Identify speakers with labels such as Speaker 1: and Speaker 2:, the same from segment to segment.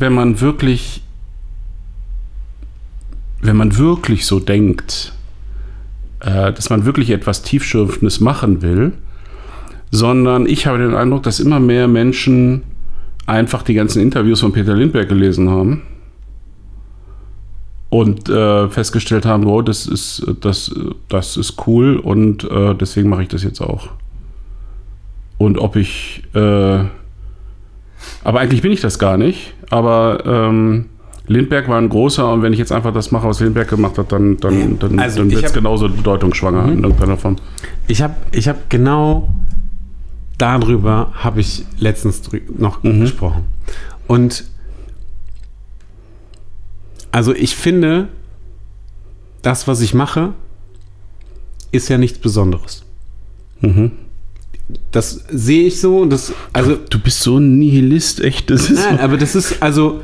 Speaker 1: wenn man wirklich, wenn man wirklich so denkt, äh, dass man wirklich etwas Tiefschürfendes machen will, sondern ich habe den Eindruck, dass immer mehr Menschen einfach die ganzen Interviews von Peter Lindbergh gelesen haben und äh, festgestellt haben, wow, das ist, das, das ist cool und äh, deswegen mache ich das jetzt auch. Und ob ich, äh, aber eigentlich bin ich das gar nicht, aber ähm, Lindbergh war ein großer und wenn ich jetzt einfach das mache, was Lindbergh gemacht hat, dann, dann, dann,
Speaker 2: Also,
Speaker 1: dann wird es genauso bedeutungsschwanger
Speaker 2: Mhm.
Speaker 1: in irgendeiner Form.
Speaker 2: Ich habe ich hab genau darüber habe ich letztens noch
Speaker 1: Mhm.
Speaker 2: gesprochen. Und also ich finde, das, was ich mache, ist ja nichts Besonderes.
Speaker 1: Mhm.
Speaker 2: Das sehe ich so und das, also
Speaker 1: Du bist so ein Nihilist, echt. Das ist
Speaker 2: Nein, aber das ist also.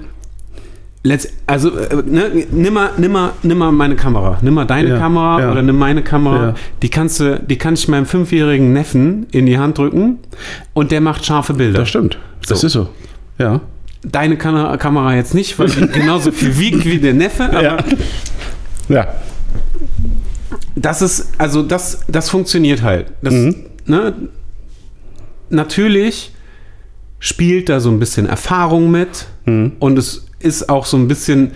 Speaker 2: Letzt, also, äh, ne, nimm, mal, nimm, mal, nimm mal meine Kamera. Nimm mal deine
Speaker 1: Ja,
Speaker 2: Kamera
Speaker 1: ja.
Speaker 2: oder nimm meine Kamera.
Speaker 1: Ja.
Speaker 2: Die, kannst du, die kann ich meinem fünfjährigen Neffen in die Hand drücken und der macht scharfe Bilder.
Speaker 1: das stimmt. Das
Speaker 2: So.
Speaker 1: ist so. Ja.
Speaker 2: Deine Kana Kamera jetzt nicht, weil die genauso viel wiegt wie der Neffe. Aber
Speaker 1: Ja. Ja.
Speaker 2: das ist, also das, das funktioniert halt. Das,
Speaker 1: Mhm.
Speaker 2: ne, natürlich spielt da so ein bisschen Erfahrung mit
Speaker 1: Mhm.
Speaker 2: und es ist auch so ein bisschen,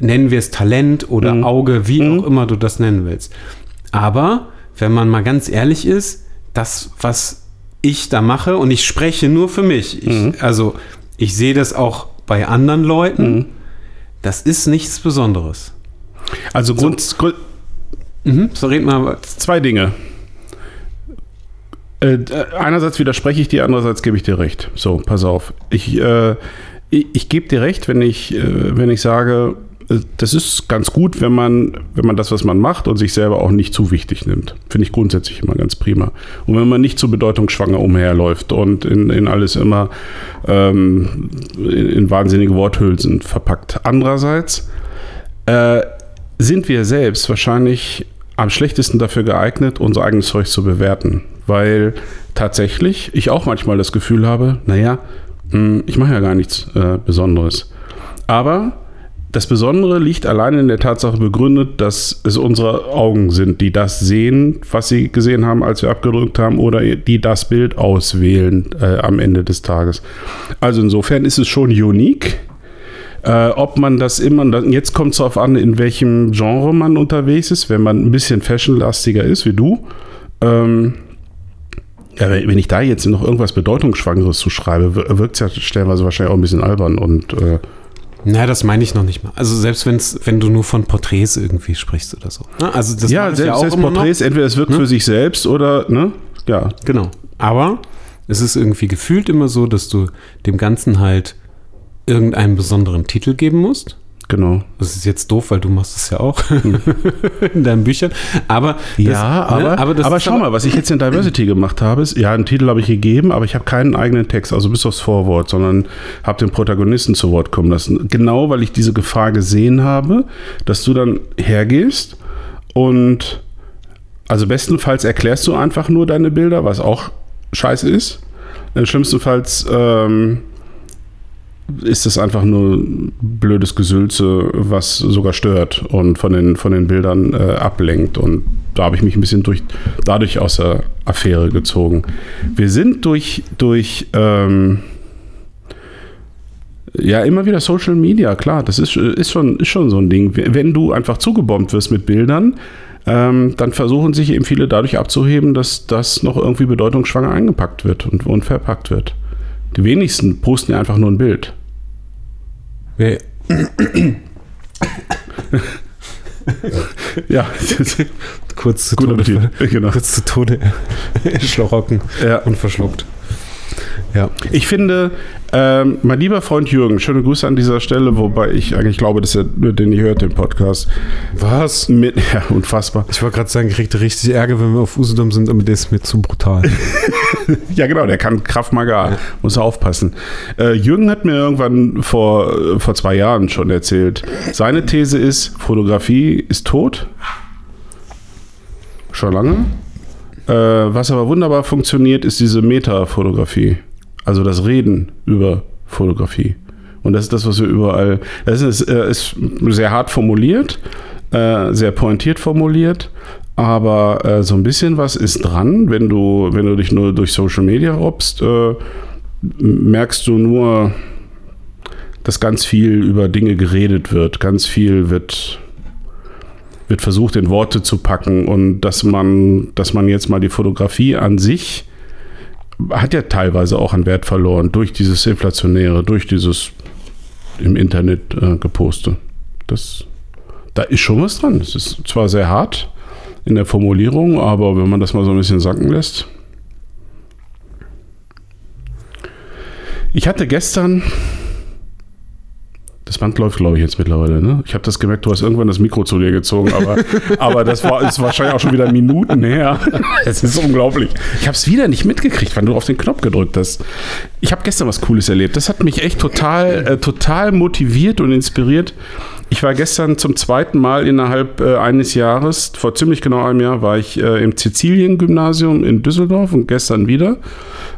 Speaker 2: nennen wir es Talent oder
Speaker 1: Mhm.
Speaker 2: Auge, wie
Speaker 1: Mhm.
Speaker 2: auch immer du das nennen willst. Aber wenn man mal ganz ehrlich ist, das, was ich da mache, und ich spreche nur für mich, ich,
Speaker 1: Mhm.
Speaker 2: also ich sehe das auch bei anderen Leuten,
Speaker 1: Mhm.
Speaker 2: das ist nichts Besonderes.
Speaker 1: Also Grund, Grund,
Speaker 2: Mhm. So red mal.
Speaker 1: zwei Dinge. Äh, einerseits widerspreche ich dir, andererseits gebe ich dir recht. So, pass auf. Ich, äh, ich, ich gebe dir recht, wenn ich, äh, wenn ich sage, äh, das ist ganz gut, wenn man, wenn man das, was man macht und sich selber auch nicht zu wichtig nimmt. Finde ich grundsätzlich immer ganz prima. Und wenn man nicht zu bedeutungsschwanger umherläuft und in, in alles immer ähm, in, in wahnsinnige Worthülsen verpackt. Andererseits äh, sind wir selbst wahrscheinlich am schlechtesten dafür geeignet, unser eigenes Zeug zu bewerten. Weil tatsächlich ich auch manchmal das Gefühl habe, naja, mh, ich mache ja gar nichts äh, Besonderes. Aber das Besondere liegt allein in der Tatsache begründet, dass es unsere Augen sind, die das sehen, was sie gesehen haben, als wir abgedrückt haben, oder die das Bild auswählen äh, am Ende des Tages. Also insofern ist es schon unique. Äh, ob man das immer, jetzt kommt es darauf an, in welchem Genre man unterwegs ist. Wenn man ein bisschen fashionlastiger ist, wie du, ähm, ja, wenn ich da jetzt noch irgendwas Bedeutungsschwangeres zu schreibe, wirkt es ja stellenweise wahrscheinlich auch ein bisschen albern und äh,
Speaker 2: Na, das meine ich noch nicht mal. Also selbst wenn's, wenn du nur von Porträts irgendwie sprichst oder so. Ne? Also das
Speaker 1: ja, selbst, selbst
Speaker 2: immer noch.
Speaker 1: Porträts, entweder es wirkt
Speaker 2: Ne?
Speaker 1: für sich selbst oder, ne? Ja.
Speaker 2: Genau. Aber es ist irgendwie gefühlt immer so, dass du dem Ganzen halt irgendeinen besonderen Titel geben musst.
Speaker 1: Genau.
Speaker 2: Das ist jetzt doof, weil du machst es ja auch in deinen Büchern. Aber das,
Speaker 1: Ja, aber,
Speaker 2: ne,
Speaker 1: aber,
Speaker 2: ist
Speaker 1: schau mal, was ich jetzt in Diversity gemacht habe, ist, ja, einen Titel habe ich gegeben, aber ich habe keinen eigenen Text, also bis aufs Vorwort, sondern habe den Protagonisten zu Wort kommen lassen. Genau, weil ich diese Gefahr gesehen habe, dass du dann hergehst und also bestenfalls erklärst du einfach nur deine Bilder, was auch scheiße ist. Äh, Schlimmstenfalls ähm, ist es einfach nur blödes Gesülze, was sogar stört und von den, von den Bildern äh, ablenkt. Und da habe ich mich ein bisschen durch, dadurch aus der Affäre gezogen. Wir sind durch, durch ähm, ja, immer wieder Social Media, klar, das ist, ist, schon, ist schon so ein Ding. Wenn du einfach zugebombt wirst mit Bildern, ähm, dann versuchen sich eben viele dadurch abzuheben, dass das noch irgendwie bedeutungsschwanger eingepackt wird und, und verpackt wird. Die wenigsten posten ja einfach nur ein Bild.
Speaker 2: Wer-
Speaker 1: Ja,
Speaker 2: kurz zu
Speaker 1: Gut
Speaker 2: Tode.
Speaker 1: Genau.
Speaker 2: kurz zu Tode schlorocken
Speaker 1: Ja.
Speaker 2: und verschluckt. Ja.
Speaker 1: Ich finde, ähm, mein lieber Freund Jürgen, schöne Grüße an dieser Stelle, wobei ich eigentlich glaube, dass er den nicht hört, den Podcast.
Speaker 2: Was?
Speaker 1: Mit, ja, unfassbar.
Speaker 2: Ich wollte gerade sagen, ich kriegte richtig Ärger, wenn wir auf Usedom sind, aber der ist mir zu brutal.
Speaker 1: Ja, genau, der kann Kraft Maga, muss er aufpassen. Äh, Jürgen hat mir irgendwann vor, vor zwei Jahren schon erzählt, seine These ist, Fotografie ist tot. Schon lange. Äh, was aber wunderbar funktioniert, ist diese Metafotografie. Also das Reden über Fotografie. Und das ist das, was wir überall. Das ist, äh, ist sehr hart formuliert, äh, sehr pointiert formuliert. Aber äh, so ein bisschen was ist dran, wenn du, wenn du dich nur durch Social Media robst, äh, merkst du nur, dass ganz viel über Dinge geredet wird, ganz viel wird, wird versucht in Worte zu packen und dass man, dass man jetzt mal die Fotografie an sich hat ja teilweise auch an Wert verloren durch dieses Inflationäre, durch dieses im Internet äh, geposte. Das, da ist schon was dran. Es ist zwar sehr hart in der Formulierung, aber wenn man das mal so ein bisschen sacken lässt. Ich hatte gestern das Band läuft, glaube ich, jetzt mittlerweile. Ne? Ich habe das gemerkt, du hast irgendwann das Mikro zu dir gezogen, aber, aber das war ist wahrscheinlich auch schon wieder Minuten her. Es ist unglaublich. Ich habe es wieder nicht mitgekriegt, wann du auf den Knopf gedrückt hast. Ich habe gestern was Cooles erlebt. Das hat mich echt total, äh, total motiviert und inspiriert. Ich war gestern zum zweiten Mal innerhalb äh, eines Jahres, vor ziemlich genau einem Jahr, war ich äh, im Sizilien-Gymnasium in Düsseldorf und gestern wieder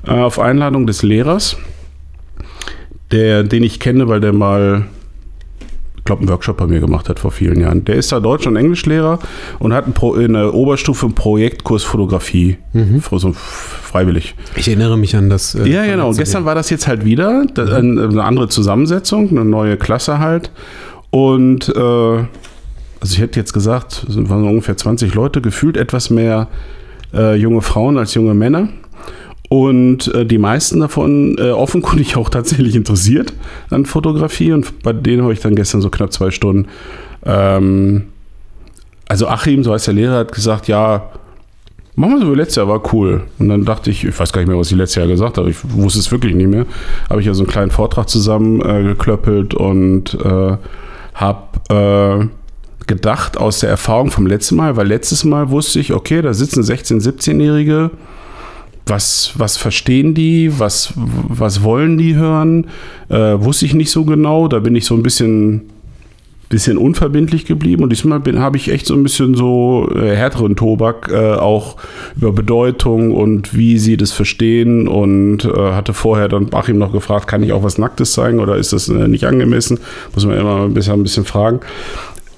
Speaker 1: äh, auf Einladung des Lehrers, der, den ich kenne, weil der mal glaube, einen Workshop bei mir gemacht hat vor vielen Jahren. Der ist da Deutsch- und Englischlehrer und hat in der Oberstufe einen Projektkurs Fotografie. Mhm. So freiwillig.
Speaker 2: Ich erinnere mich an das.
Speaker 1: Äh, ja, genau. Und gestern war das jetzt halt wieder. Mhm. Eine andere Zusammensetzung, eine neue Klasse halt. Und äh, also ich hätte jetzt gesagt, es waren ungefähr 20 Leute, gefühlt etwas mehr äh, junge Frauen als junge Männer. Und äh, die meisten davon äh, offenkundig auch tatsächlich interessiert an Fotografie. Und bei denen habe ich dann gestern so knapp zwei Stunden. Ähm, also Achim, so heißt der Lehrer, hat gesagt, ja, machen wir so wie letztes Jahr, war cool. Und dann dachte ich, ich weiß gar nicht mehr, was ich letztes Jahr gesagt habe, ich wusste es wirklich nicht mehr. Habe ich ja so einen kleinen Vortrag zusammengeklöppelt äh, und äh, habe äh, gedacht aus der Erfahrung vom letzten Mal, weil letztes Mal wusste ich, okay, da sitzen 16-, 17-Jährige, was, was verstehen die, was, was wollen die hören, äh, wusste ich nicht so genau. Da bin ich so ein bisschen, bisschen unverbindlich geblieben und diesmal habe ich echt so ein bisschen so äh, härteren Tobak äh, auch über Bedeutung und wie sie das verstehen und äh, hatte vorher dann Achim noch gefragt, kann ich auch was Nacktes zeigen oder ist das äh, nicht angemessen? Muss man immer ein bisschen, ein bisschen fragen.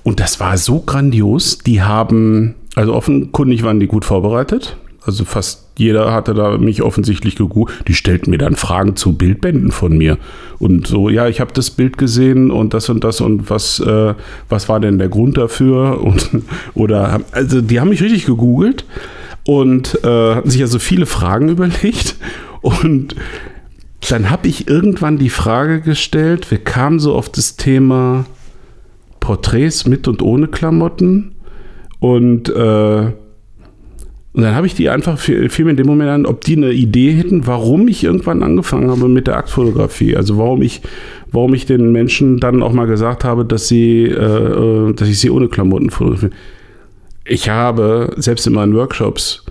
Speaker 1: Und das war so grandios. Die haben, also offenkundig waren die gut vorbereitet. Also fast jeder hatte da mich offensichtlich gegoogelt. Die stellten mir dann Fragen zu Bildbänden von mir. Und so, ja, ich habe das Bild gesehen und das und das und was, äh, was war denn der Grund dafür? Und, oder, also die haben mich richtig gegoogelt und äh, hatten sich also viele Fragen überlegt. Und dann habe ich irgendwann die Frage gestellt, wir kamen so auf das Thema Porträts mit und ohne Klamotten. Und äh, und dann habe ich die einfach, fiel mir in dem Moment an, ob die eine Idee hätten, warum ich irgendwann angefangen habe mit der Aktfotografie. Also warum ich, warum ich den Menschen dann auch mal gesagt habe, dass sie, äh, äh dass ich sie ohne Klamotten fotografiere. Ich habe selbst in meinen Workshops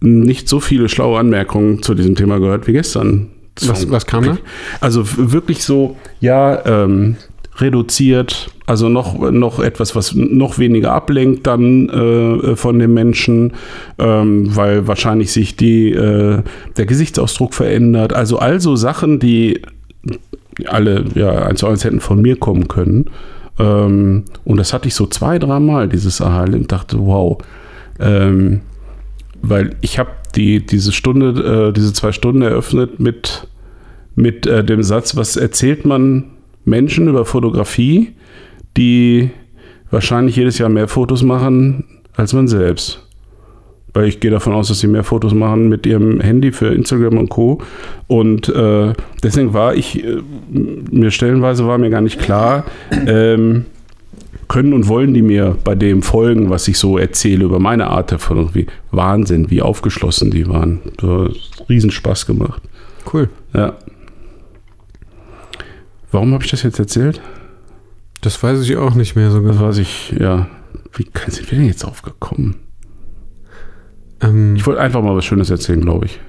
Speaker 1: nicht so viele schlaue Anmerkungen zu diesem Thema gehört wie gestern.
Speaker 2: Was, was kam da?
Speaker 1: Also wirklich so, ja, ähm, reduziert, also noch, noch etwas, was noch weniger ablenkt dann äh, von den Menschen, ähm, weil wahrscheinlich sich die, äh, der Gesichtsausdruck verändert. Also also Sachen, die alle ja eins zu eins hätten von mir kommen können. Ähm, und das hatte ich so zwei, dreimal, dieses aha und dachte, wow. Ähm, weil ich habe die, diese Stunde, äh, diese zwei Stunden eröffnet mit, mit äh, dem Satz, was erzählt man Menschen über Fotografie, die wahrscheinlich jedes Jahr mehr Fotos machen als man selbst. Weil ich gehe davon aus, dass sie mehr Fotos machen mit ihrem Handy für Instagram und Co. Und äh, deswegen war ich, äh, mir stellenweise war mir gar nicht klar, ähm, können und wollen die mir bei dem folgen, was ich so erzähle über meine Art der Fotografie. Wahnsinn, wie aufgeschlossen die waren. Das hat riesen Spaß gemacht.
Speaker 2: Cool.
Speaker 1: Ja. Warum habe ich das jetzt erzählt?
Speaker 2: Das weiß ich auch nicht mehr so
Speaker 1: genau. Das weiß ich, ja. Wie sind wir denn jetzt aufgekommen?
Speaker 2: Ähm,
Speaker 1: ich wollte einfach mal was Schönes erzählen, glaube ich.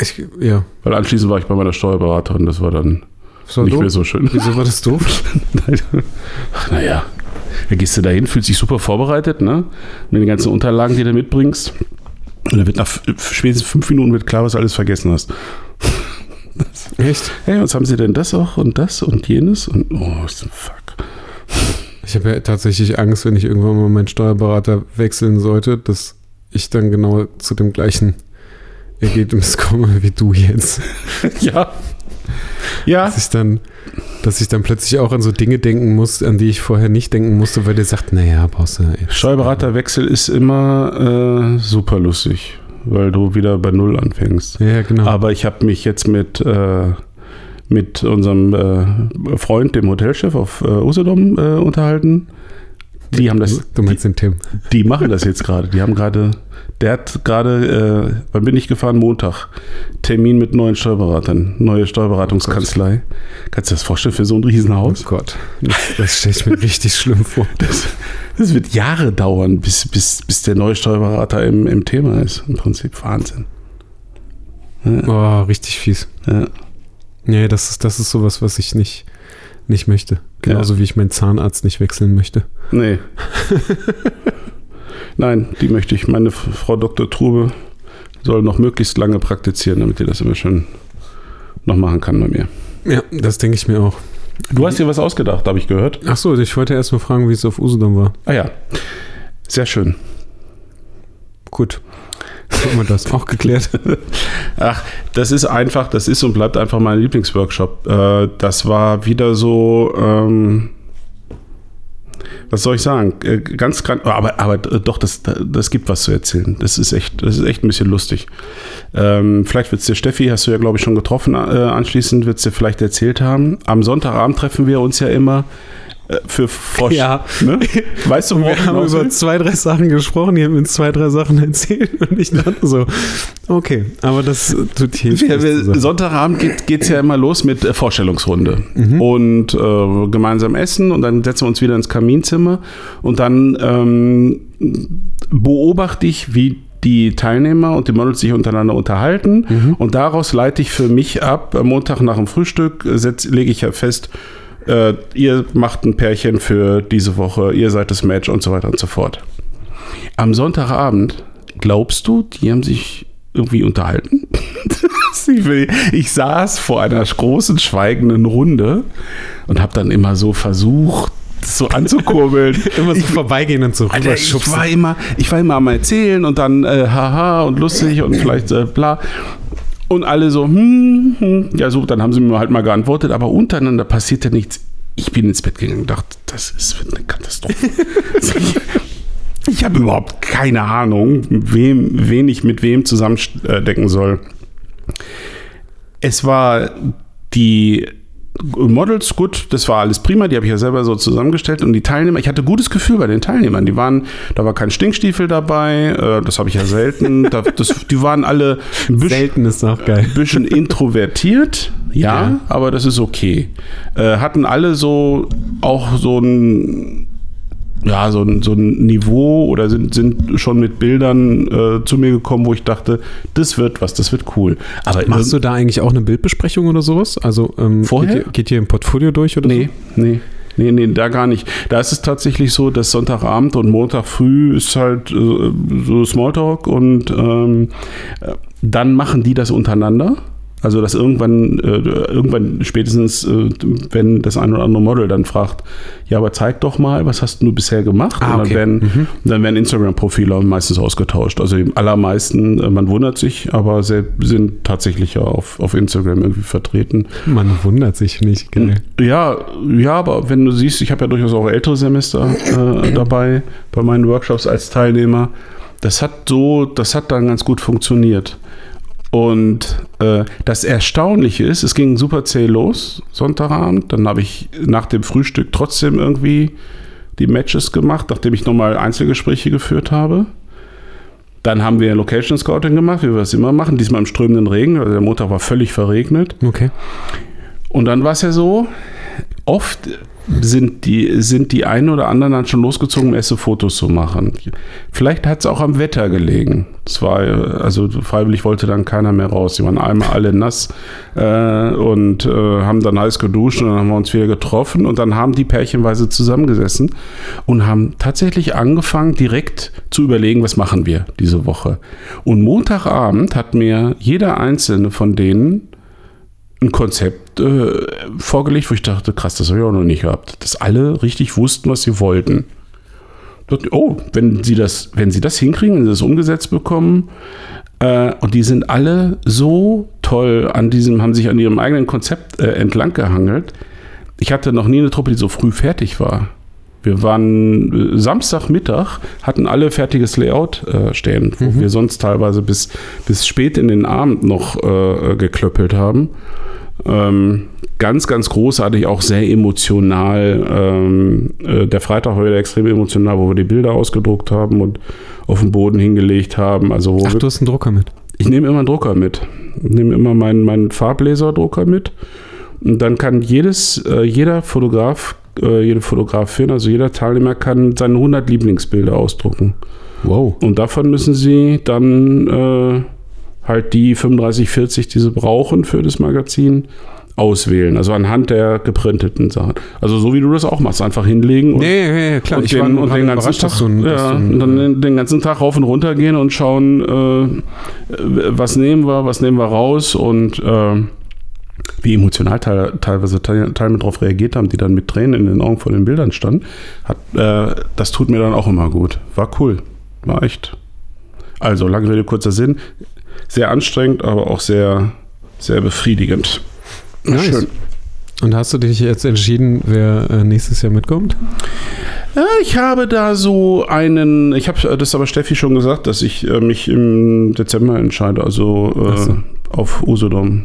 Speaker 2: ich. Ja.
Speaker 1: Weil anschließend war ich bei meiner Steuerberaterin, das war dann
Speaker 2: war
Speaker 1: nicht
Speaker 2: doof?
Speaker 1: mehr so schön.
Speaker 2: Wieso war das doof?
Speaker 1: Ach, naja, da gehst du dahin, fühlst dich super vorbereitet, ne? Mit den ganzen Unterlagen, die du mitbringst. Und dann wird nach spätestens fünf Minuten wird klar, was du alles vergessen hast.
Speaker 2: Echt?
Speaker 1: Hey, was haben Sie denn das auch und das und jenes? Und oh, ist ein fuck.
Speaker 2: Ich habe ja tatsächlich Angst, wenn ich irgendwann mal meinen Steuerberater wechseln sollte, dass ich dann genau zu dem gleichen Ergebnis komme wie du jetzt.
Speaker 1: Ja. Ja.
Speaker 2: Dass ich dann, dass ich dann plötzlich auch an so Dinge denken muss, an die ich vorher nicht denken musste, weil der sagt, naja, brauchst du.
Speaker 1: Steuerberaterwechsel ist immer äh, super lustig, weil du wieder bei Null anfängst.
Speaker 2: Ja, genau.
Speaker 1: Aber ich habe mich jetzt mit, äh, mit unserem äh, Freund, dem Hotelchef auf äh, Usedom, äh, unterhalten. Die haben das,
Speaker 2: du meinst den Tim.
Speaker 1: die machen das jetzt gerade. Die haben gerade, der hat gerade, äh, wann bin ich gefahren? Montag. Termin mit neuen Steuerberatern, neue Steuerberatungskanzlei. Kannst du dir das vorstellen für so ein
Speaker 2: Oh
Speaker 1: Riesenhaus?
Speaker 2: Gott. Das, das stelle ich mir richtig schlimm vor.
Speaker 1: Das, das wird Jahre dauern, bis, bis, bis der neue Steuerberater im, im Thema ist. Im Prinzip Wahnsinn.
Speaker 2: Oh, richtig fies.
Speaker 1: Ja.
Speaker 2: Nee, das ist, das ist sowas, was ich nicht, nicht möchte. Genauso wie ich meinen Zahnarzt nicht wechseln möchte.
Speaker 1: Nee. Nein, die möchte ich. Meine Frau Dr. Trube soll noch möglichst lange praktizieren, damit die das immer schön noch machen kann bei mir.
Speaker 2: Ja, das denke ich mir auch.
Speaker 1: Du hast dir was ausgedacht, habe ich gehört.
Speaker 2: Ach so, ich wollte erst mal fragen, wie es auf Usedom war.
Speaker 1: Ah ja, sehr schön.
Speaker 2: Gut. Haben wir das auch geklärt.
Speaker 1: Ach, das ist einfach, das ist und bleibt einfach mein Lieblingsworkshop. Äh, das war wieder so, ähm, was soll ich sagen? Äh, ganz krank, aber, aber doch, das, das gibt was zu erzählen. Das ist echt, das ist echt ein bisschen lustig. Ähm, vielleicht wird es dir, Steffi, hast du ja, glaube ich, schon getroffen, äh, anschließend wird es dir vielleicht erzählt haben. Am Sonntagabend treffen wir uns ja immer für Frosch.
Speaker 2: Ja.
Speaker 1: Ne? Weißt du,
Speaker 2: Wir haben
Speaker 1: hinaus
Speaker 2: über
Speaker 1: will?
Speaker 2: zwei, drei Sachen gesprochen, die haben uns zwei, drei Sachen erzählt und ich dachte so, okay, aber das tut hier
Speaker 1: Wir, wir. Sonntagabend geht es ja immer los mit äh, Vorstellungsrunde und äh, gemeinsam essen und dann setzen wir uns wieder ins Kaminzimmer und dann ähm, beobachte ich, wie die Teilnehmer und die Models sich untereinander unterhalten und daraus leite ich für mich ab, am Montag nach dem Frühstück äh, setz, lege ich ja fest, äh, ihr macht ein Pärchen für diese Woche, ihr seid das Match und so weiter und so fort. Am Sonntagabend, glaubst du, die haben sich irgendwie unterhalten? ich, ich saß vor einer großen, schweigenden Runde und habe dann immer so versucht, so anzukurbeln.
Speaker 2: Immer so vorbeigehen und so
Speaker 1: Alter, ich war immer, ich war immer am Erzählen und dann äh, haha und lustig und vielleicht äh, bla. Und alle so, hm, hm, ja, so, dann haben sie mir halt mal geantwortet, aber untereinander passierte nichts. Ich bin ins Bett gegangen und dachte, das ist eine Katastrophe. ich habe überhaupt keine Ahnung, wem, wen ich mit wem zusammendecken soll. Es war die Models, gut, das war alles prima, die habe ich ja selber so zusammengestellt und die Teilnehmer, ich hatte gutes Gefühl bei den Teilnehmern, die waren, da war kein Stinkstiefel dabei, äh, das habe ich ja selten, da, das, die waren alle ein bisschen,
Speaker 2: Selten ist auch geil.
Speaker 1: bisschen introvertiert, ja,
Speaker 2: Ja.
Speaker 1: aber das ist okay. Äh, hatten alle so auch so ein ja, so ein, so ein Niveau oder sind, sind schon mit Bildern äh, zu mir gekommen, wo ich dachte, das wird was, das wird cool. Aber
Speaker 2: Machst du da eigentlich auch eine Bildbesprechung oder sowas? Also ähm,
Speaker 1: Vorher?
Speaker 2: Geht, ihr, geht ihr im Portfolio durch oder
Speaker 1: Nee, nee. Nee, nee, da gar nicht. Da ist es tatsächlich so, dass Sonntagabend und Montag früh ist halt äh, so Smalltalk und ähm, äh, dann machen die das untereinander. Also, dass irgendwann, äh, irgendwann spätestens, äh, wenn das ein oder andere Model dann fragt, ja, aber zeig doch mal, was hast du bisher gemacht?
Speaker 2: Ah,
Speaker 1: und dann
Speaker 2: okay.
Speaker 1: werden, dann werden Instagram-Profile meistens ausgetauscht. Also die allermeisten, äh, man wundert sich, aber sie sind tatsächlich ja auf, auf Instagram irgendwie vertreten.
Speaker 2: Man wundert sich nicht. Geil.
Speaker 1: Ja, ja, aber wenn du siehst, ich habe ja durchaus auch ältere Semester äh, dabei bei meinen Workshops als Teilnehmer. Das hat so, das hat dann ganz gut funktioniert. Und äh, das Erstaunliche ist, es ging super zäh los, Sonntagabend. Dann habe ich nach dem Frühstück trotzdem irgendwie die Matches gemacht, nachdem ich nochmal Einzelgespräche geführt habe. Dann haben wir Location Scouting gemacht, wie wir es immer machen, diesmal im strömenden Regen. Also der Montag war völlig verregnet.
Speaker 2: Okay.
Speaker 1: Und dann war es ja so, oft sind die, sind die einen oder anderen dann schon losgezogen, um erste Fotos zu machen. Vielleicht hat es auch am Wetter gelegen. Es war, also freiwillig wollte dann keiner mehr raus. Die waren einmal alle nass äh, und äh, haben dann heiß geduscht und dann haben wir uns wieder getroffen und dann haben die pärchenweise zusammengesessen und haben tatsächlich angefangen, direkt zu überlegen, was machen wir diese Woche. Und Montagabend hat mir jeder einzelne von denen ein Konzept äh, vorgelegt, wo ich dachte, krass, das habe ich auch noch nicht gehabt. Dass alle richtig wussten, was sie wollten. Dachte, oh, wenn sie das, wenn sie das hinkriegen, wenn sie das umgesetzt bekommen, äh, und die sind alle so toll an diesem, haben sich an ihrem eigenen Konzept äh, entlang gehangelt. Ich hatte noch nie eine Truppe, die so früh fertig war. Wir waren äh, Samstagmittag, hatten alle fertiges Layout äh, stehen, wo wir sonst teilweise bis, bis spät in den Abend noch äh, geklöppelt haben. Ähm, ganz, ganz großartig, auch sehr emotional. Ähm, äh, der Freitag war wieder extrem emotional, wo wir die Bilder ausgedruckt haben und auf den Boden hingelegt haben. Also wo
Speaker 2: Ach, du hast einen Drucker mit.
Speaker 1: ich nehme immer einen Drucker mit. Ich nehme immer meinen, meinen Farblaserdrucker mit. Und dann kann jedes, äh, jeder Fotograf, äh, jede Fotografin, also jeder Teilnehmer kann seine 100 Lieblingsbilder ausdrucken.
Speaker 2: Wow.
Speaker 1: Und davon müssen sie dann äh, halt die 35, 40, die sie brauchen für das Magazin, auswählen. Also anhand der geprinteten Sachen. Also so wie du das auch machst, einfach hinlegen und,
Speaker 2: Nee, klar.
Speaker 1: und, den, und ganzen Tag,
Speaker 2: du ein-
Speaker 1: ja, und dann den, den ganzen Tag rauf und runter gehen und schauen, äh, was nehmen wir, was nehmen wir raus und äh, wie emotional teil, teilweise Teil, Teil mit drauf reagiert haben, die dann mit Tränen in den Augen vor den Bildern standen, hat, äh, das tut mir dann auch immer gut. War cool. War echt. Also, lange Rede, kurzer Sinn. Sehr anstrengend, aber auch sehr, sehr befriedigend.
Speaker 2: Nice.
Speaker 1: Schön.
Speaker 2: Und hast du dich jetzt entschieden, wer äh, nächstes Jahr mitkommt?
Speaker 1: Ja, ich habe da so einen, ich habe das aber Steffi schon gesagt, dass ich äh, mich im Dezember entscheide, also
Speaker 2: Ach so.
Speaker 1: äh, auf Usedom.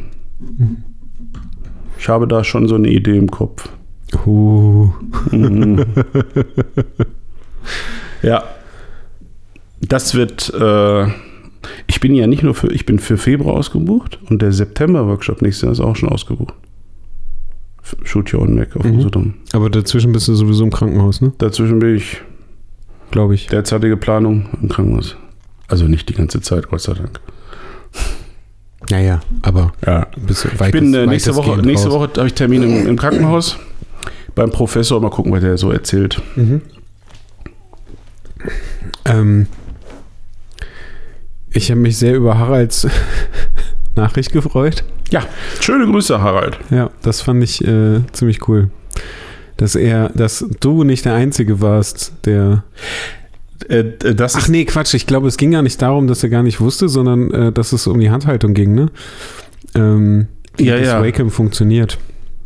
Speaker 1: Ich habe da schon so eine Idee im Kopf.
Speaker 2: Uh.
Speaker 1: Mhm. ja. Das wird, äh, ich bin ja nicht nur für, ich bin für Februar ausgebucht und der September-Workshop nächstes Jahr ist auch schon ausgebucht. Shoot Your Own Mac auf
Speaker 2: Mhm.
Speaker 1: Usedom.
Speaker 2: Aber dazwischen bist du sowieso im Krankenhaus, ne?
Speaker 1: Dazwischen bin ich
Speaker 2: Glaube ich.
Speaker 1: derzeitige Planung im Krankenhaus. Also nicht die ganze Zeit, Gott sei Dank.
Speaker 2: Naja, aber
Speaker 1: Ja. Ich bin äh, nächste Woche, nächste Woche habe ich Termin im, im Krankenhaus beim Professor. Mal gucken, was der so erzählt.
Speaker 2: Mhm. Ähm, ich habe mich sehr über Haralds Nachricht gefreut.
Speaker 1: Ja, schöne Grüße, Harald.
Speaker 2: Ja, das fand ich äh, ziemlich cool. Dass er, dass du nicht der Einzige warst, der.
Speaker 1: Äh, das
Speaker 2: Ach nee, Quatsch. Ich glaube, es ging gar nicht darum, dass er gar nicht wusste, sondern äh, dass es um die Handhaltung ging, ne? Ähm, wie
Speaker 1: Ja,
Speaker 2: das
Speaker 1: ja.
Speaker 2: Wacom funktioniert.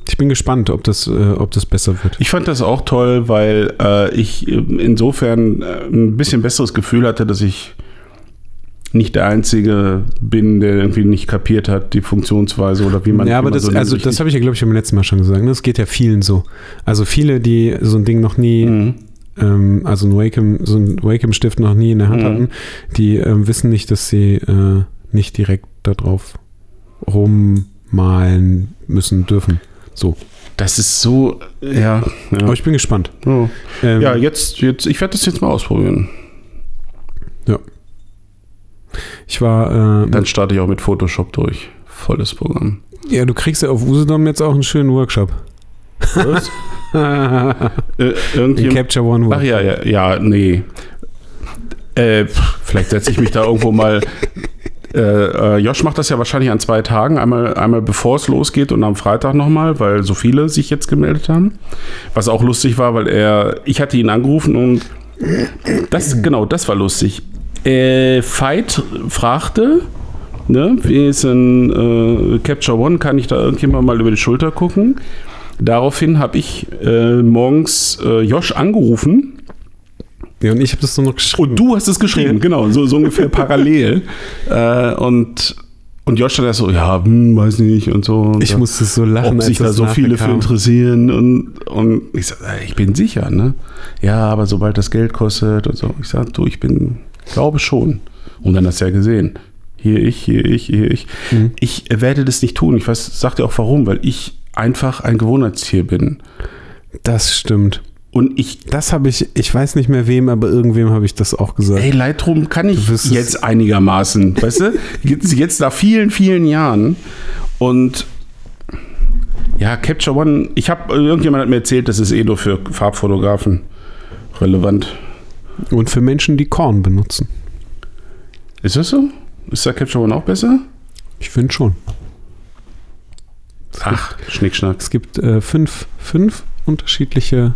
Speaker 2: Ich bin gespannt, ob das, äh, ob das besser wird.
Speaker 1: ich fand das auch toll, weil äh, ich äh, insofern äh, ein bisschen besseres Gefühl hatte, dass ich nicht der Einzige bin, der irgendwie nicht kapiert hat, die Funktionsweise oder wie man
Speaker 2: ja, aber das,
Speaker 1: so
Speaker 2: also das habe ich ja, glaube ich, beim letzten Mal schon gesagt. Ne? Das geht ja vielen so. Also viele, die so ein Ding noch nie,
Speaker 1: Mhm.
Speaker 2: Ähm, also ein Wacom, so ein Wacom-Stift noch nie in der Hand
Speaker 1: Mhm.
Speaker 2: hatten, die ähm, wissen nicht, dass sie äh, nicht direkt darauf rummalen müssen dürfen. So.
Speaker 1: Das ist so, ja.
Speaker 2: Aber
Speaker 1: Ja,
Speaker 2: ich bin gespannt.
Speaker 1: oh.
Speaker 2: Ähm,
Speaker 1: ja jetzt, jetzt, ich werde das jetzt mal ausprobieren.
Speaker 2: Ich war, äh,
Speaker 1: Dann starte ich auch mit Photoshop durch. Volles Programm.
Speaker 2: ja, du kriegst ja auf Usedom jetzt auch einen schönen Workshop.
Speaker 1: Was? irgendjemand,
Speaker 2: Capture One
Speaker 1: ach ja, ja, ja, nee. Äh, vielleicht setze ich mich da irgendwo mal. Äh, äh, Josh macht das ja wahrscheinlich an zwei Tagen. Einmal, einmal bevor es losgeht und am Freitag nochmal, weil so viele sich jetzt gemeldet haben. Was auch lustig war, weil er, ich hatte ihn angerufen und das, genau, das war lustig. Äh, Veit fragte, ne, wie ist ein äh, Capture One, kann ich da irgendjemand mal über die Schulter gucken? Daraufhin habe ich äh, morgens äh, Josh angerufen
Speaker 2: Ja, und ich habe das nur noch geschrieben.
Speaker 1: und du hast es geschrieben, genau, so, so ungefähr parallel. Äh, und, und Josh erst so, ja, hm, weiß nicht und so. Und
Speaker 2: ich musste so lachen,
Speaker 1: ob sich da so viele für interessieren. Und, und ich sag, äh, ich bin sicher, ne? Ja, aber sobald das Geld kostet und so. Ich sag, du, ich bin, glaube schon. Und dann hast du ja gesehen. Hier ich, hier ich, hier ich.
Speaker 2: Mhm.
Speaker 1: Ich werde das nicht tun. Ich weiß, sag dir auch warum, weil ich einfach ein Gewohnheitstier bin.
Speaker 2: Das stimmt.
Speaker 1: Und ich
Speaker 2: Das habe ich, ich weiß nicht mehr wem, aber irgendwem habe ich das auch gesagt.
Speaker 1: Ey, Lightroom kann ich jetzt einigermaßen, weißt du? Jetzt, jetzt nach vielen, vielen Jahren. Und ja, Capture One, ich habe, irgendjemand hat mir erzählt, das ist eh nur für Farbfotografen relevant.
Speaker 2: Und für Menschen, die Korn benutzen.
Speaker 1: Ist das so? Ist da Capture One auch besser?
Speaker 2: Ich finde schon. Es
Speaker 1: Ach, Schnickschnack.
Speaker 2: Es gibt äh, fünf, fünf unterschiedliche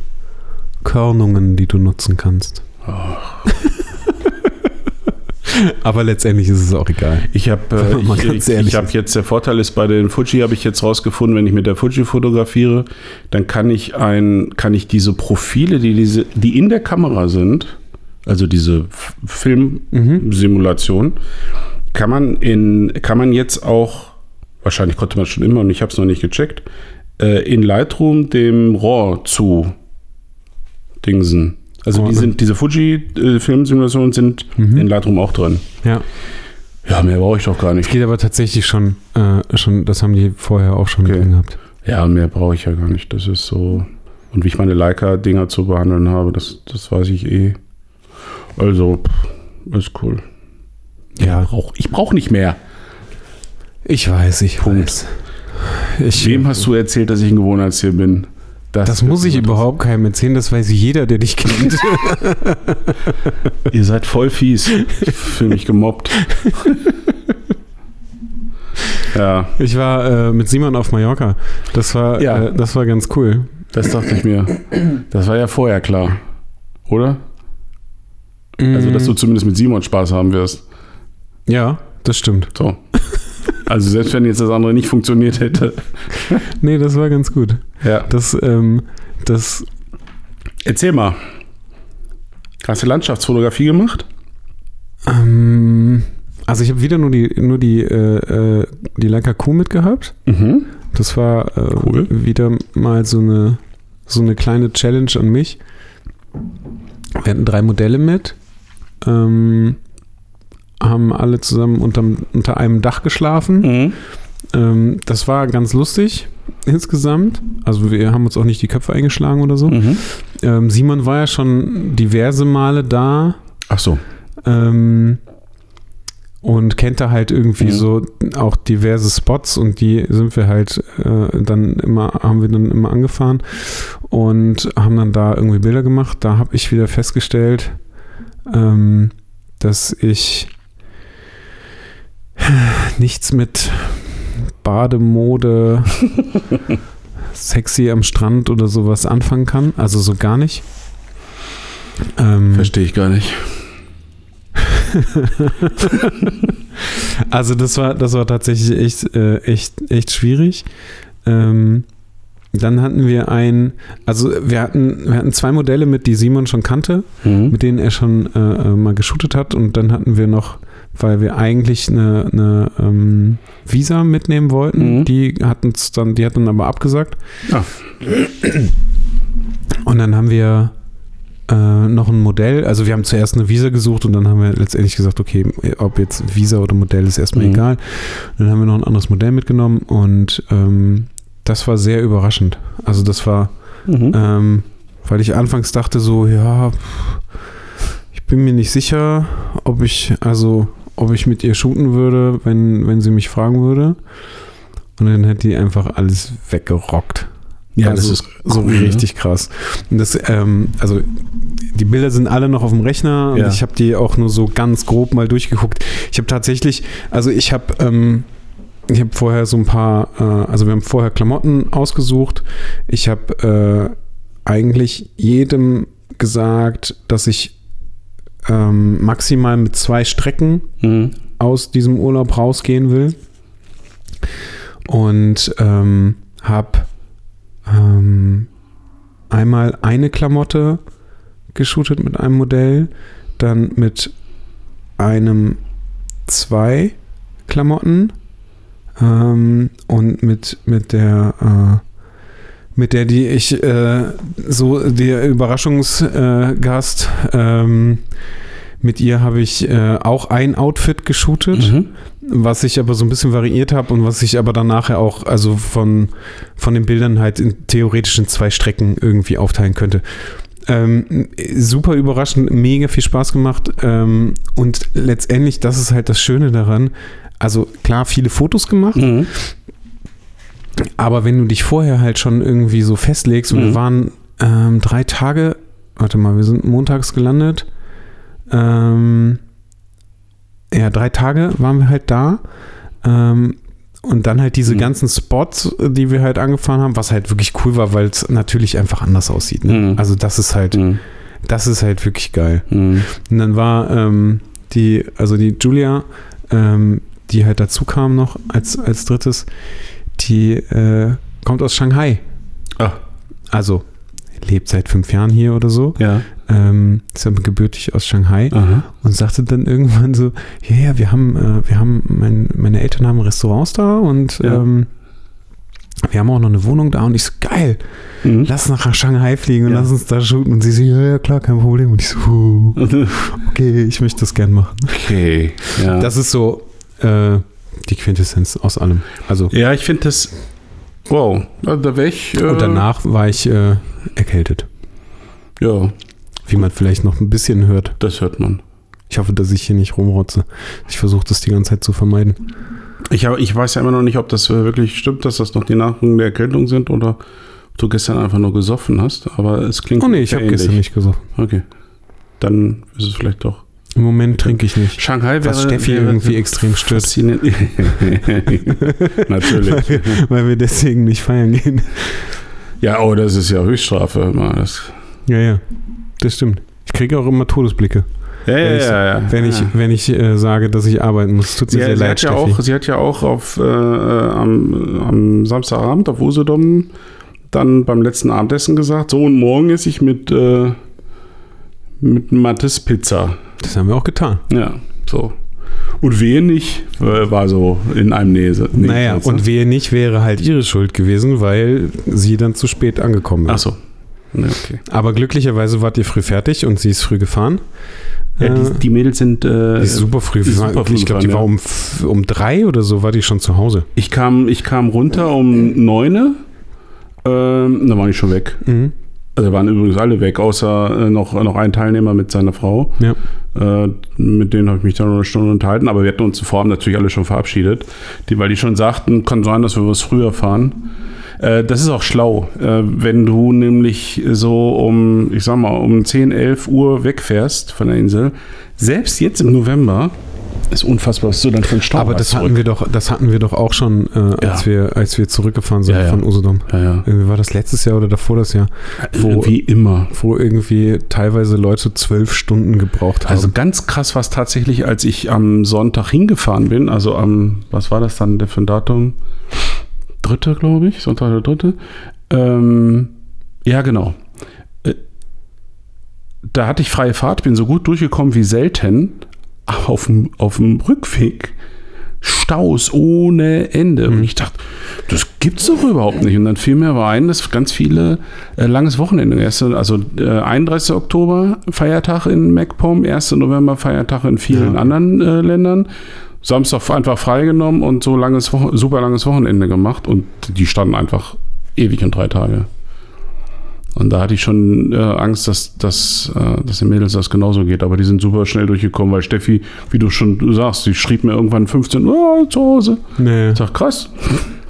Speaker 2: Körnungen, die du nutzen kannst.
Speaker 1: Oh.
Speaker 2: Aber letztendlich ist es auch egal.
Speaker 1: Ich habe äh, ich, ich
Speaker 2: ist.
Speaker 1: jetzt der Vorteil ist bei den Fuji habe ich jetzt rausgefunden, wenn ich mit der Fuji fotografiere, dann kann ich ein kann ich diese Profile, die diese die in der Kamera sind, also diese Filmsimulation, kann man in kann man jetzt auch wahrscheinlich konnte man schon immer und ich habe es noch nicht gecheckt äh, in Lightroom dem RAW zu Dingsen. Also
Speaker 2: Oh,
Speaker 1: die sind diese Fuji äh, sind
Speaker 2: Mhm.
Speaker 1: in Lightroom auch drin.
Speaker 2: Ja.
Speaker 1: Ja, mehr brauche ich doch gar nicht.
Speaker 2: Es geht aber tatsächlich schon, äh, schon, das haben die vorher auch schon
Speaker 1: Okay.
Speaker 2: drin gehabt.
Speaker 1: Ja, mehr brauche ich ja gar nicht. Das ist so. Und wie ich meine Leica-Dinger zu behandeln habe, das, das weiß ich eh. Also, pff, ist cool.
Speaker 2: Ja,
Speaker 1: Brauch, ich brauche nicht mehr.
Speaker 2: Ich weiß, ich
Speaker 1: Punkt.
Speaker 2: weiß. Ich,
Speaker 1: Wem hast du erzählt, dass ich ein Gewohnheitstier bin?
Speaker 2: das
Speaker 1: wird
Speaker 2: muss ich überhaupt keinem erzählen, das weiß jeder, der dich kennt.
Speaker 1: Ihr seid voll fies. Ich fühle mich gemobbt. ja,
Speaker 2: Ich war äh, mit Simon auf Mallorca. Das war,
Speaker 1: Ja.
Speaker 2: äh, das war ganz cool.
Speaker 1: das dachte ich mir. Das war ja vorher klar. Oder? Also, dass du zumindest mit Simon Spaß haben wirst.
Speaker 2: ja, das stimmt.
Speaker 1: So. Also, selbst wenn jetzt das andere nicht funktioniert hätte.
Speaker 2: Nee, das war ganz gut.
Speaker 1: Ja.
Speaker 2: Das, ähm, das,
Speaker 1: Erzähl mal. Hast du Landschaftsfotografie gemacht?
Speaker 2: ähm, also ich habe wieder nur die, nur die, äh, äh, die Leica Q mitgehabt.
Speaker 1: Mhm.
Speaker 2: Das war äh,
Speaker 1: Cool.
Speaker 2: wieder mal so eine, so eine kleine Challenge an mich. Wir hatten drei Modelle mit, ähm, haben alle zusammen unterm, unter einem Dach geschlafen.
Speaker 1: Mhm.
Speaker 2: Ähm, das war ganz lustig insgesamt. Also wir haben uns auch nicht die Köpfe eingeschlagen oder so.
Speaker 1: Mhm.
Speaker 2: Ähm, Simon war ja schon diverse Male da.
Speaker 1: Ach so.
Speaker 2: Ähm, und kennt da halt irgendwie
Speaker 1: Mhm.
Speaker 2: so auch diverse Spots und die sind wir halt äh, dann immer, haben wir dann immer angefahren und haben dann da irgendwie Bilder gemacht. Da habe ich wieder festgestellt, ähm, dass ich nichts mit Bademode, sexy am Strand oder sowas anfangen kann. Also so gar nicht. Ähm,
Speaker 1: Verstehe ich gar nicht.
Speaker 2: Also das war, das war tatsächlich echt, äh, echt, echt schwierig. Ähm, dann hatten wir ein, also wir hatten, wir hatten zwei Modelle mit, die Simon schon kannte,
Speaker 1: Mhm.
Speaker 2: mit denen er schon äh, äh, mal geshootet hat. Und dann hatten wir noch, weil wir eigentlich eine, eine ähm, Visa mitnehmen wollten,
Speaker 1: Mhm.
Speaker 2: die hatten dann, die hat dann aber abgesagt.
Speaker 1: Ah.
Speaker 2: Und dann haben wir äh, noch ein Modell, also wir haben zuerst eine Visa gesucht und dann haben wir letztendlich gesagt, okay, ob jetzt Visa oder Modell ist erstmal
Speaker 1: Mhm.
Speaker 2: egal. Und dann haben wir noch ein anderes Modell mitgenommen und ähm, das war sehr überraschend. Also das war,
Speaker 1: Mhm.
Speaker 2: ähm, weil ich anfangs dachte so, ja, ich bin mir nicht sicher, ob ich, also ob ich mit ihr shooten würde, wenn, wenn sie mich fragen würde. Und dann hat die einfach alles weggerockt.
Speaker 1: Ja,
Speaker 2: also,
Speaker 1: das ist
Speaker 2: so
Speaker 1: cool, ne?
Speaker 2: richtig krass. Und das, ähm, also die Bilder sind alle noch auf dem Rechner und
Speaker 1: Ja.
Speaker 2: ich habe die auch nur so ganz grob mal durchgeguckt. Ich habe tatsächlich, also ich habe, ähm, ich habe vorher so ein paar, äh, also wir haben vorher Klamotten ausgesucht. Ich habe äh, eigentlich jedem gesagt, dass ich ähm, maximal mit zwei Strecken
Speaker 1: Mhm.
Speaker 2: aus diesem Urlaub rausgehen will. Und ähm, habe ähm, einmal eine Klamotte geshootet mit einem Modell, dann mit einem zwei Klamotten ähm, und mit, mit der äh, mit der, die ich äh, so der Überraschungsgast ähm, mit ihr habe ich äh, auch ein Outfit geshootet
Speaker 1: Mhm.
Speaker 2: was ich aber so ein bisschen variiert habe und was ich aber dann nachher auch, also von, von den Bildern halt in, theoretisch in zwei Strecken irgendwie aufteilen könnte. Ähm, super überraschend, mega viel Spaß gemacht ähm, und letztendlich, das ist halt das Schöne daran, also klar, viele Fotos gemacht,
Speaker 1: Mhm.
Speaker 2: Aber wenn du dich vorher halt schon irgendwie so festlegst und
Speaker 1: Mhm.
Speaker 2: wir waren ähm, drei Tage, warte mal, wir sind montags gelandet, ähm, ja, drei Tage waren wir halt da ähm, und dann halt diese
Speaker 1: Mhm.
Speaker 2: ganzen Spots, die wir halt angefahren haben, was halt wirklich cool war, weil es natürlich einfach anders aussieht. Ne?
Speaker 1: Mhm.
Speaker 2: Also das ist halt,
Speaker 1: Mhm.
Speaker 2: das ist halt wirklich geil.
Speaker 1: Mhm.
Speaker 2: Und dann war ähm, die, also die Julia, ähm, die halt dazu kam noch als, als drittes, die äh, kommt aus Shanghai.
Speaker 1: Ah,
Speaker 2: Also lebt seit fünf Jahren hier oder so.
Speaker 1: ja.
Speaker 2: Ähm, ist aber gebürtig aus Shanghai
Speaker 1: Aha.
Speaker 2: und sagte dann irgendwann so, ja, ja, wir haben, äh, wir haben, mein, meine Eltern haben Restaurants da und
Speaker 1: Ja.
Speaker 2: ähm, wir haben auch noch eine Wohnung da und ich so, geil,
Speaker 1: Mhm.
Speaker 2: lass nach Shanghai fliegen und
Speaker 1: Ja.
Speaker 2: lass uns da shooten. Und sie so, ja, ja, klar, kein Problem. Und ich so, "Huh, okay, ich möchte das gern machen.
Speaker 1: Okay. Ja.
Speaker 2: Das ist so äh, die Quintessenz aus allem. Also,
Speaker 1: ja, ich finde das. Wow, da wäre ich. Äh,
Speaker 2: und danach war ich äh, erkältet.
Speaker 1: Ja,
Speaker 2: Wie man vielleicht noch ein bisschen hört.
Speaker 1: das hört man.
Speaker 2: Ich hoffe, dass ich hier nicht rumrotze. Ich versuche das die ganze Zeit zu vermeiden.
Speaker 1: Ich, hab, ich weiß ja immer noch nicht, ob das äh, wirklich stimmt, dass das noch die Nachwirkungen der Erkältung sind oder ob du gestern einfach nur gesoffen hast. Aber es klingt.
Speaker 2: Oh nee, ich habe gestern nicht gesagt.
Speaker 1: Okay. Dann ist es vielleicht doch.
Speaker 2: Im Moment trinke ich nicht.
Speaker 1: Shanghai wäre.
Speaker 2: Was Steffi
Speaker 1: wäre
Speaker 2: irgendwie extrem stört.
Speaker 1: Natürlich.
Speaker 2: Weil wir, deswegen nicht feiern gehen.
Speaker 1: Ja, oh, das ist ja Höchststrafe. Immer. Das,
Speaker 2: Ja, ja. Das stimmt. Ich kriege auch immer Todesblicke,
Speaker 1: ja, ja,
Speaker 2: Wenn ich-
Speaker 1: ja, ja.
Speaker 2: wenn ich,
Speaker 1: ja.
Speaker 2: wenn ich äh, sage, dass ich arbeiten muss. Tut
Speaker 1: Sie,
Speaker 2: mir sehr
Speaker 1: sie,
Speaker 2: leid,
Speaker 1: hat ja
Speaker 2: Steffi.
Speaker 1: auch, sie hat ja auch auf, äh, äh, am, am Samstagabend auf Usedom dann beim letzten Abendessen gesagt, so und morgen esse ich mit, äh, mit Mattes Pizza.
Speaker 2: Das haben wir auch getan.
Speaker 1: Ja, so. Und wehe nicht, äh, war so in einem Näse.
Speaker 2: naja, und wehe nicht, wäre halt ihre Schuld gewesen, weil sie dann zu spät angekommen ist.
Speaker 1: Achso. Ja, okay.
Speaker 2: Aber glücklicherweise wart ihr früh fertig und sie ist früh gefahren.
Speaker 1: Ja,
Speaker 2: Äh,
Speaker 1: die, die Mädels sind. Äh,
Speaker 2: die ist super früh.
Speaker 1: die ist super früh
Speaker 2: ich glaube, die
Speaker 1: gefahren,
Speaker 2: war
Speaker 1: ja.
Speaker 2: um, um drei oder so, war die schon zu Hause.
Speaker 1: ich, kam, ich kam runter um neune. Ähm, da war ich schon weg.
Speaker 2: Mhm.
Speaker 1: Also waren übrigens alle weg, außer äh, noch, noch ein Teilnehmer mit seiner Frau.
Speaker 2: Ja.
Speaker 1: Äh, mit denen habe ich mich dann noch eine Stunde unterhalten, aber wir hatten uns zuvor natürlich alle schon verabschiedet, die, weil die schon sagten, kann sein, dass wir was früher fahren. Äh, das ist auch schlau, äh, wenn du nämlich so um, ich sag mal, um 10, 11 Uhr wegfährst von der Insel. Selbst jetzt im November ist unfassbar, was du dann für ein Stau
Speaker 2: Aber das hatten
Speaker 1: zurück.
Speaker 2: wir doch, das hatten wir doch auch schon, äh, als,
Speaker 1: Ja.
Speaker 2: wir, als wir zurückgefahren sind
Speaker 1: Ja,
Speaker 2: von Usedom.
Speaker 1: Ja, ja.
Speaker 2: Irgendwie war das letztes Jahr oder davor das Jahr, wo-
Speaker 1: Wie immer.
Speaker 2: wo irgendwie teilweise Leute zwölf Stunden gebraucht haben.
Speaker 1: Also ganz krass war es tatsächlich, als ich am Sonntag hingefahren bin, also am, was war das dann für ein Datum? Dritte, glaube ich, Sonntag der dritte. Ähm, ja, genau. Äh, Da hatte ich freie Fahrt, bin so gut durchgekommen wie selten. Aber auf dem, auf dem Rückweg Staus ohne Ende. Und ich dachte, das gibt's doch überhaupt nicht. Und dann fiel mir aber ein, dass ganz viele äh, langes Wochenende. Erste, also äh, 31. Oktober Feiertag in MacPom, 1. November Feiertag in vielen
Speaker 2: Ja.
Speaker 1: anderen äh, Ländern. Samstag einfach freigenommen und so langes super langes Wochenende gemacht. Und die standen einfach ewig und drei Tage. Und da hatte ich schon äh, Angst, dass, dass, äh, dass den Mädels das genauso geht. Aber die sind super schnell durchgekommen, weil Steffi, wie du schon sagst, die schrieb mir irgendwann 15 Uhr zu Hause.
Speaker 2: nee,
Speaker 1: Ich sag, krass,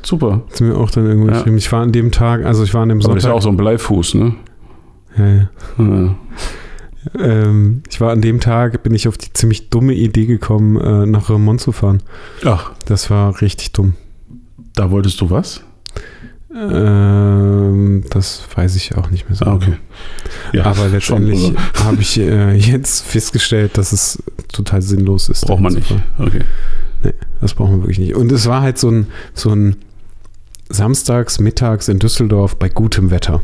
Speaker 1: super.
Speaker 2: hat mir auch dann irgendwo
Speaker 1: Ja.
Speaker 2: geschrieben. Ich war an dem Tag, also ich war an dem
Speaker 1: Aber das ist ja
Speaker 2: Sonntag.
Speaker 1: auch so ein Bleifuß, ne?
Speaker 2: ja, ja.
Speaker 1: Ja.
Speaker 2: Ähm, ich war an dem Tag, bin ich auf die ziemlich dumme Idee gekommen, äh, nach Remont zu fahren.
Speaker 1: Ach,
Speaker 2: Das war richtig dumm.
Speaker 1: da wolltest du was?
Speaker 2: Ähm, das weiß ich auch nicht mehr so.
Speaker 1: Ah, okay. Ja,
Speaker 2: Aber letztendlich
Speaker 1: oder?
Speaker 2: habe ich äh, jetzt festgestellt, dass es total sinnlos ist.
Speaker 1: Braucht man nicht. Okay.
Speaker 2: Das braucht man wirklich nicht. Und es war halt so ein, so ein samstags, mittags in Düsseldorf bei gutem Wetter.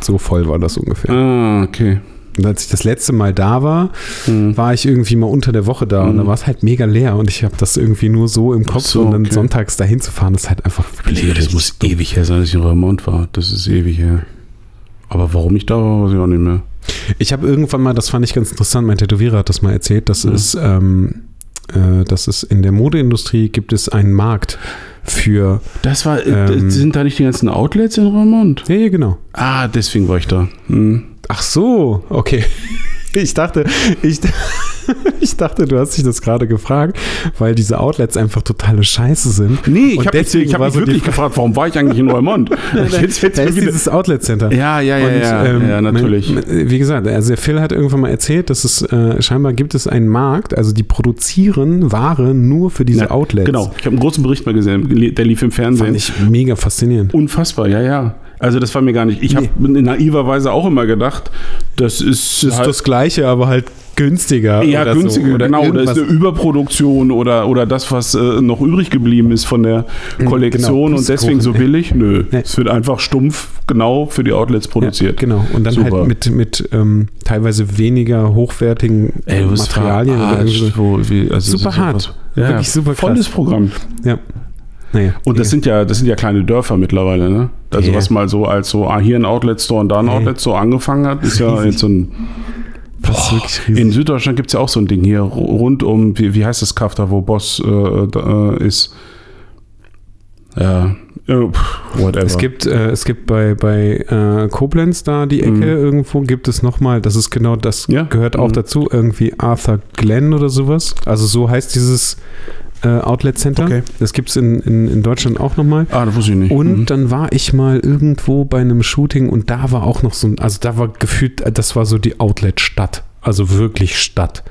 Speaker 2: So voll war das ungefähr.
Speaker 1: Ah, okay.
Speaker 2: Und als ich das letzte Mal da war,
Speaker 1: Hm.
Speaker 2: war ich irgendwie mal unter der Woche da und
Speaker 1: Mhm.
Speaker 2: da war es halt mega leer und ich habe das irgendwie nur so im Kopf
Speaker 1: so,
Speaker 2: und dann
Speaker 1: okay.
Speaker 2: sonntags dahin zu fahren, ist halt einfach
Speaker 1: Nee, das muss ewig her sein, dass ich in Remont war. Das ist ewig her. Aber warum ich da war, weiß ich auch nicht mehr.
Speaker 2: Ich habe irgendwann mal, das fand ich ganz interessant, mein Tätowierer hat das mal erzählt, dass
Speaker 1: Mhm.
Speaker 2: es, ähm, äh, dass es in der Modeindustrie gibt es einen Markt für,
Speaker 1: Das war,
Speaker 2: Ähm.
Speaker 1: äh, sind da nicht die ganzen Outlets in Remont?
Speaker 2: ja, ja, genau.
Speaker 1: Ah, deswegen war ich da. Hm.
Speaker 2: Ach so, okay. Ich dachte, ich, Ich dachte, du hast dich das gerade gefragt, weil diese Outlets einfach totale Scheiße sind.
Speaker 1: Nee, ich habe mich, ich hab mich
Speaker 2: so
Speaker 1: wirklich gefragt, warum war ich eigentlich in Neumond? Jetzt- jetzt
Speaker 2: da ist dieses Outlet Center.
Speaker 1: ja, ja, ja,
Speaker 2: Und,
Speaker 1: ja,
Speaker 2: ähm,
Speaker 1: ja, natürlich.
Speaker 2: Wie gesagt, also der Phil hat irgendwann mal erzählt, dass es äh, scheinbar gibt es einen Markt, also die produzieren Ware nur für diese
Speaker 1: Ja,
Speaker 2: Outlets.
Speaker 1: Genau, ich habe einen großen Bericht mal gesehen, der lief im Fernsehen.
Speaker 2: Fand ich mega faszinierend.
Speaker 1: Unfassbar, ja, ja. Also das war mir gar nicht. Ich habe naiverweise auch immer gedacht, das ist,
Speaker 2: Das ist
Speaker 1: halt
Speaker 2: das Gleiche, aber halt günstiger.
Speaker 1: eher
Speaker 2: oder
Speaker 1: günstiger,
Speaker 2: so. Oder
Speaker 1: genau. Oder ist eine Überproduktion oder, oder das, was äh, noch übrig geblieben ist von der Kollektion
Speaker 2: genau,
Speaker 1: und deswegen so billig. Nö,
Speaker 2: Nee.
Speaker 1: es wird einfach stumpf genau für die Outlets produziert.
Speaker 2: Ja, genau. Und dann
Speaker 1: Super.
Speaker 2: halt mit, mit ähm, teilweise weniger hochwertigen
Speaker 1: Ey,
Speaker 2: Materialien. oder irgendwie so.
Speaker 1: wo, wie, also
Speaker 2: Super hart.
Speaker 1: Ja,
Speaker 2: Wirklich super krass.
Speaker 1: Volles Programm.
Speaker 2: Ja. Naja.
Speaker 1: Und das sind ja, das sind ja kleine Dörfer mittlerweile, ne? Also
Speaker 2: Ja.
Speaker 1: was mal so als so, ah, hier ein Outlet Store und da ein. Outlet Store angefangen hat, ist ja jetzt so ein.
Speaker 2: das ist wirklich riesig.
Speaker 1: In Süddeutschland gibt es ja auch so ein Ding hier ru- rund um, wie, wie heißt das Kaff da, wo Boss äh, äh, ist? Ja, äh, whatever.
Speaker 2: Es gibt, äh, es gibt bei, bei äh, Koblenz da die Ecke
Speaker 1: Mhm.
Speaker 2: irgendwo, gibt es nochmal, das ist genau, das
Speaker 1: Ja.
Speaker 2: gehört auch
Speaker 1: Mhm.
Speaker 2: dazu, irgendwie Arthur Glenn oder sowas. Also so heißt dieses äh, Outlet Center.
Speaker 1: Okay.
Speaker 2: Das gibt es in, in, in Deutschland auch nochmal.
Speaker 1: ah, das wusste ich nicht.
Speaker 2: Und
Speaker 1: Mhm.
Speaker 2: dann war ich mal irgendwo bei einem Shooting und da war auch noch so ein, also da war gefühlt, das war so die Outlet-Stadt. Also wirklich Stadt.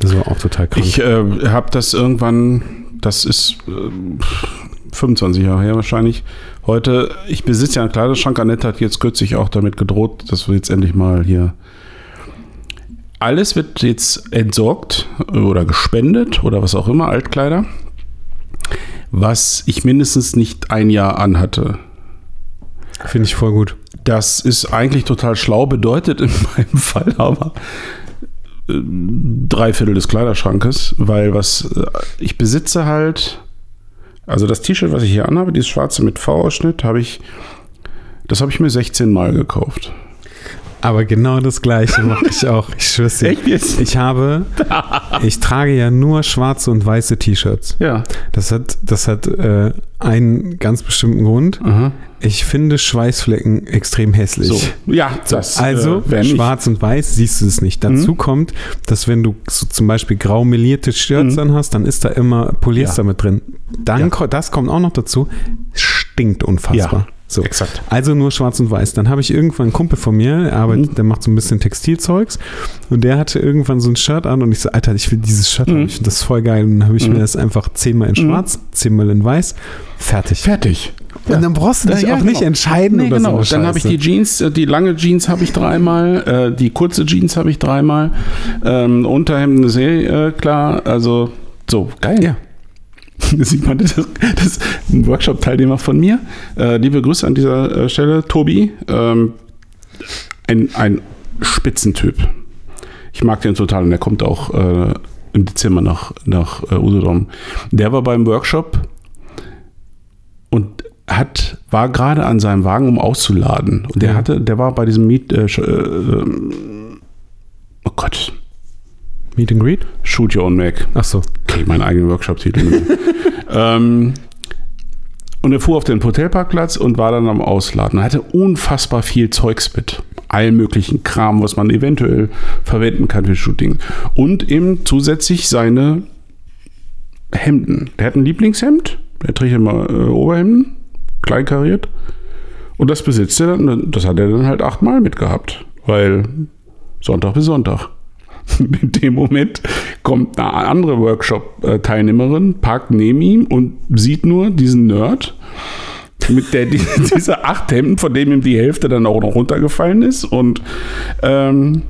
Speaker 2: Das war auch total krank.
Speaker 1: Ich äh, habe das irgendwann, das ist äh, 25 Jahre her wahrscheinlich. Heute, ich besitze ja einen Kleiderschrank. Annette hat jetzt kürzlich auch damit gedroht, dass wir jetzt endlich mal hier. Alles wird jetzt entsorgt oder gespendet oder was auch immer, Altkleider, was ich mindestens nicht ein Jahr anhatte.
Speaker 2: Finde ich voll gut.
Speaker 1: Das ist eigentlich total schlau, bedeutet in meinem Fall aber äh, drei Viertel des Kleiderschrankes, weil was äh, ich besitze halt, also das T-Shirt, was ich hier anhabe, dieses schwarze mit V-Ausschnitt, habe ich, das habe ich mir 16 Mal gekauft.
Speaker 2: Aber genau das Gleiche mache ich auch. Ich schwör's dir.
Speaker 1: Echt jetzt?
Speaker 2: Ich habe, ich trage ja nur schwarze und weiße T-Shirts.
Speaker 1: Ja.
Speaker 2: Das hat, das hat äh, einen ganz bestimmten Grund.
Speaker 1: Aha.
Speaker 2: Ich finde Schweißflecken extrem hässlich.
Speaker 1: So. Ja, das
Speaker 2: Also,
Speaker 1: äh, wär nicht.
Speaker 2: schwarz und weiß siehst du es nicht. Dazu
Speaker 1: Mhm.
Speaker 2: kommt, dass wenn du so zum Beispiel grau melierte Shirts
Speaker 1: Mhm.
Speaker 2: anhast, dann ist da immer Polyester
Speaker 1: Ja.
Speaker 2: mit drin. Dann,
Speaker 1: Ja.
Speaker 2: das kommt auch noch dazu, stinkt unfassbar.
Speaker 1: Ja,
Speaker 2: So.
Speaker 1: exakt.
Speaker 2: Also nur schwarz und weiß. Dann habe ich irgendwann einen Kumpel von mir, der, arbeitet,
Speaker 1: Mhm.
Speaker 2: der macht so ein bisschen Textilzeugs und der hatte irgendwann so ein Shirt an und ich so, Alter, ich will dieses Shirt haben,
Speaker 1: Mhm.
Speaker 2: ich finde das voll geil. Und dann habe ich
Speaker 1: Mhm.
Speaker 2: mir das einfach zehnmal in
Speaker 1: Mhm.
Speaker 2: schwarz, zehnmal in weiß, fertig.
Speaker 1: Fertig.
Speaker 2: Und dann brauchst du dich
Speaker 1: Ja,
Speaker 2: auch nicht
Speaker 1: genau.
Speaker 2: entscheiden
Speaker 1: Nee,
Speaker 2: oder
Speaker 1: genau.
Speaker 2: so.
Speaker 1: Dann habe ich die Jeans, äh, die lange Jeans habe ich dreimal, äh, die kurze Jeans habe ich dreimal, ähm, Unterhemden sehr äh, klar, also so, geil.
Speaker 2: Ja.
Speaker 1: Man, das, das ist ein Workshop-Teilnehmer von mir. Äh, liebe Grüße an dieser äh, Stelle, Tobi. Ähm, ein, ein Spitzentyp. Ich mag den total und der kommt auch äh, im Dezember nach, nach äh, Usedom. Der war beim Workshop und hat, war gerade an seinem Wagen, um auszuladen. Und der
Speaker 2: Ja.
Speaker 1: hatte, der war bei diesem Meet, äh, Sch- äh, ähm, oh Gott,
Speaker 2: Meet and Greet?
Speaker 1: Shoot Your Own Mac.
Speaker 2: Ach so.
Speaker 1: Okay, meinen eigenen Workshop-Titel. ähm, und er fuhr auf den Hotelparkplatz und war dann am Ausladen. Er hatte unfassbar viel Zeugs mit. Allen möglichen Kram, was man eventuell verwenden kann für Shooting. Und eben zusätzlich seine Hemden. Der hat ein Lieblingshemd. Er trägt immer äh, Oberhemden, kleinkariert. Und das besitzt er dann. Das hat er dann halt achtmal mitgehabt. Weil Sonntag bis Sonntag. In dem Moment kommt eine andere Workshop-Teilnehmerin, parkt neben ihm und sieht nur diesen Nerd mit der die, diese acht Hemden, von denen ihm die Hälfte dann auch noch runtergefallen ist. Und ähm,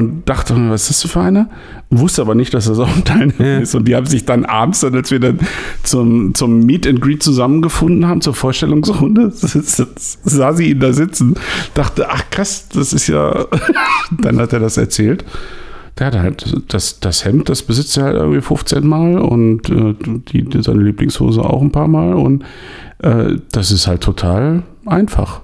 Speaker 1: und dachte, was ist das für einer? Wusste aber nicht, dass das auch ein Teilnehmer
Speaker 2: Ja.
Speaker 1: ist. Und die haben sich dann abends, dann, als wir dann zum, zum Meet and Greet zusammengefunden haben, zur Vorstellungsrunde, sah sie ihn da sitzen, dachte, ach krass, das ist ja. dann hat er das erzählt. Der hat halt das, das Hemd, das besitzt er halt irgendwie 15 Mal und äh, die, seine Lieblingshose auch ein paar Mal. Und äh, das ist halt total einfach.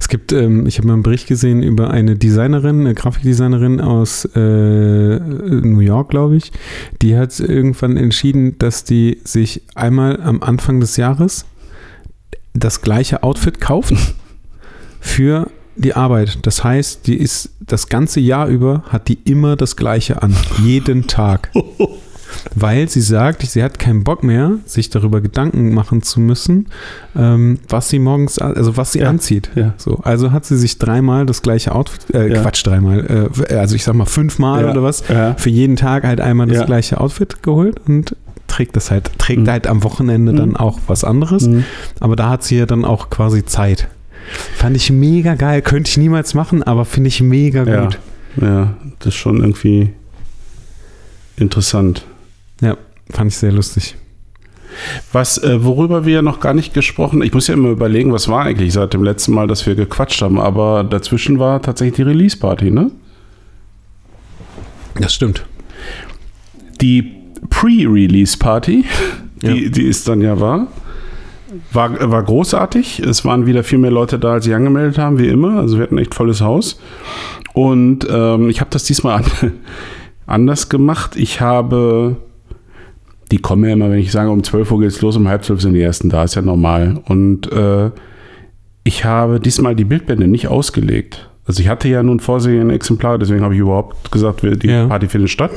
Speaker 2: Es gibt, ähm, ich habe mal einen Bericht gesehen über eine Designerin, eine Grafikdesignerin aus äh, New York, glaube ich. Die hat irgendwann entschieden, dass die sich einmal am Anfang des Jahres das gleiche Outfit kauft für die Arbeit. Das heißt, die ist das ganze Jahr über, hat die immer das Gleiche an. Jeden Tag. Weil sie sagt, sie hat keinen Bock mehr, sich darüber Gedanken machen zu müssen, ähm, was sie morgens, also was sie
Speaker 1: Ja.
Speaker 2: anzieht.
Speaker 1: Ja.
Speaker 2: So, also hat sie sich dreimal das gleiche Outfit, äh,
Speaker 1: Ja.
Speaker 2: Quatsch, dreimal, äh, also ich sag mal fünfmal oder was, für jeden Tag halt einmal das gleiche Outfit geholt und trägt das halt, trägt
Speaker 1: Mhm.
Speaker 2: halt am Wochenende dann
Speaker 1: Mhm.
Speaker 2: auch was anderes.
Speaker 1: Mhm.
Speaker 2: Aber da hat sie ja dann auch quasi Zeit. Fand ich mega geil. Könnte ich niemals machen, aber finde ich mega gut.
Speaker 1: Ja, das ist schon irgendwie interessant.
Speaker 2: Fand ich sehr lustig.
Speaker 1: Was, äh, worüber wir noch gar nicht gesprochen, ich muss ja immer überlegen, was war eigentlich seit dem letzten Mal, dass wir gequatscht haben, aber dazwischen war tatsächlich die Release-Party, ne?
Speaker 2: Das stimmt.
Speaker 1: Die Pre-Release-Party, die,
Speaker 2: Ja.
Speaker 1: die ist dann ja war, war, war großartig. Es waren wieder viel mehr Leute da, als sich angemeldet haben, wie immer. Also wir hatten echt volles Haus. Und ähm, ich habe das diesmal an, anders gemacht. Ich habe, die kommen ja immer, wenn ich sage, um 12 Uhr geht's los, um halb zwölf sind die ersten da, ist ja normal. Und äh, ich habe diesmal die Bildbände nicht ausgelegt. Also ich hatte ja nun vorsehende Exemplare, deswegen habe ich überhaupt gesagt, die
Speaker 2: Ja.
Speaker 1: Party findet statt.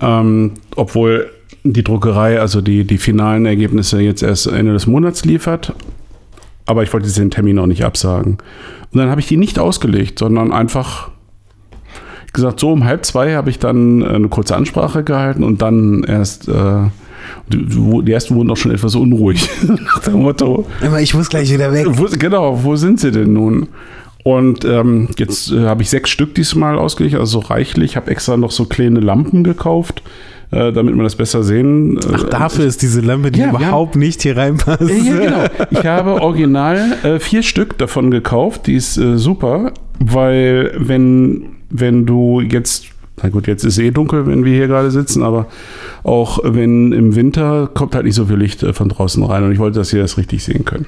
Speaker 1: Ähm, obwohl die Druckerei, also die, die finalen Ergebnisse jetzt erst Ende des Monats liefert. Aber ich wollte den Termin auch nicht absagen. Und dann habe ich die nicht ausgelegt, sondern einfach gesagt, so um halb zwei habe ich dann eine kurze Ansprache gehalten und dann erst, äh, die, ersten wurden auch schon etwas unruhig. Nach dem Motto,
Speaker 2: Aber ich muss gleich wieder weg.
Speaker 1: wo, genau, wo sind sie denn nun? Und ähm, jetzt äh, habe ich sechs Stück diesmal ausgelegt, also so reichlich. habe extra noch so kleine Lampen gekauft, äh, damit man das besser sehen. äh,
Speaker 2: Ach, dafür ist diese Lampe, die
Speaker 1: Ja,
Speaker 2: überhaupt nicht hier reinpasst.
Speaker 1: ja, ja, genau. Ich habe original äh, vier Stück davon gekauft. Die ist äh, super, weil wenn, wenn du jetzt, na gut, jetzt ist eh dunkel, wenn wir hier gerade sitzen, aber auch wenn im Winter kommt halt nicht so viel Licht äh, von draußen rein und ich wollte, dass ihr das richtig sehen könnt.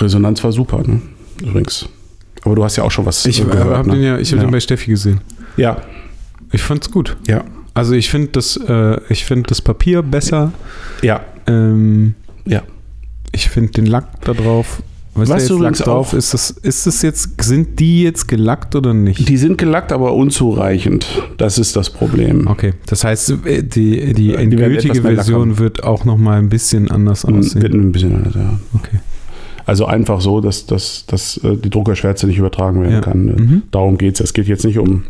Speaker 1: Resonanz war super, ne? Übrigens. Aber du hast ja auch schon was
Speaker 2: Ich
Speaker 1: äh,
Speaker 2: äh, habe
Speaker 1: ne?
Speaker 2: den ja, ich hab
Speaker 1: ja.
Speaker 2: den bei Steffi gesehen.
Speaker 1: ja,
Speaker 2: Ich fand's gut.
Speaker 1: ja,
Speaker 2: Also ich finde das, äh, ich finde das Papier besser.
Speaker 1: ja,
Speaker 2: Ähm,
Speaker 1: ja.
Speaker 2: ich finde den Lack da drauf. Was,
Speaker 1: Was
Speaker 2: da
Speaker 1: übrigens
Speaker 2: drauf ist das, ist das jetzt, sind die jetzt gelackt oder nicht?
Speaker 1: Die sind gelackt, aber unzureichend. Das ist das Problem.
Speaker 2: Okay, das heißt, äh, die, die
Speaker 1: Die
Speaker 2: endgültige
Speaker 1: Lack
Speaker 2: Version wird auch noch mal ein bisschen anders
Speaker 1: Wird
Speaker 2: aussehen.
Speaker 1: ein bisschen anders, ja.
Speaker 2: Okay.
Speaker 1: Also einfach so, dass, dass, dass äh, die Druckerschwärze nicht übertragen werden
Speaker 2: Ja.
Speaker 1: kann. ne?
Speaker 2: Mhm.
Speaker 1: Darum geht es. Es geht jetzt nicht um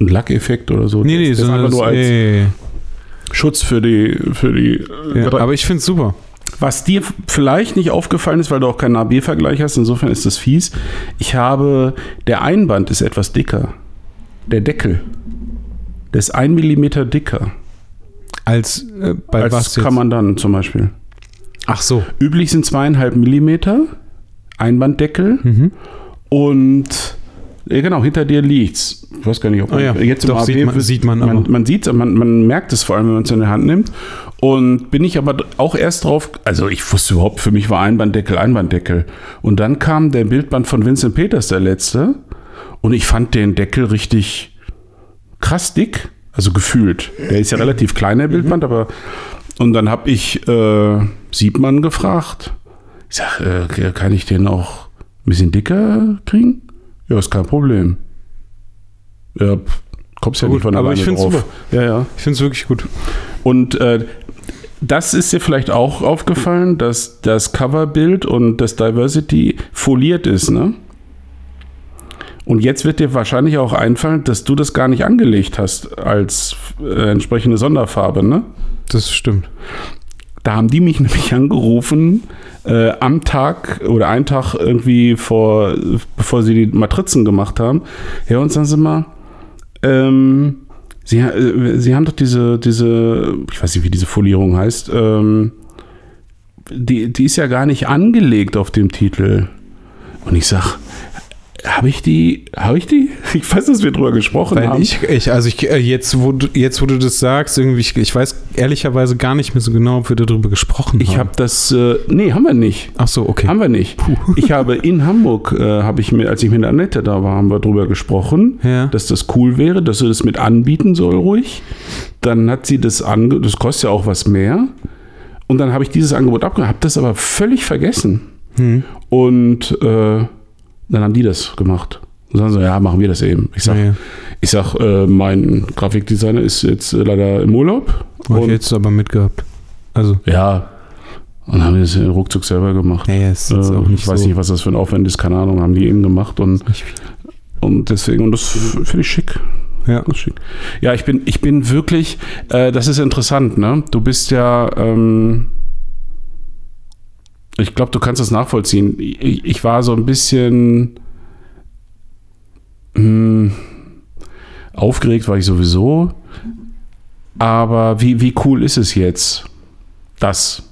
Speaker 1: einen Lackeffekt oder so.
Speaker 2: Nee, nee,
Speaker 1: das ist
Speaker 2: sondern
Speaker 1: einfach nur als
Speaker 2: ey,
Speaker 1: Schutz für die. Für die äh,
Speaker 2: ja, aber ich finde es super.
Speaker 1: Was dir vielleicht nicht aufgefallen ist, weil du auch keinen AB-Vergleich hast, insofern ist das fies. Ich habe, der Einband ist etwas dicker. Der Deckel. Der ist ein Millimeter dicker.
Speaker 2: Als äh, bei was
Speaker 1: als
Speaker 2: jetzt?
Speaker 1: kann man dann zum Beispiel.
Speaker 2: Ach so.
Speaker 1: Üblich sind zweieinhalb Millimeter Einbanddeckel.
Speaker 2: Mhm.
Speaker 1: Und ja, genau, hinter dir liegt's. Ich weiß gar nicht, ob man
Speaker 2: Ah ja,
Speaker 1: jetzt im
Speaker 2: doch,
Speaker 1: AB
Speaker 2: sieht man- sieht man
Speaker 1: man, man sieht man, man merkt es vor allem, wenn man es in der Hand nimmt. Und bin ich aber auch erst drauf, also ich wusste überhaupt, für mich war Einbanddeckel Einbanddeckel. Und dann kam der Bildband von Vincent Peters, der letzte. Und ich fand den Deckel richtig krass dick, also gefühlt. Der ist ja relativ klein, der Bildband, aber und dann habe ich äh, Siebmann gefragt. Ich sag, äh, kann ich den auch ein bisschen dicker kriegen? Ja, ist kein Problem. Ja, kommst ja
Speaker 2: Gut,
Speaker 1: nicht von
Speaker 2: aber
Speaker 1: alleine
Speaker 2: ich find's
Speaker 1: drauf.
Speaker 2: super.
Speaker 1: Ja, ja.
Speaker 2: Ich finde es wirklich gut.
Speaker 1: Und äh, das ist dir vielleicht auch aufgefallen, dass das Coverbild und das Diversity foliert ist, ne? Und jetzt wird dir wahrscheinlich auch einfallen, dass du das gar nicht angelegt hast als äh, entsprechende Sonderfarbe, ne?
Speaker 2: Das stimmt.
Speaker 1: Da haben die mich nämlich angerufen äh, am Tag oder einen Tag irgendwie vor, bevor sie die Matrizen gemacht haben. Ja, und sagen sie mal, ähm, sie, äh, sie haben doch diese, diese, ich weiß nicht, wie diese Folierung heißt, ähm, die, die ist ja gar nicht angelegt auf dem Titel. Und ich sag, habe ich die, habe ich die? Ich weiß, dass wir drüber gesprochen
Speaker 2: Weil
Speaker 1: haben.
Speaker 2: ich, ich, also ich, äh, jetzt, wo du, jetzt, wo du das sagst, irgendwie, ich, ich weiß ehrlicherweise gar nicht mehr so genau, ob wir darüber gesprochen
Speaker 1: ich
Speaker 2: haben.
Speaker 1: habe das, äh, nee, haben wir nicht.
Speaker 2: Ach so, okay.
Speaker 1: Haben wir nicht. Ich habe in Hamburg, äh, habe ich mir, als ich mit Annette da war, haben wir drüber gesprochen,
Speaker 2: Ja.
Speaker 1: dass das cool wäre, dass sie das mit anbieten soll, ruhig. Dann hat sie das ange, das kostet ja auch was mehr. Und dann habe ich dieses Angebot abgegeben, habe das aber völlig vergessen.
Speaker 2: Hm.
Speaker 1: Und äh, dann haben die das gemacht. Und sagen so, ja, machen wir das eben. Ich sag,
Speaker 2: Ja, ja.
Speaker 1: ich sag äh, mein Grafikdesigner ist jetzt äh, leider im Urlaub.
Speaker 2: Hab ich jetzt aber mitgehabt. Also,
Speaker 1: ja. Und haben das ruckzuck selber gemacht.
Speaker 2: naja, ist
Speaker 1: Äh,
Speaker 2: auch nicht
Speaker 1: ich weiß
Speaker 2: so.
Speaker 1: nicht, was das für ein Aufwand ist, keine Ahnung, haben die eben gemacht und, und deswegen, und das finde ich schick.
Speaker 2: Ja.
Speaker 1: Ja, ich bin, ich bin wirklich, äh, das ist interessant, ne? Du bist ja, ähm, ich glaube, du kannst das nachvollziehen. Ich, ich war so ein bisschen mh, aufgeregt, war ich sowieso. Aber wie, wie cool ist es jetzt, dass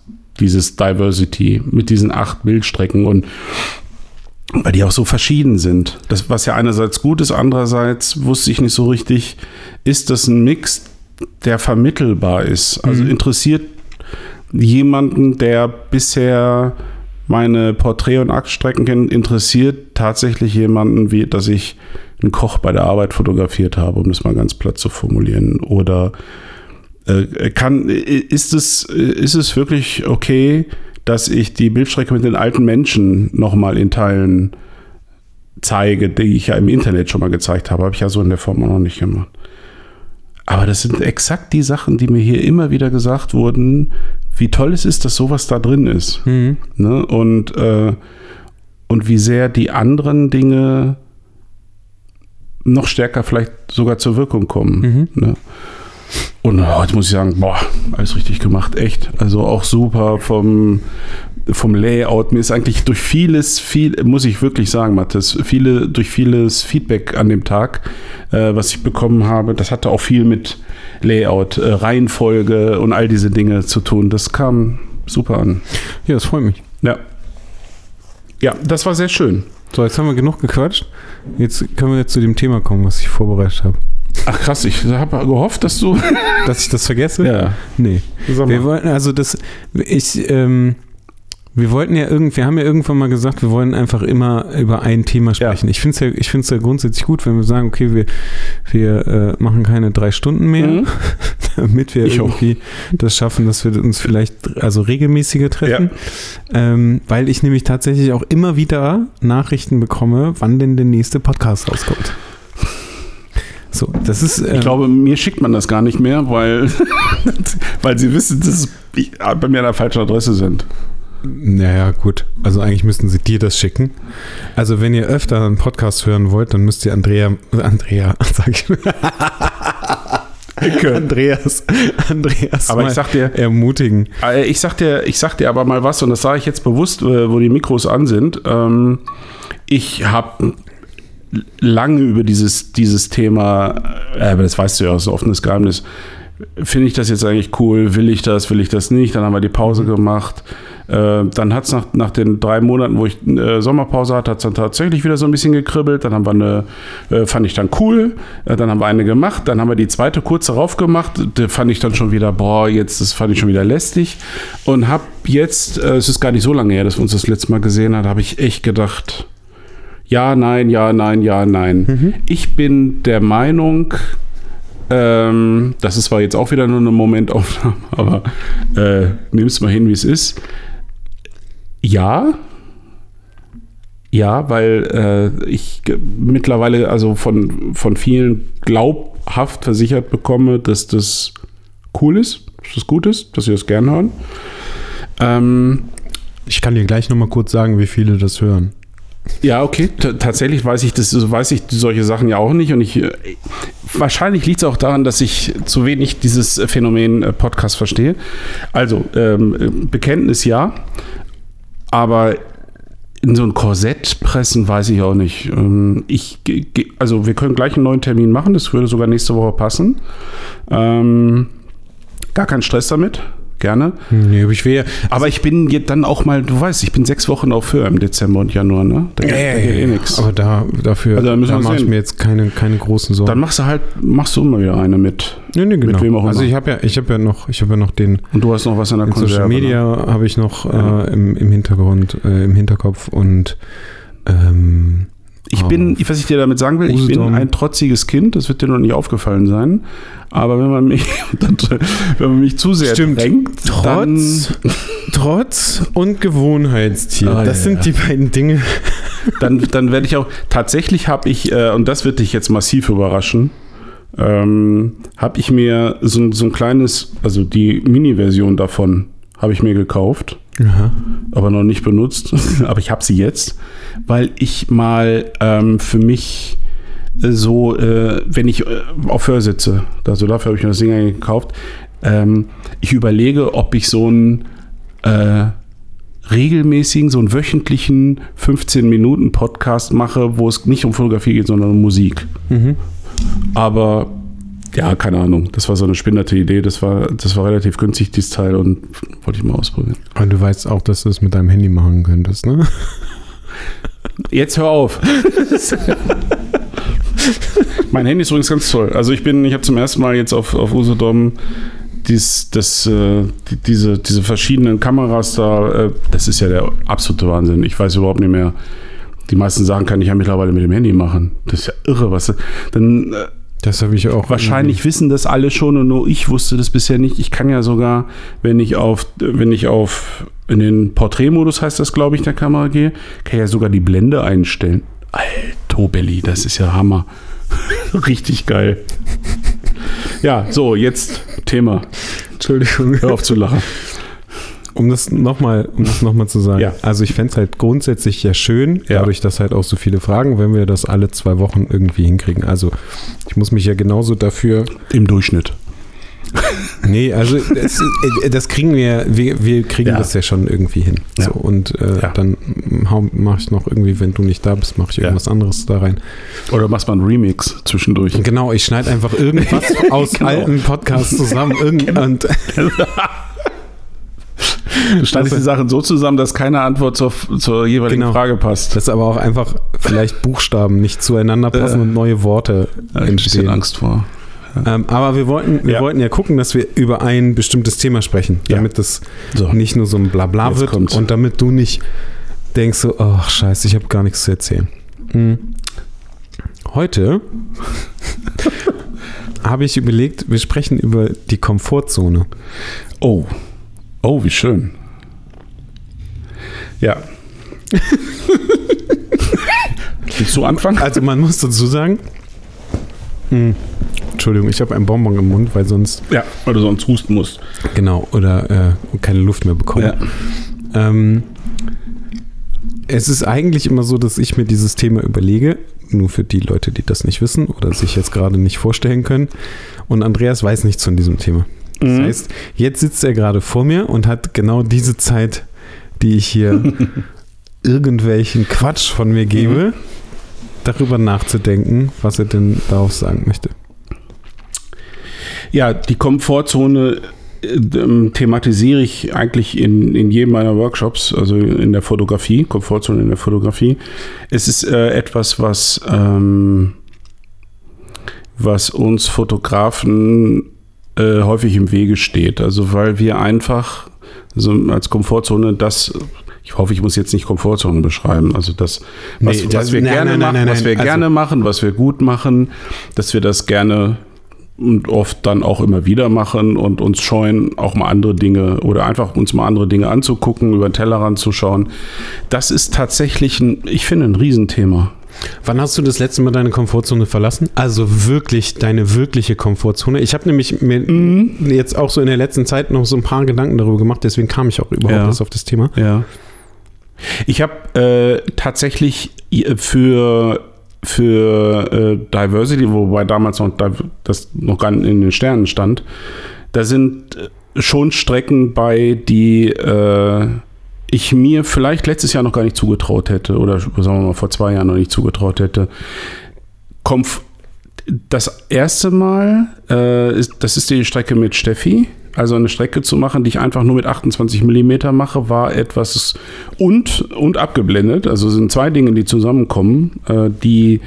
Speaker 1: dieses Diversity mit diesen acht Bildstrecken und weil die auch so verschieden sind. Das, was ja einerseits gut ist, andererseits wusste ich nicht so richtig, ist das ein Mix, der vermittelbar ist? Also
Speaker 2: Mhm.
Speaker 1: interessiert jemanden, der bisher meine Porträt- und Aktstrecken kennt, interessiert tatsächlich jemanden, wie, dass ich einen Koch bei der Arbeit fotografiert habe, um das mal ganz platt zu formulieren? Oder äh, kann, ist, es, ist es wirklich okay, dass ich die Bildstrecke mit den alten Menschen nochmal in Teilen zeige, die ich ja im Internet schon mal gezeigt habe? Habe ich ja so in der Form auch noch nicht gemacht. Aber das sind exakt die Sachen, die mir hier immer wieder gesagt wurden, wie toll es ist, dass sowas da drin ist.
Speaker 2: Mhm.
Speaker 1: Ne? Und, äh, und wie sehr die anderen Dinge noch stärker vielleicht sogar zur Wirkung kommen.
Speaker 2: Mhm.
Speaker 1: Ne? Und heute muss ich sagen, boah, alles richtig gemacht, echt. Also auch super vom, vom Layout. Mir ist eigentlich durch vieles, viel, muss ich wirklich sagen, Mathis, viele, durch vieles Feedback an dem Tag, äh, was ich bekommen habe, das hatte auch viel mit Layout, äh, Reihenfolge und all diese Dinge zu tun. Das kam super an.
Speaker 2: Ja, das freut mich.
Speaker 1: Ja. Ja, das war sehr schön.
Speaker 2: So, jetzt haben wir genug gequatscht. Jetzt können wir jetzt zu dem Thema kommen, was ich vorbereitet habe.
Speaker 1: Ach krass, ich habe gehofft, dass du.
Speaker 2: Dass ich das vergesse?
Speaker 1: ja.
Speaker 2: Nee. Wir wollten, also das, ich, ähm, wir wollten ja irgend, wir haben ja irgendwann mal gesagt, wir wollen einfach immer über ein Thema sprechen. Ich finde es ja, ich finde es ja grundsätzlich gut, wenn wir sagen, okay, wir, wir äh, machen keine drei Stunden mehr,
Speaker 1: Mhm.
Speaker 2: damit wir
Speaker 1: Ich auch.
Speaker 2: irgendwie das schaffen, dass wir uns vielleicht also regelmäßiger treffen. Ähm, weil ich nämlich tatsächlich auch immer wieder Nachrichten bekomme, wann denn der nächste Podcast rauskommt. So, das ist. ähm,
Speaker 1: Ich glaube, mir schickt man das gar nicht mehr, weil, weil sie wissen, dass ich bei mir an der falschen Adresse sind.
Speaker 2: Naja, gut. Also eigentlich müssten sie dir das schicken. Also wenn ihr öfter einen Podcast hören wollt, dann müsst ihr Andrea, Andrea, sag ich. Andreas, Andreas
Speaker 1: Aber
Speaker 2: mal
Speaker 1: ich sag dir,
Speaker 2: ermutigen.
Speaker 1: äh, ich sag dir, ich sag dir aber mal was, und das sage ich jetzt bewusst, äh, wo die Mikros an sind. Ähm, ich habe lange über dieses, dieses Thema, äh, aber das weißt du ja, ist ein offenes Geheimnis. Finde ich das jetzt eigentlich cool? Will ich das? Will ich das nicht? Dann haben wir die Pause gemacht. Äh, dann hat es nach, nach den drei Monaten, wo ich äh, Sommerpause hatte, hat es dann tatsächlich wieder so ein bisschen gekribbelt. Dann haben wir eine, äh, fand ich dann cool. Äh, dann haben wir eine gemacht. Dann haben wir die zweite kurz darauf gemacht. Da fand ich dann schon wieder, boah, jetzt, das fand ich schon wieder lästig. Und habe jetzt, äh, es ist gar nicht so lange her, dass wir uns das letzte Mal gesehen haben, habe ich echt gedacht, ja, nein, ja, nein, ja, nein. Ich bin der Meinung, ähm, das ist zwar jetzt auch wieder nur eine Momentaufnahme, aber äh, nimm es mal hin, wie es ist. Ja. Ja, weil äh, ich mittlerweile also von, von vielen glaubhaft versichert bekomme, dass das cool ist, dass das gut ist, dass sie das gern hören. Ähm,
Speaker 2: Ich kann dir gleich nochmal kurz sagen, wie viele das hören.
Speaker 1: Ja, okay. T tatsächlich weiß ich das, weiß ich solche Sachen ja auch nicht. Und ich äh, wahrscheinlich liegt es auch daran, dass ich zu wenig dieses Phänomen äh, Podcast verstehe. Also, ähm, äh, Bekenntnis ja, aber in so ein Korsett pressen weiß ich auch nicht. Ähm, ich, also wir können gleich einen neuen Termin machen, das würde sogar nächste Woche passen. Ähm, gar kein Stress damit, gerne.
Speaker 2: Nee, ich will ja.
Speaker 1: Aber ich bin jetzt dann auch mal, du weißt, ich bin sechs Wochen auf Höhe im Dezember und Januar, ne? Da, geht- eh nichts.
Speaker 2: Aber da, dafür
Speaker 1: Also da
Speaker 2: mache ich mir jetzt keine, keine großen Sorgen.
Speaker 1: Dann machst du halt, machst du immer wieder eine mit.
Speaker 2: nee, nee, genau.
Speaker 1: mit wem auch
Speaker 2: also
Speaker 1: immer.
Speaker 2: ich habe ja, ich habe ja noch, ich habe ja noch den
Speaker 1: Und du hast noch was in der
Speaker 2: in Social
Speaker 1: Konserve.
Speaker 2: Media habe ich noch
Speaker 1: Ja.
Speaker 2: äh, im, im Hintergrund, äh, im Hinterkopf und ähm,
Speaker 1: Ich
Speaker 2: Oh.
Speaker 1: bin, was ich dir damit sagen will, ich bin ein trotziges Kind, das wird dir noch nicht aufgefallen sein. Aber wenn man mich, wenn man mich zu sehr
Speaker 2: Stimmt.
Speaker 1: drängt,
Speaker 2: Trotz, Trotz und Gewohnheitstier.
Speaker 1: Ah,
Speaker 2: das
Speaker 1: ja,
Speaker 2: sind
Speaker 1: ja.
Speaker 2: die beiden Dinge.
Speaker 1: dann, dann werde ich auch, tatsächlich habe ich, äh, und das wird dich jetzt massiv überraschen, ähm, habe ich mir so, so ein kleines, also die Mini-Version davon habe ich mir gekauft, aber noch nicht benutzt. aber ich habe sie jetzt, weil ich mal ähm, für mich äh, so, äh, wenn ich äh, auf Hörsitze, also dafür habe ich mir das Ding gekauft, ähm, ich überlege, ob ich so einen äh, regelmäßigen, so einen wöchentlichen 15-Minuten-Podcast mache, wo es nicht um Fotografie geht, sondern um Musik.
Speaker 2: Mhm.
Speaker 1: Aber ja, keine Ahnung. Das war so eine spinnerte Idee. Das war, das war relativ günstig, dieses Teil, und wollte ich mal ausprobieren.
Speaker 2: Und du weißt auch, dass du es mit deinem Handy machen könntest, ne?
Speaker 1: Jetzt hör auf. mein Handy ist übrigens ganz toll. Also ich bin, ich habe zum ersten Mal jetzt auf, auf Usedom dies, das, äh, die, diese, diese verschiedenen Kameras da, äh, das ist ja der absolute Wahnsinn. Ich weiß überhaupt nicht mehr. Die meisten Sachen kann ich ja mittlerweile mit dem Handy machen. Das ist ja irre, was. Dann äh,
Speaker 2: Das habe ich auch.
Speaker 1: Wahrscheinlich wissen das alle schon und nur ich wusste das bisher nicht. Ich kann ja sogar, wenn ich auf, wenn ich auf in den Porträtmodus heißt das, glaube ich, der Kamera gehe, kann ich ja sogar die Blende einstellen. Alto Belli, das ist ja Hammer. Richtig geil. Ja, so, jetzt Thema.
Speaker 2: Entschuldigung.
Speaker 1: Hör auf zu lachen.
Speaker 2: Um das nochmal um das noch mal zu sagen.
Speaker 1: Ja.
Speaker 2: Also ich fände es halt grundsätzlich ja schön,
Speaker 1: Ja.
Speaker 2: dadurch, dass halt auch so viele Fragen, wenn wir das alle zwei Wochen irgendwie hinkriegen. Also ich muss mich ja genauso dafür.
Speaker 1: Im Durchschnitt.
Speaker 2: Nee, also das, das kriegen wir, wir, wir kriegen
Speaker 1: Ja.
Speaker 2: das ja schon irgendwie hin.
Speaker 1: Ja.
Speaker 2: So, und äh, dann mache ich noch irgendwie, wenn du nicht da bist, mache ich irgendwas anderes da rein.
Speaker 1: Oder machst mal einen Remix zwischendurch.
Speaker 2: Genau, ich schneide einfach irgendwas aus
Speaker 1: Genau.
Speaker 2: alten Podcasts zusammen. Irgend, und,
Speaker 1: Du schneidest die Sachen so zusammen, dass keine Antwort zur, zur jeweiligen
Speaker 2: Genau.
Speaker 1: Frage passt.
Speaker 2: dass aber auch einfach vielleicht Buchstaben nicht zueinander passen
Speaker 1: Äh.
Speaker 2: und neue Worte
Speaker 1: hab ich ein bisschen
Speaker 2: entstehen.
Speaker 1: Angst vor.
Speaker 2: Ähm, aber wir wollten, wir
Speaker 1: Ja.
Speaker 2: wollten ja gucken, dass wir über ein bestimmtes Thema sprechen, damit das
Speaker 1: So.
Speaker 2: nicht nur so ein Blabla
Speaker 1: Jetzt
Speaker 2: wird
Speaker 1: kommt's.
Speaker 2: und damit du nicht denkst so, ach scheiße, ich habe gar nichts zu erzählen. Hm. Heute habe ich überlegt, wir sprechen über die Komfortzone.
Speaker 1: Oh. Oh, wie schön. Ja. Willst du anfangen?
Speaker 2: Also man muss dazu sagen, hm, Entschuldigung, ich habe einen Bonbon im Mund, weil sonst
Speaker 1: Ja, weil du sonst husten musst.
Speaker 2: genau oder äh, keine Luft mehr bekomme. Ähm, es ist eigentlich immer so, dass ich mir dieses Thema überlege, nur für die Leute, die das nicht wissen oder sich jetzt gerade nicht vorstellen können. Und Andreas weiß nichts von diesem Thema. Das
Speaker 1: Mhm.
Speaker 2: heißt, jetzt sitzt er gerade vor mir und hat genau diese Zeit, die ich hier irgendwelchen Quatsch von mir gebe, darüber nachzudenken, was er denn darauf sagen möchte.
Speaker 1: Ja, die Komfortzone äh, ähm, thematisiere ich eigentlich in, in jedem meiner Workshops, also in der Fotografie, Komfortzone in der Fotografie. Es ist äh, etwas, was, ähm, was uns Fotografen äh, häufig im Wege steht. Also weil wir einfach so als Komfortzone das ich hoffe, ich muss jetzt nicht Komfortzone beschreiben. Also das, was,
Speaker 2: Nee,
Speaker 1: was
Speaker 2: das-
Speaker 1: wir
Speaker 2: nein,
Speaker 1: gerne
Speaker 2: nein,
Speaker 1: machen,
Speaker 2: nein,
Speaker 1: was wir
Speaker 2: Also-
Speaker 1: gerne machen, was wir gut machen, dass wir das gerne und oft dann auch immer wieder machen und uns scheuen, auch mal andere Dinge oder einfach uns mal andere Dinge anzugucken, über den Tellerrand zu schauen. Das ist tatsächlich ein, ich finde, ein Riesenthema.
Speaker 2: Wann hast du das letzte Mal deine Komfortzone verlassen? Also wirklich deine wirkliche Komfortzone. Ich habe nämlich mir
Speaker 1: Mhm.
Speaker 2: jetzt auch so in der letzten Zeit noch so ein paar Gedanken darüber gemacht, deswegen kam ich auch überhaupt
Speaker 1: Ja.
Speaker 2: erst auf das Thema.
Speaker 1: Ja. Ich habe äh, tatsächlich für, für äh, Diversity, wobei damals noch das noch gar nicht in den Sternen stand, da sind äh, schon Strecken bei, die äh, ich mir vielleicht letztes Jahr noch gar nicht zugetraut hätte oder sagen wir mal vor zwei Jahren noch nicht zugetraut hätte. Komf das erste Mal, äh, das ist die Strecke mit Steffi. Also eine Strecke zu machen, die ich einfach nur mit 28 mm mache, war etwas und, und abgeblendet. Also sind zwei Dinge, die zusammenkommen, äh, die,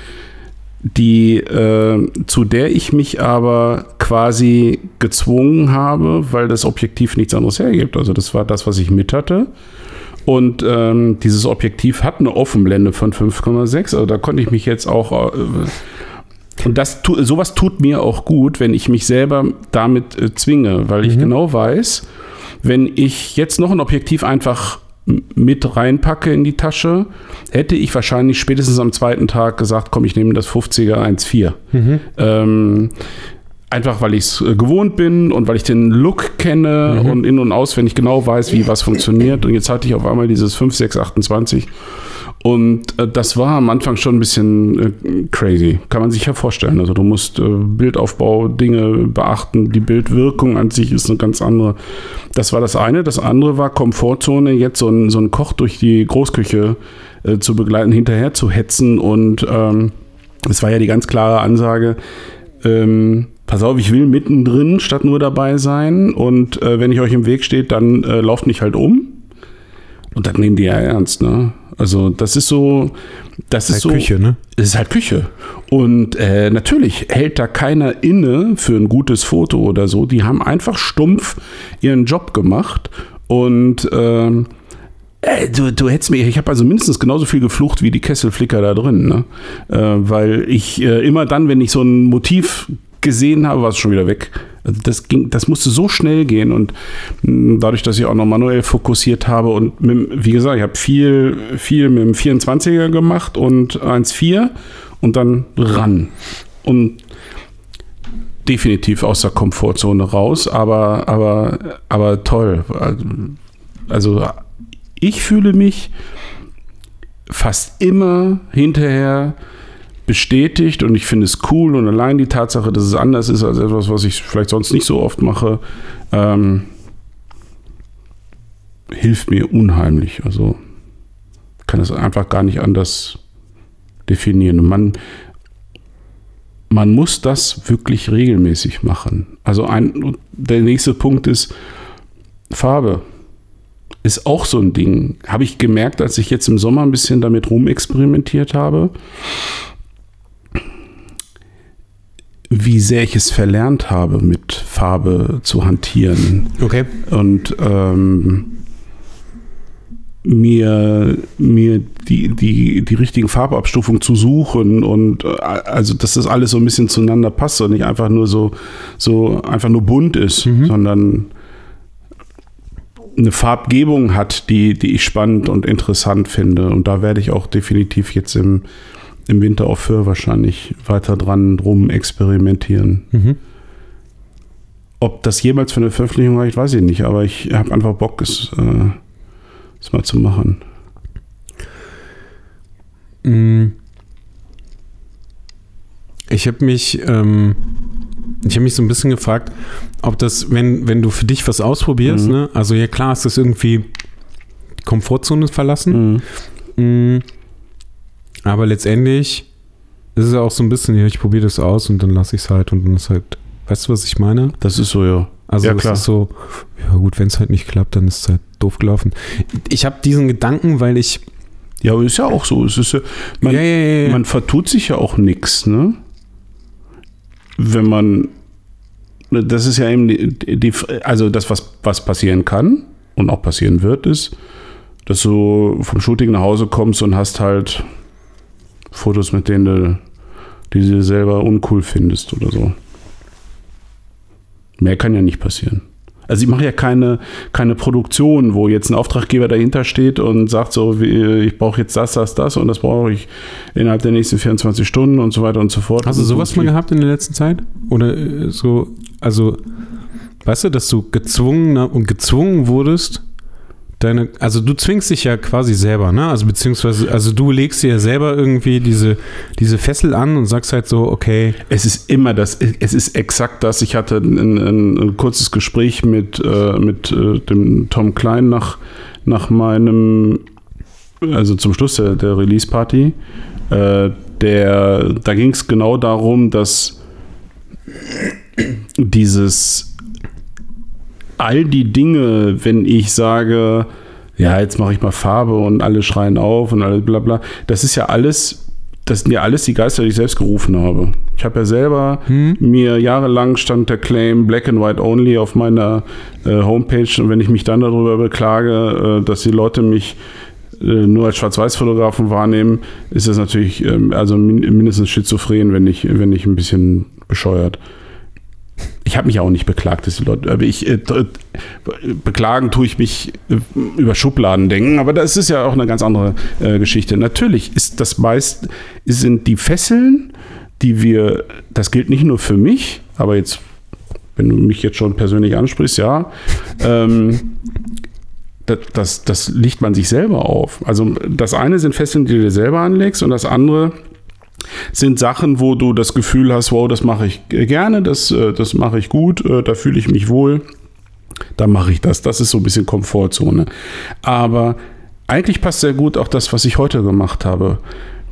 Speaker 1: die äh, zu der ich mich aber quasi gezwungen habe, weil das Objektiv nichts anderes hergibt. Also das war das, was ich mit hatte. Und ähm, dieses Objektiv hat eine Offenblende von 5,6. Also da konnte ich mich jetzt auch. Äh, und das tu, sowas tut mir auch gut, wenn ich mich selber damit äh, zwinge, weil ich genau weiß, wenn ich jetzt noch ein Objektiv einfach mit reinpacke in die Tasche, hätte ich wahrscheinlich spätestens am zweiten Tag gesagt, komm, ich nehme das 50er 1.4. Mhm. Ähm, einfach weil ich es äh, gewohnt bin und weil ich den Look kenne mhm. und in- und auswendig genau weiß, wie was funktioniert. Und jetzt hatte ich auf einmal dieses 5628 und äh, das war am Anfang schon ein bisschen äh, crazy. Kann man sich ja vorstellen. Also du musst äh, Bildaufbau, Dinge beachten. Die Bildwirkung an sich ist eine ganz andere. Das war das eine. Das andere war Komfortzone, jetzt so ein, so ein Koch durch die Großküche zu begleiten, hinterher zu hetzen. Und ähm, es war ja die ganz klare Ansage, ähm, pass auf, ich will mittendrin statt nur dabei sein. Und äh, wenn ich euch im Weg steht, dann äh, lauft mich halt um. Und das nehmen die ja ernst, ne? Also das ist so, das, das ist, ist halt
Speaker 2: so, Küche, ne?
Speaker 1: Es ist halt Küche. Und äh, natürlich hält da keiner inne für ein gutes Foto oder so. Die haben einfach stumpf ihren Job gemacht und ähm, äh, Du, du hättest mir, ich habe also mindestens genauso viel geflucht wie die Kesselflicker da drin, ne? Äh, weil ich äh, immer dann, wenn ich so ein Motiv gesehen habe, war es schon wieder weg. Also das, ging, das musste so schnell gehen und mm, dadurch, dass ich auch noch manuell fokussiert habe und mit, wie gesagt, ich habe viel, viel mit dem 24er gemacht und 1.4 und dann ran. Und definitiv aus der Komfortzone raus, aber, aber, aber toll. Also ich fühle mich fast immer hinterher bestätigt und ich finde es cool und allein die Tatsache, dass es anders ist als etwas, was ich vielleicht sonst nicht so oft mache, ähm, hilft mir unheimlich. Also kann es einfach gar nicht anders definieren. Und man, man muss das wirklich regelmäßig machen. Also ein, der nächste Punkt ist Farbe. Ist auch so ein Ding. Habe ich gemerkt, als ich jetzt im Sommer ein bisschen damit rumexperimentiert habe wie sehr ich es verlernt habe, mit Farbe zu hantieren.
Speaker 2: Okay.
Speaker 1: Und ähm, mir, mir die, die, die richtigen Farbabstufungen zu suchen und äh, also dass das alles so ein bisschen zueinander passt und nicht einfach nur so, so einfach nur bunt ist, mhm. sondern eine Farbgebung hat, die, die ich spannend und interessant finde. Und da werde ich auch definitiv jetzt im, im Winter auf Föhr wahrscheinlich weiter dran rum experimentieren. Mhm. Ob das jemals für eine Veröffentlichung reicht, weiß ich nicht, aber ich habe einfach Bock, es, äh, es mal zu machen.
Speaker 2: Mm. Ich habe mich, ähm, ich habe mich so ein bisschen gefragt, ob das, wenn, wenn du für dich was ausprobierst, mhm. ne? also ja klar, ist das irgendwie Komfortzone verlassen. Mhm. Aber letztendlich ist es ja auch so ein bisschen, ja, ich probiere das aus und dann lasse ich es halt und dann ist halt, weißt du, was ich meine?
Speaker 1: Das ist so, ja.
Speaker 2: Also ja, klar. ist so, ja gut, wenn es halt nicht klappt, dann ist es halt doof gelaufen. Ich habe diesen Gedanken, weil ich.
Speaker 1: Ja, aber ist ja auch so. Es ist ja, man, ja, ja, man vertut sich ja auch nichts, ne? Wenn man. Das ist ja eben die, die, also das, was, was passieren kann und auch passieren wird, ist, dass du vom Shooting nach Hause kommst und hast halt Fotos, mit denen du die du selber uncool findest oder so. Mehr kann ja nicht passieren. Also ich mache ja keine, keine Produktion, wo jetzt ein Auftraggeber dahinter steht und sagt so, ich brauche jetzt das, das, das und das brauche ich innerhalb der nächsten 24 Stunden und so weiter und so fort.
Speaker 2: Hast du sowas mal gehabt in der letzten Zeit? Oder äh, so, also, weißt du, dass du gezwungen und gezwungen wurdest, deine, also du zwingst dich ja quasi selber, ne? Also beziehungsweise, also du legst dir ja selber irgendwie diese, diese Fessel an und sagst halt so, okay.
Speaker 1: Es ist immer das, es ist exakt das. Ich hatte ein, ein, ein kurzes Gespräch mit, äh, mit äh, dem Tom Klein nach, nach meinem, also zum Schluss der, der Release-Party. Äh, der, da ging es genau darum, dass dieses all die Dinge, wenn ich sage, ja, jetzt mache ich mal Farbe und alle schreien auf und alles bla bla, das ist ja alles das sind ja alles die Geister, die ich selbst gerufen habe. Ich habe ja selber hm? mir jahrelang stand der Claim Black and White Only auf meiner äh, Homepage und wenn ich mich dann darüber beklage, äh, dass die Leute mich äh, nur als Schwarz-Weiß-Fotografen wahrnehmen, ist das natürlich ähm, also mindestens schizophren, wenn nicht, wenn nicht ein bisschen bescheuert. Ich habe mich auch nicht beklagt, dass die Leute, aber ich äh, beklagen tue ich mich äh, über Schubladen denken, aber das ist ja auch eine ganz andere äh, Geschichte. Natürlich ist das meist sind die Fesseln, die wir, das gilt nicht nur für mich, aber jetzt, wenn du mich jetzt schon persönlich ansprichst, ja, ähm, das, das, das liegt man sich selber auf. Also das eine sind Fesseln, die du dir selber anlegst und das andere sind Sachen, wo du das Gefühl hast, wow, das mache ich gerne, das, äh, das mache ich gut, äh, da fühle ich mich wohl, da mache ich das. Das ist so ein bisschen Komfortzone. Aber eigentlich passt sehr gut auch das, was ich heute gemacht habe.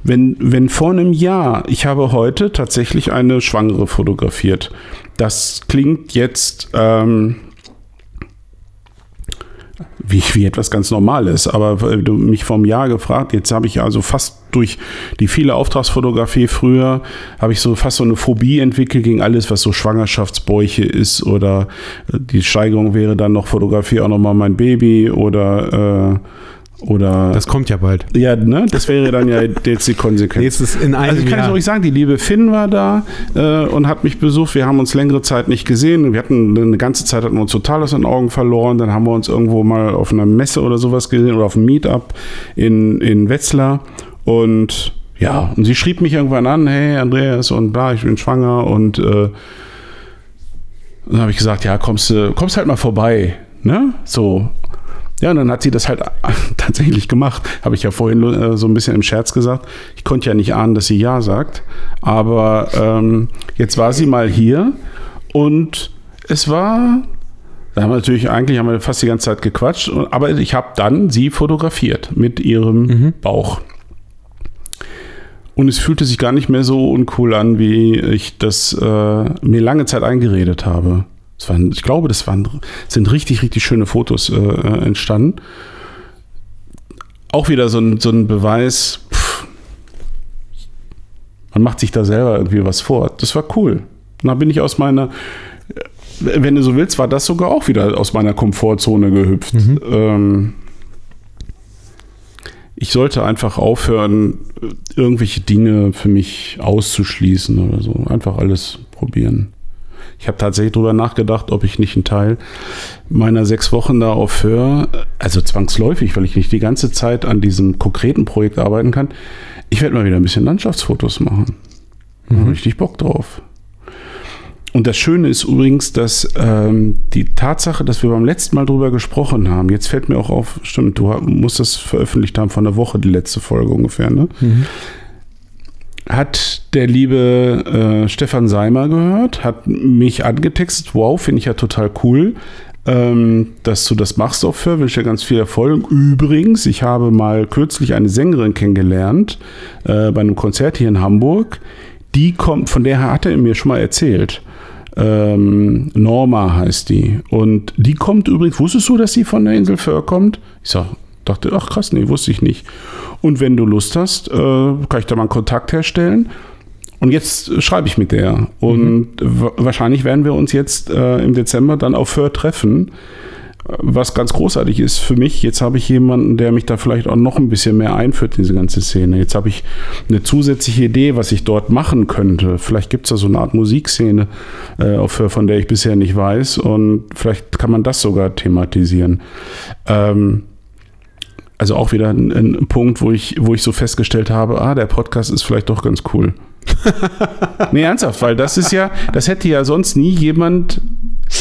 Speaker 1: Wenn, wenn vor einem Jahr, ich habe heute tatsächlich eine Schwangere fotografiert. Das klingt jetzt ähm, wie, wie etwas ganz Normales. Aber du mich vom Jahr gefragt, jetzt habe ich also fast durch die viele Auftragsfotografie früher, habe ich so fast so eine Phobie entwickelt gegen alles, was so Schwangerschaftsbäuche ist oder äh, die Steigerung wäre dann noch Fotografie auch nochmal mein Baby oder äh, oder
Speaker 2: das kommt ja bald.
Speaker 1: Ja, ne? Das wäre dann ja jetzt die Konsequenz.
Speaker 2: Nächstes in einem
Speaker 1: also ich kann es euch sagen, die liebe Finn war da äh, und hat mich besucht. Wir haben uns längere Zeit nicht gesehen. Wir hatten eine ganze Zeit hatten wir uns total aus den Augen verloren. Dann haben wir uns irgendwo mal auf einer Messe oder sowas gesehen oder auf einem Meetup in, in Wetzlar. Und ja, und sie schrieb mich irgendwann an, hey Andreas und bla, ich bin schwanger und äh, dann habe ich gesagt, ja, kommst, kommst halt mal vorbei. Ne? So, ja, und dann hat sie das halt tatsächlich gemacht. Habe ich ja vorhin äh, so ein bisschen im Scherz gesagt. Ich konnte ja nicht ahnen, dass sie Ja sagt. Aber ähm, jetzt war sie mal hier und es war. Da haben wir natürlich, eigentlich haben wir fast die ganze Zeit gequatscht, aber ich habe dann sie fotografiert mit ihrem mhm. Bauch. Und es fühlte sich gar nicht mehr so uncool an, wie ich das äh, mir lange Zeit eingeredet habe. Waren, ich glaube, das waren, sind richtig, richtig schöne Fotos äh, äh, entstanden. Auch wieder so ein, so ein Beweis, pff, man macht sich da selber irgendwie was vor. Das war cool. Und da bin ich aus meiner, wenn du so willst, war das sogar auch wieder aus meiner Komfortzone gehüpft. Mhm. Ähm, ich sollte einfach aufhören, irgendwelche Dinge für mich auszuschließen oder so. Einfach alles probieren. Ich habe tatsächlich darüber nachgedacht, ob ich nicht einen Teil meiner sechs Wochen da aufhöre, also zwangsläufig, weil ich nicht die ganze Zeit an diesem konkreten Projekt arbeiten kann. Ich werde mal wieder ein bisschen Landschaftsfotos machen. Mhm. habe richtig Bock drauf. Und das Schöne ist übrigens, dass ähm, die Tatsache, dass wir beim letzten Mal drüber gesprochen haben, jetzt fällt mir auch auf, stimmt, du musst das veröffentlicht haben von der Woche, die letzte Folge ungefähr, ne? Mhm hat der liebe äh, Stefan Seimer gehört, hat mich angetextet. Wow, finde ich ja total cool, ähm, dass du das machst auch für. Wünsche dir ganz viel Erfolg. Übrigens, ich habe mal kürzlich eine Sängerin kennengelernt äh, bei einem Konzert hier in Hamburg. Die kommt, von der hat er mir schon mal erzählt. Ähm, Norma heißt die. Und die kommt übrigens, wusstest du, dass sie von der Insel Föhr kommt? Ich sag, dachte, ach krass, nee, wusste ich nicht. Und wenn du Lust hast, äh, kann ich da mal einen Kontakt herstellen. Und jetzt schreibe ich mit der. Und mhm. wahrscheinlich werden wir uns jetzt äh, im Dezember dann auf Föhr treffen. Was ganz großartig ist für mich, jetzt habe ich jemanden, der mich da vielleicht auch noch ein bisschen mehr einführt in diese ganze Szene. Jetzt habe ich eine zusätzliche Idee, was ich dort machen könnte. Vielleicht gibt es da so eine Art Musikszene, äh, von der ich bisher nicht weiß. Und vielleicht kann man das sogar thematisieren. Ähm, also auch wieder ein, ein, Punkt, wo ich, wo ich so festgestellt habe, ah, der Podcast ist vielleicht doch ganz cool. nee, ernsthaft, weil das ist ja, das hätte ja sonst nie jemand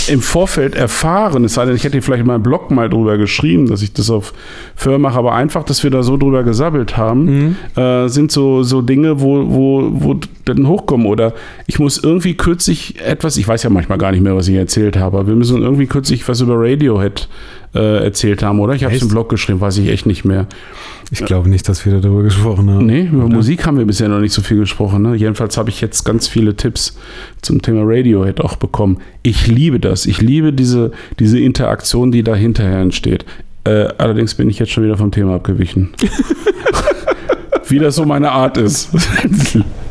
Speaker 1: im Vorfeld erfahren. Es sei denn, ich hätte vielleicht in meinem Blog mal drüber geschrieben, dass ich das auf Firma mache, aber einfach, dass wir da so drüber gesabbelt haben, mhm. äh, sind so, so Dinge, wo, wo, wo dann hochkommen. Oder ich muss irgendwie kürzlich etwas, ich weiß ja manchmal gar nicht mehr, was ich erzählt habe, aber wir müssen irgendwie kürzlich was über Radiohead äh, erzählt haben, oder? Ich habe es im Blog geschrieben, weiß ich echt nicht mehr.
Speaker 2: Ich glaube nicht, dass wir darüber gesprochen haben.
Speaker 1: Nee, über oder? Musik haben wir bisher noch nicht so viel gesprochen. Ne? Jedenfalls habe ich jetzt ganz viele Tipps zum Thema Radiohead auch bekommen. Ich liebe das. Ich liebe diese, diese Interaktion, die da hinterher entsteht. Äh, allerdings bin ich jetzt schon wieder vom Thema abgewichen. wie das so meine Art ist.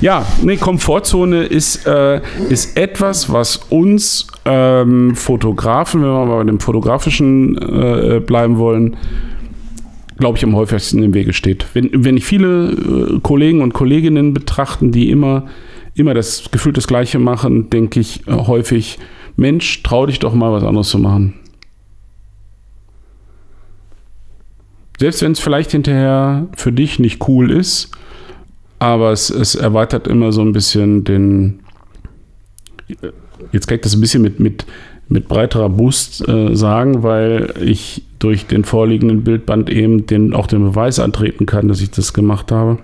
Speaker 1: ja, nee, Komfortzone ist, äh, ist etwas, was uns ähm, Fotografen, wenn wir mal bei dem Fotografischen äh, bleiben wollen, glaube ich, am häufigsten im Wege steht. Wenn, wenn ich viele äh, Kollegen und Kolleginnen betrachten, die immer, immer das Gefühl das Gleiche machen, denke ich äh, häufig, Mensch, trau dich doch mal was anderes zu machen. Selbst wenn es vielleicht hinterher für dich nicht cool ist, aber es, es erweitert immer so ein bisschen den. Jetzt kann ich das ein bisschen mit, mit, mit breiterer Boost äh, sagen, weil ich durch den vorliegenden Bildband eben den, auch den Beweis antreten kann, dass ich das gemacht habe.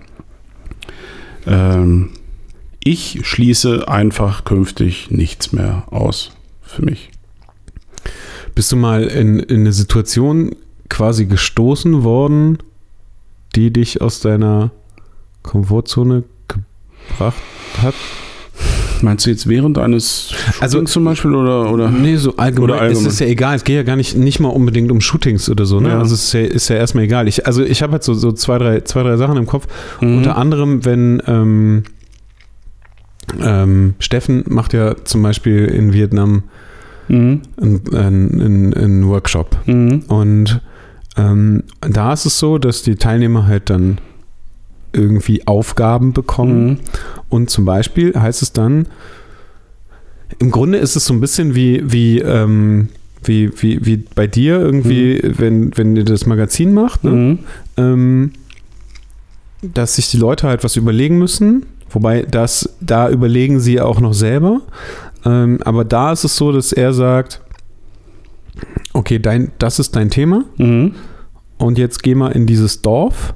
Speaker 1: Ähm, ich schließe einfach künftig nichts mehr aus für mich.
Speaker 2: Bist du mal in, in eine Situation quasi gestoßen worden, die dich aus deiner Komfortzone gebracht hat?
Speaker 1: Meinst du jetzt während eines
Speaker 2: Shootings also
Speaker 1: zum Beispiel oder, oder?
Speaker 2: Nee, so allgemein, oder allgemein. Es ist ja egal. Es geht ja gar nicht, nicht mal unbedingt um Shootings oder so. Ne? Ja. Also es ist ja, ist ja erstmal egal. Ich, also ich habe halt so, so zwei, drei, zwei, drei Sachen im Kopf. Mhm. Unter anderem, wenn ähm, ähm, Steffen macht ja zum Beispiel in Vietnam mhm. einen, einen Workshop. Mhm. Und ähm, da ist es so, dass die Teilnehmer halt dann irgendwie Aufgaben bekommen. Mhm. Und zum Beispiel heißt es dann, im Grunde ist es so ein bisschen wie, wie, ähm, wie, wie, wie bei dir irgendwie, mhm. wenn, wenn ihr das Magazin macht, ne? mhm. ähm, dass sich die Leute halt was überlegen müssen. Wobei das, da überlegen sie auch noch selber. Ähm, aber da ist es so, dass er sagt, okay, dein, das ist dein Thema. Mhm. Und jetzt geh mal in dieses Dorf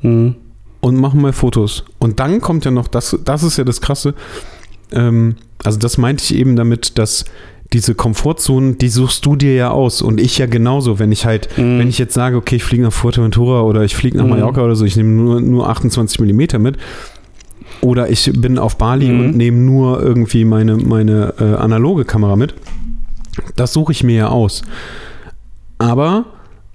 Speaker 2: mhm. Und mach mal Fotos. Und dann kommt ja noch, das, das ist ja das Krasse. Ähm, also das meinte ich eben damit, dass diese Komfortzonen, die suchst du dir ja aus und ich ja genauso. Wenn ich halt, mhm. wenn ich jetzt sage, okay, ich fliege nach Fuerteventura oder ich fliege nach mhm. Mallorca oder so, ich nehme nur, nur 28 mm mit, oder ich bin auf Bali mhm. und nehme nur irgendwie meine, meine äh, analoge Kamera mit. Das suche ich mir ja aus. Aber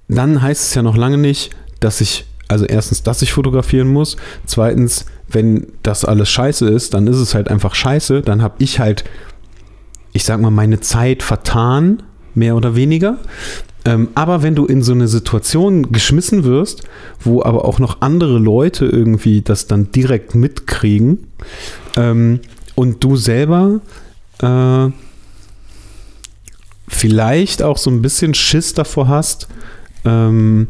Speaker 2: dann heißt es ja noch lange nicht, dass ich, also erstens, dass ich fotografieren muss. Zweitens, wenn das alles scheiße ist, dann ist es halt einfach scheiße. Dann habe ich halt, ich sag mal, meine Zeit vertan, mehr oder weniger. Ähm, aber wenn du in so eine Situation geschmissen wirst, wo aber auch noch andere Leute irgendwie das dann direkt mitkriegen ähm, und du selber äh, vielleicht auch so ein bisschen Schiss davor hast, ähm,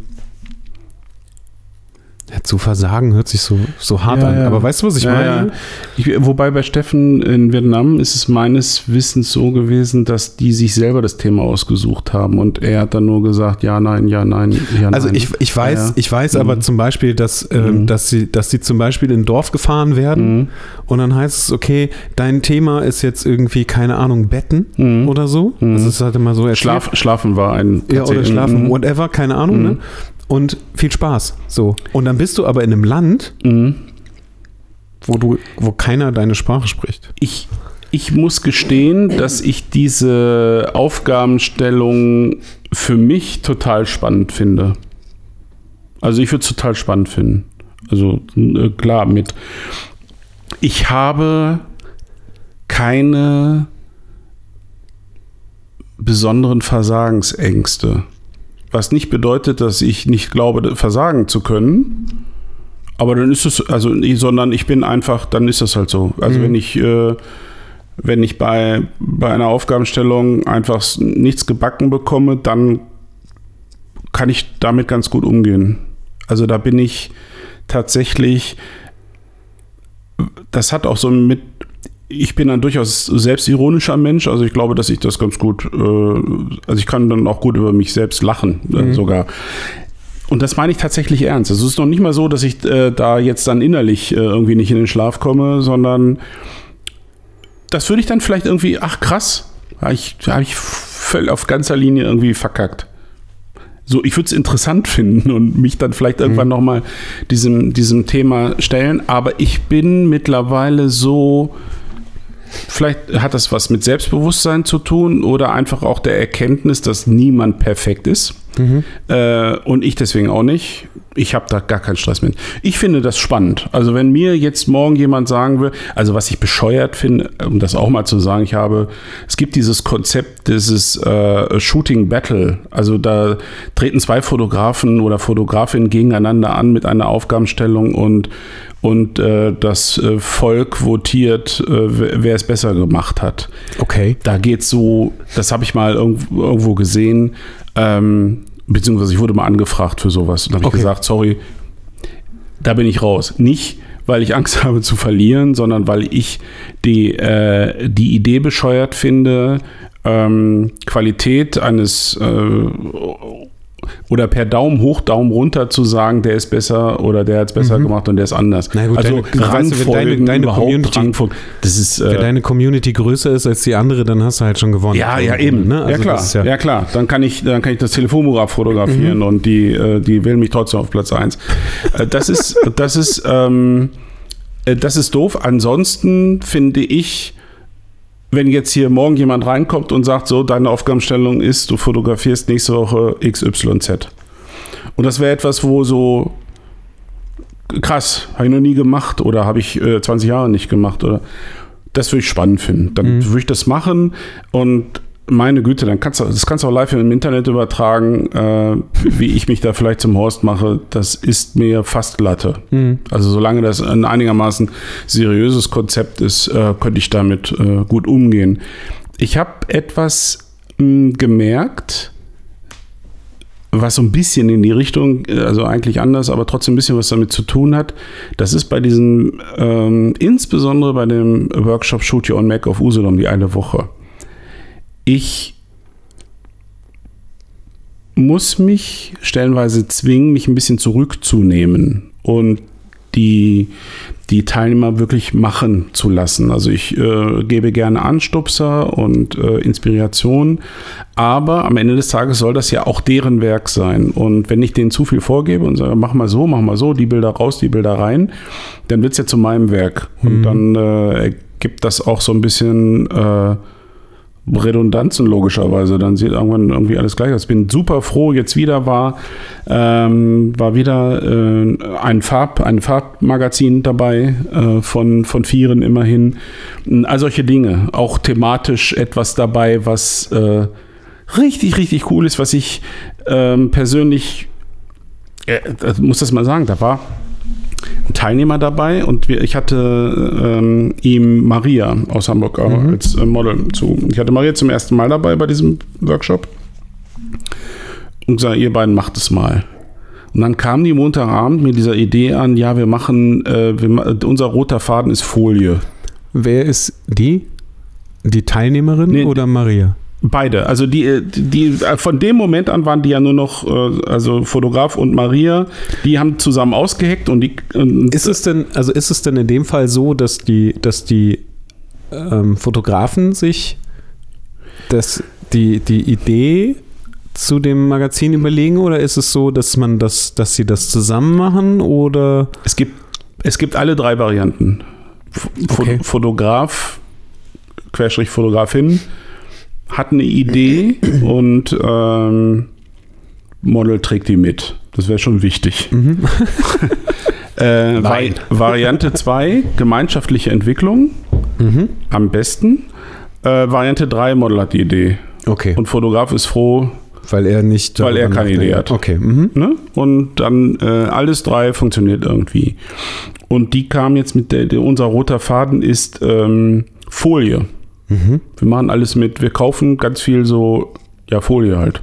Speaker 2: ja, zu versagen hört sich so, so hart ja, an. Ja. Aber weißt du, was ich meine?
Speaker 1: Ich, wobei bei Steffen in Vietnam ist es meines Wissens so gewesen, dass die sich selber das Thema ausgesucht haben und er hat dann nur gesagt, ja, nein, ja, nein, ja,
Speaker 2: Also ich, ich weiß, ich weiß mhm. aber zum Beispiel, dass, äh, mhm. dass, sie, dass sie zum Beispiel in ein Dorf gefahren werden mhm. und dann heißt es, okay, dein Thema ist jetzt irgendwie, keine Ahnung, Betten mhm. oder so.
Speaker 1: Mhm. Also es halt immer so Schlaf, Schlafen war ein
Speaker 2: Ja, oder Schlafen, mhm. whatever, keine Ahnung, ne? Und viel Spaß. So. Und dann bist du aber in einem Land, mhm. wo du, wo keiner deine Sprache spricht.
Speaker 1: Ich, ich muss gestehen, dass ich diese Aufgabenstellung für mich total spannend finde. Also ich würde es total spannend finden. Also äh, klar, mit ich habe keine besonderen Versagensängste. Was nicht bedeutet, dass ich nicht glaube, versagen zu können. Aber dann ist es, also, sondern ich bin einfach, dann ist das halt so. Also mhm. wenn ich, äh, wenn ich bei, bei einer Aufgabenstellung einfach nichts gebacken bekomme, dann kann ich damit ganz gut umgehen. Also da bin ich tatsächlich, das hat auch so mit ich bin ein durchaus selbstironischer Mensch, also ich glaube, dass ich das ganz gut, äh, also ich kann dann auch gut über mich selbst lachen, äh, mhm. sogar. Und das meine ich tatsächlich ernst. Also es ist noch nicht mal so, dass ich äh, da jetzt dann innerlich äh, irgendwie nicht in den Schlaf komme, sondern das würde ich dann vielleicht irgendwie, ach krass, habe ich, hab ich auf ganzer Linie irgendwie verkackt. So, ich würde es interessant finden und mich dann vielleicht mhm. irgendwann nochmal diesem, diesem Thema stellen. Aber ich bin mittlerweile so Vielleicht hat das was mit Selbstbewusstsein zu tun oder einfach auch der Erkenntnis, dass niemand perfekt ist mhm. äh, und ich deswegen auch nicht. Ich habe da gar keinen Stress mit. Ich finde das spannend. Also wenn mir jetzt morgen jemand sagen will, also was ich bescheuert finde, um das auch mal zu sagen, ich habe, es gibt dieses Konzept, dieses äh, Shooting Battle. Also da treten zwei Fotografen oder Fotografinnen gegeneinander an mit einer Aufgabenstellung und und äh, das äh, Volk votiert, äh, wer es besser gemacht hat.
Speaker 2: Okay.
Speaker 1: Da geht so, das habe ich mal irgendwo, irgendwo gesehen. Ähm, beziehungsweise ich wurde mal angefragt für sowas. Und habe
Speaker 2: Okay.
Speaker 1: ich gesagt, sorry, da bin ich raus. Nicht, weil ich Angst habe zu verlieren, sondern weil ich die, äh, die Idee bescheuert finde, ähm, Qualität eines äh, oder per Daumen hoch, Daumen runter zu sagen, der ist besser oder der hat es besser gemacht und der ist anders.
Speaker 2: Mhm. Na gut,
Speaker 1: also
Speaker 2: deine- wenn
Speaker 1: Rangfolgen,
Speaker 2: deine- deine Community-
Speaker 1: Rangfolgen, das ist
Speaker 2: Wenn
Speaker 1: äh,
Speaker 2: deine Community größer ist als die andere, dann hast du halt schon gewonnen.
Speaker 1: ja, ja, eben.
Speaker 2: Ne?
Speaker 1: ja,
Speaker 2: Also
Speaker 1: klar.
Speaker 2: das ist
Speaker 1: Ja.
Speaker 2: ja,
Speaker 1: klar. Dann kann ich, dann kann ich das Telefonbuch abfotografieren
Speaker 2: Mhm.
Speaker 1: und die, äh, die wählen mich trotzdem auf Platz 1. Das ist, das ist, ähm, äh, das ist doof. Ansonsten finde ich, wenn jetzt hier morgen jemand reinkommt und sagt, so, deine Aufgabenstellung ist, du fotografierst nächste Woche XYZ. Und das wäre etwas, wo so krass, habe ich noch nie gemacht oder habe ich äh, 20 Jahre nicht gemacht oder das würde ich spannend finden. Dann würde ich das machen und meine Güte, dann kannst du, das kannst du auch live im Internet übertragen, äh, wie ich mich da vielleicht zum Horst mache. Das ist mir fast Latte. Also solange das ein einigermaßen seriöses Konzept ist, äh, könnte ich damit äh, gut umgehen. Ich habe etwas mh, gemerkt, was so ein bisschen in die Richtung, äh, also eigentlich anders, aber trotzdem ein bisschen was damit zu tun hat. Das ist bei diesem, ähm, insbesondere bei dem Workshop Shoot Your Own Mac auf Usedom, die eine Woche. Ich muss mich stellenweise zwingen, mich ein bisschen zurückzunehmen und die, die Teilnehmer wirklich machen zu lassen. Also ich äh, gebe gerne Anstupser und äh, Inspiration, aber am Ende des Tages soll das ja auch deren Werk sein. Und wenn ich denen zu viel vorgebe und sage, mach mal so, mach mal so, die Bilder raus, die Bilder rein, dann wird es ja zu meinem Werk. Und dann äh, ergibt das auch so ein bisschen äh, Redundanzen logischerweise. Dann sieht irgendwann irgendwie alles gleich aus. Bin super froh, jetzt wieder war, ähm, war wieder äh, ein Farb, ein Farbmagazin dabei äh, von, von Vieren immerhin. All solche Dinge. Auch thematisch etwas dabei, was äh, richtig, richtig cool ist, was ich ähm, persönlich, äh, muss das mal sagen, da war Teilnehmer dabei und wir, ich hatte ähm, ihm Maria aus Hamburg äh, als äh, Model zu. Ich hatte Maria zum ersten Mal dabei bei diesem Workshop und gesagt, ihr beiden macht es mal. Und dann kam die Montagabend mit dieser Idee an, ja, wir machen, äh, wir, unser roter Faden ist Folie.
Speaker 2: Wer ist die? Die Teilnehmerin
Speaker 1: Nee,
Speaker 2: oder Maria?
Speaker 1: Beide. Also die, die, von dem Moment an waren die ja nur noch, äh, also Fotograf und Maria, die haben zusammen ausgeheckt und die. Und
Speaker 2: Ist es denn, also ist es denn in dem Fall so, dass die, dass die ähm, Fotografen sich das, die, die Idee zu dem Magazin überlegen oder ist es so, dass man das, dass sie das zusammen machen oder
Speaker 1: Es gibt, es gibt alle drei Varianten. F
Speaker 2: Okay.
Speaker 1: Fotograf, Querstrich Fotografin, hat eine Idee und ähm, Model trägt die mit. Das wäre schon wichtig. äh,
Speaker 2: Nein.
Speaker 1: Vari Variante 2, gemeinschaftliche Entwicklung, am besten. Äh, Variante 3, Model hat die Idee.
Speaker 2: okay,
Speaker 1: Und Fotograf ist froh,
Speaker 2: weil er nicht
Speaker 1: Weil er keine Idee hat.
Speaker 2: Okay, mhm.
Speaker 1: Ne? Und dann äh, alles drei funktioniert irgendwie. Und die kam jetzt mit der, der unser roter Faden ist ähm, Folie. Wir machen alles mit, wir kaufen ganz viel so, ja, Folie halt.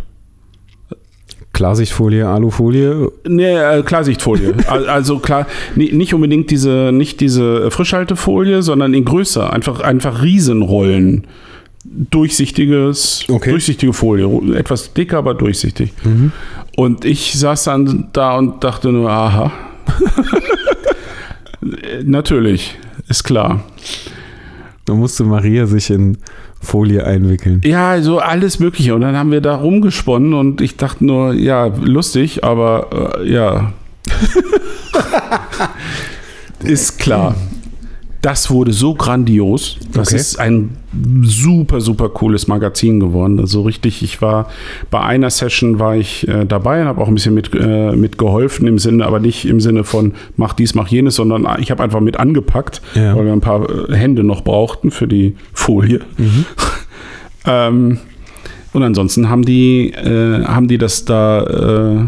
Speaker 2: Klarsichtfolie, Alufolie.
Speaker 1: Nee, äh, Klarsichtfolie. Al- also klar, ni- nicht unbedingt diese, nicht diese Frischhaltefolie, sondern in größer, einfach, einfach Riesenrollen. Durchsichtiges,
Speaker 2: Okay.
Speaker 1: durchsichtige Folie. Etwas dicker, aber durchsichtig. Und ich saß dann da und dachte nur, aha. Natürlich, ist klar.
Speaker 2: Da musste Maria sich in Folie einwickeln.
Speaker 1: Ja, so alles Mögliche. Und dann haben wir da rumgesponnen und ich dachte nur, ja, lustig, aber äh, ja. ist klar. Das wurde so grandios. Das
Speaker 2: Okay.
Speaker 1: ist ein super, super cooles Magazin geworden. Also richtig, ich war bei einer Session war ich äh, dabei und habe auch ein bisschen mit, äh, mit geholfen im Sinne, aber nicht im Sinne von mach dies, mach jenes, sondern ich habe einfach mit angepackt,
Speaker 2: Ja.
Speaker 1: weil wir ein paar äh, Hände noch brauchten für die Folie. ähm, und ansonsten haben die, äh, haben die das da äh,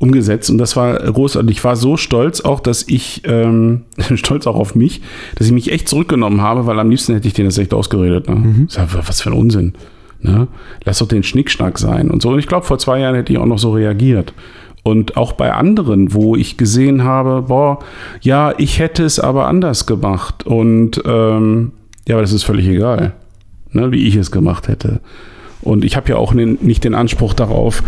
Speaker 1: umgesetzt und das war großartig. Ich war so stolz auch, dass ich, ähm, stolz auch auf mich, dass ich mich echt zurückgenommen habe, weil am liebsten hätte ich denen das echt ausgeredet. Ne? Ich sag, was für ein Unsinn. Ne? Lass doch den Schnickschnack sein und so. Und ich glaube, vor zwei Jahren hätte ich auch noch so reagiert. Und auch bei anderen, wo ich gesehen habe, boah, ja, ich hätte es aber anders gemacht. Und ähm, ja, aber das ist völlig egal, ne, wie ich es gemacht hätte. Und ich habe ja auch nicht den Anspruch darauf,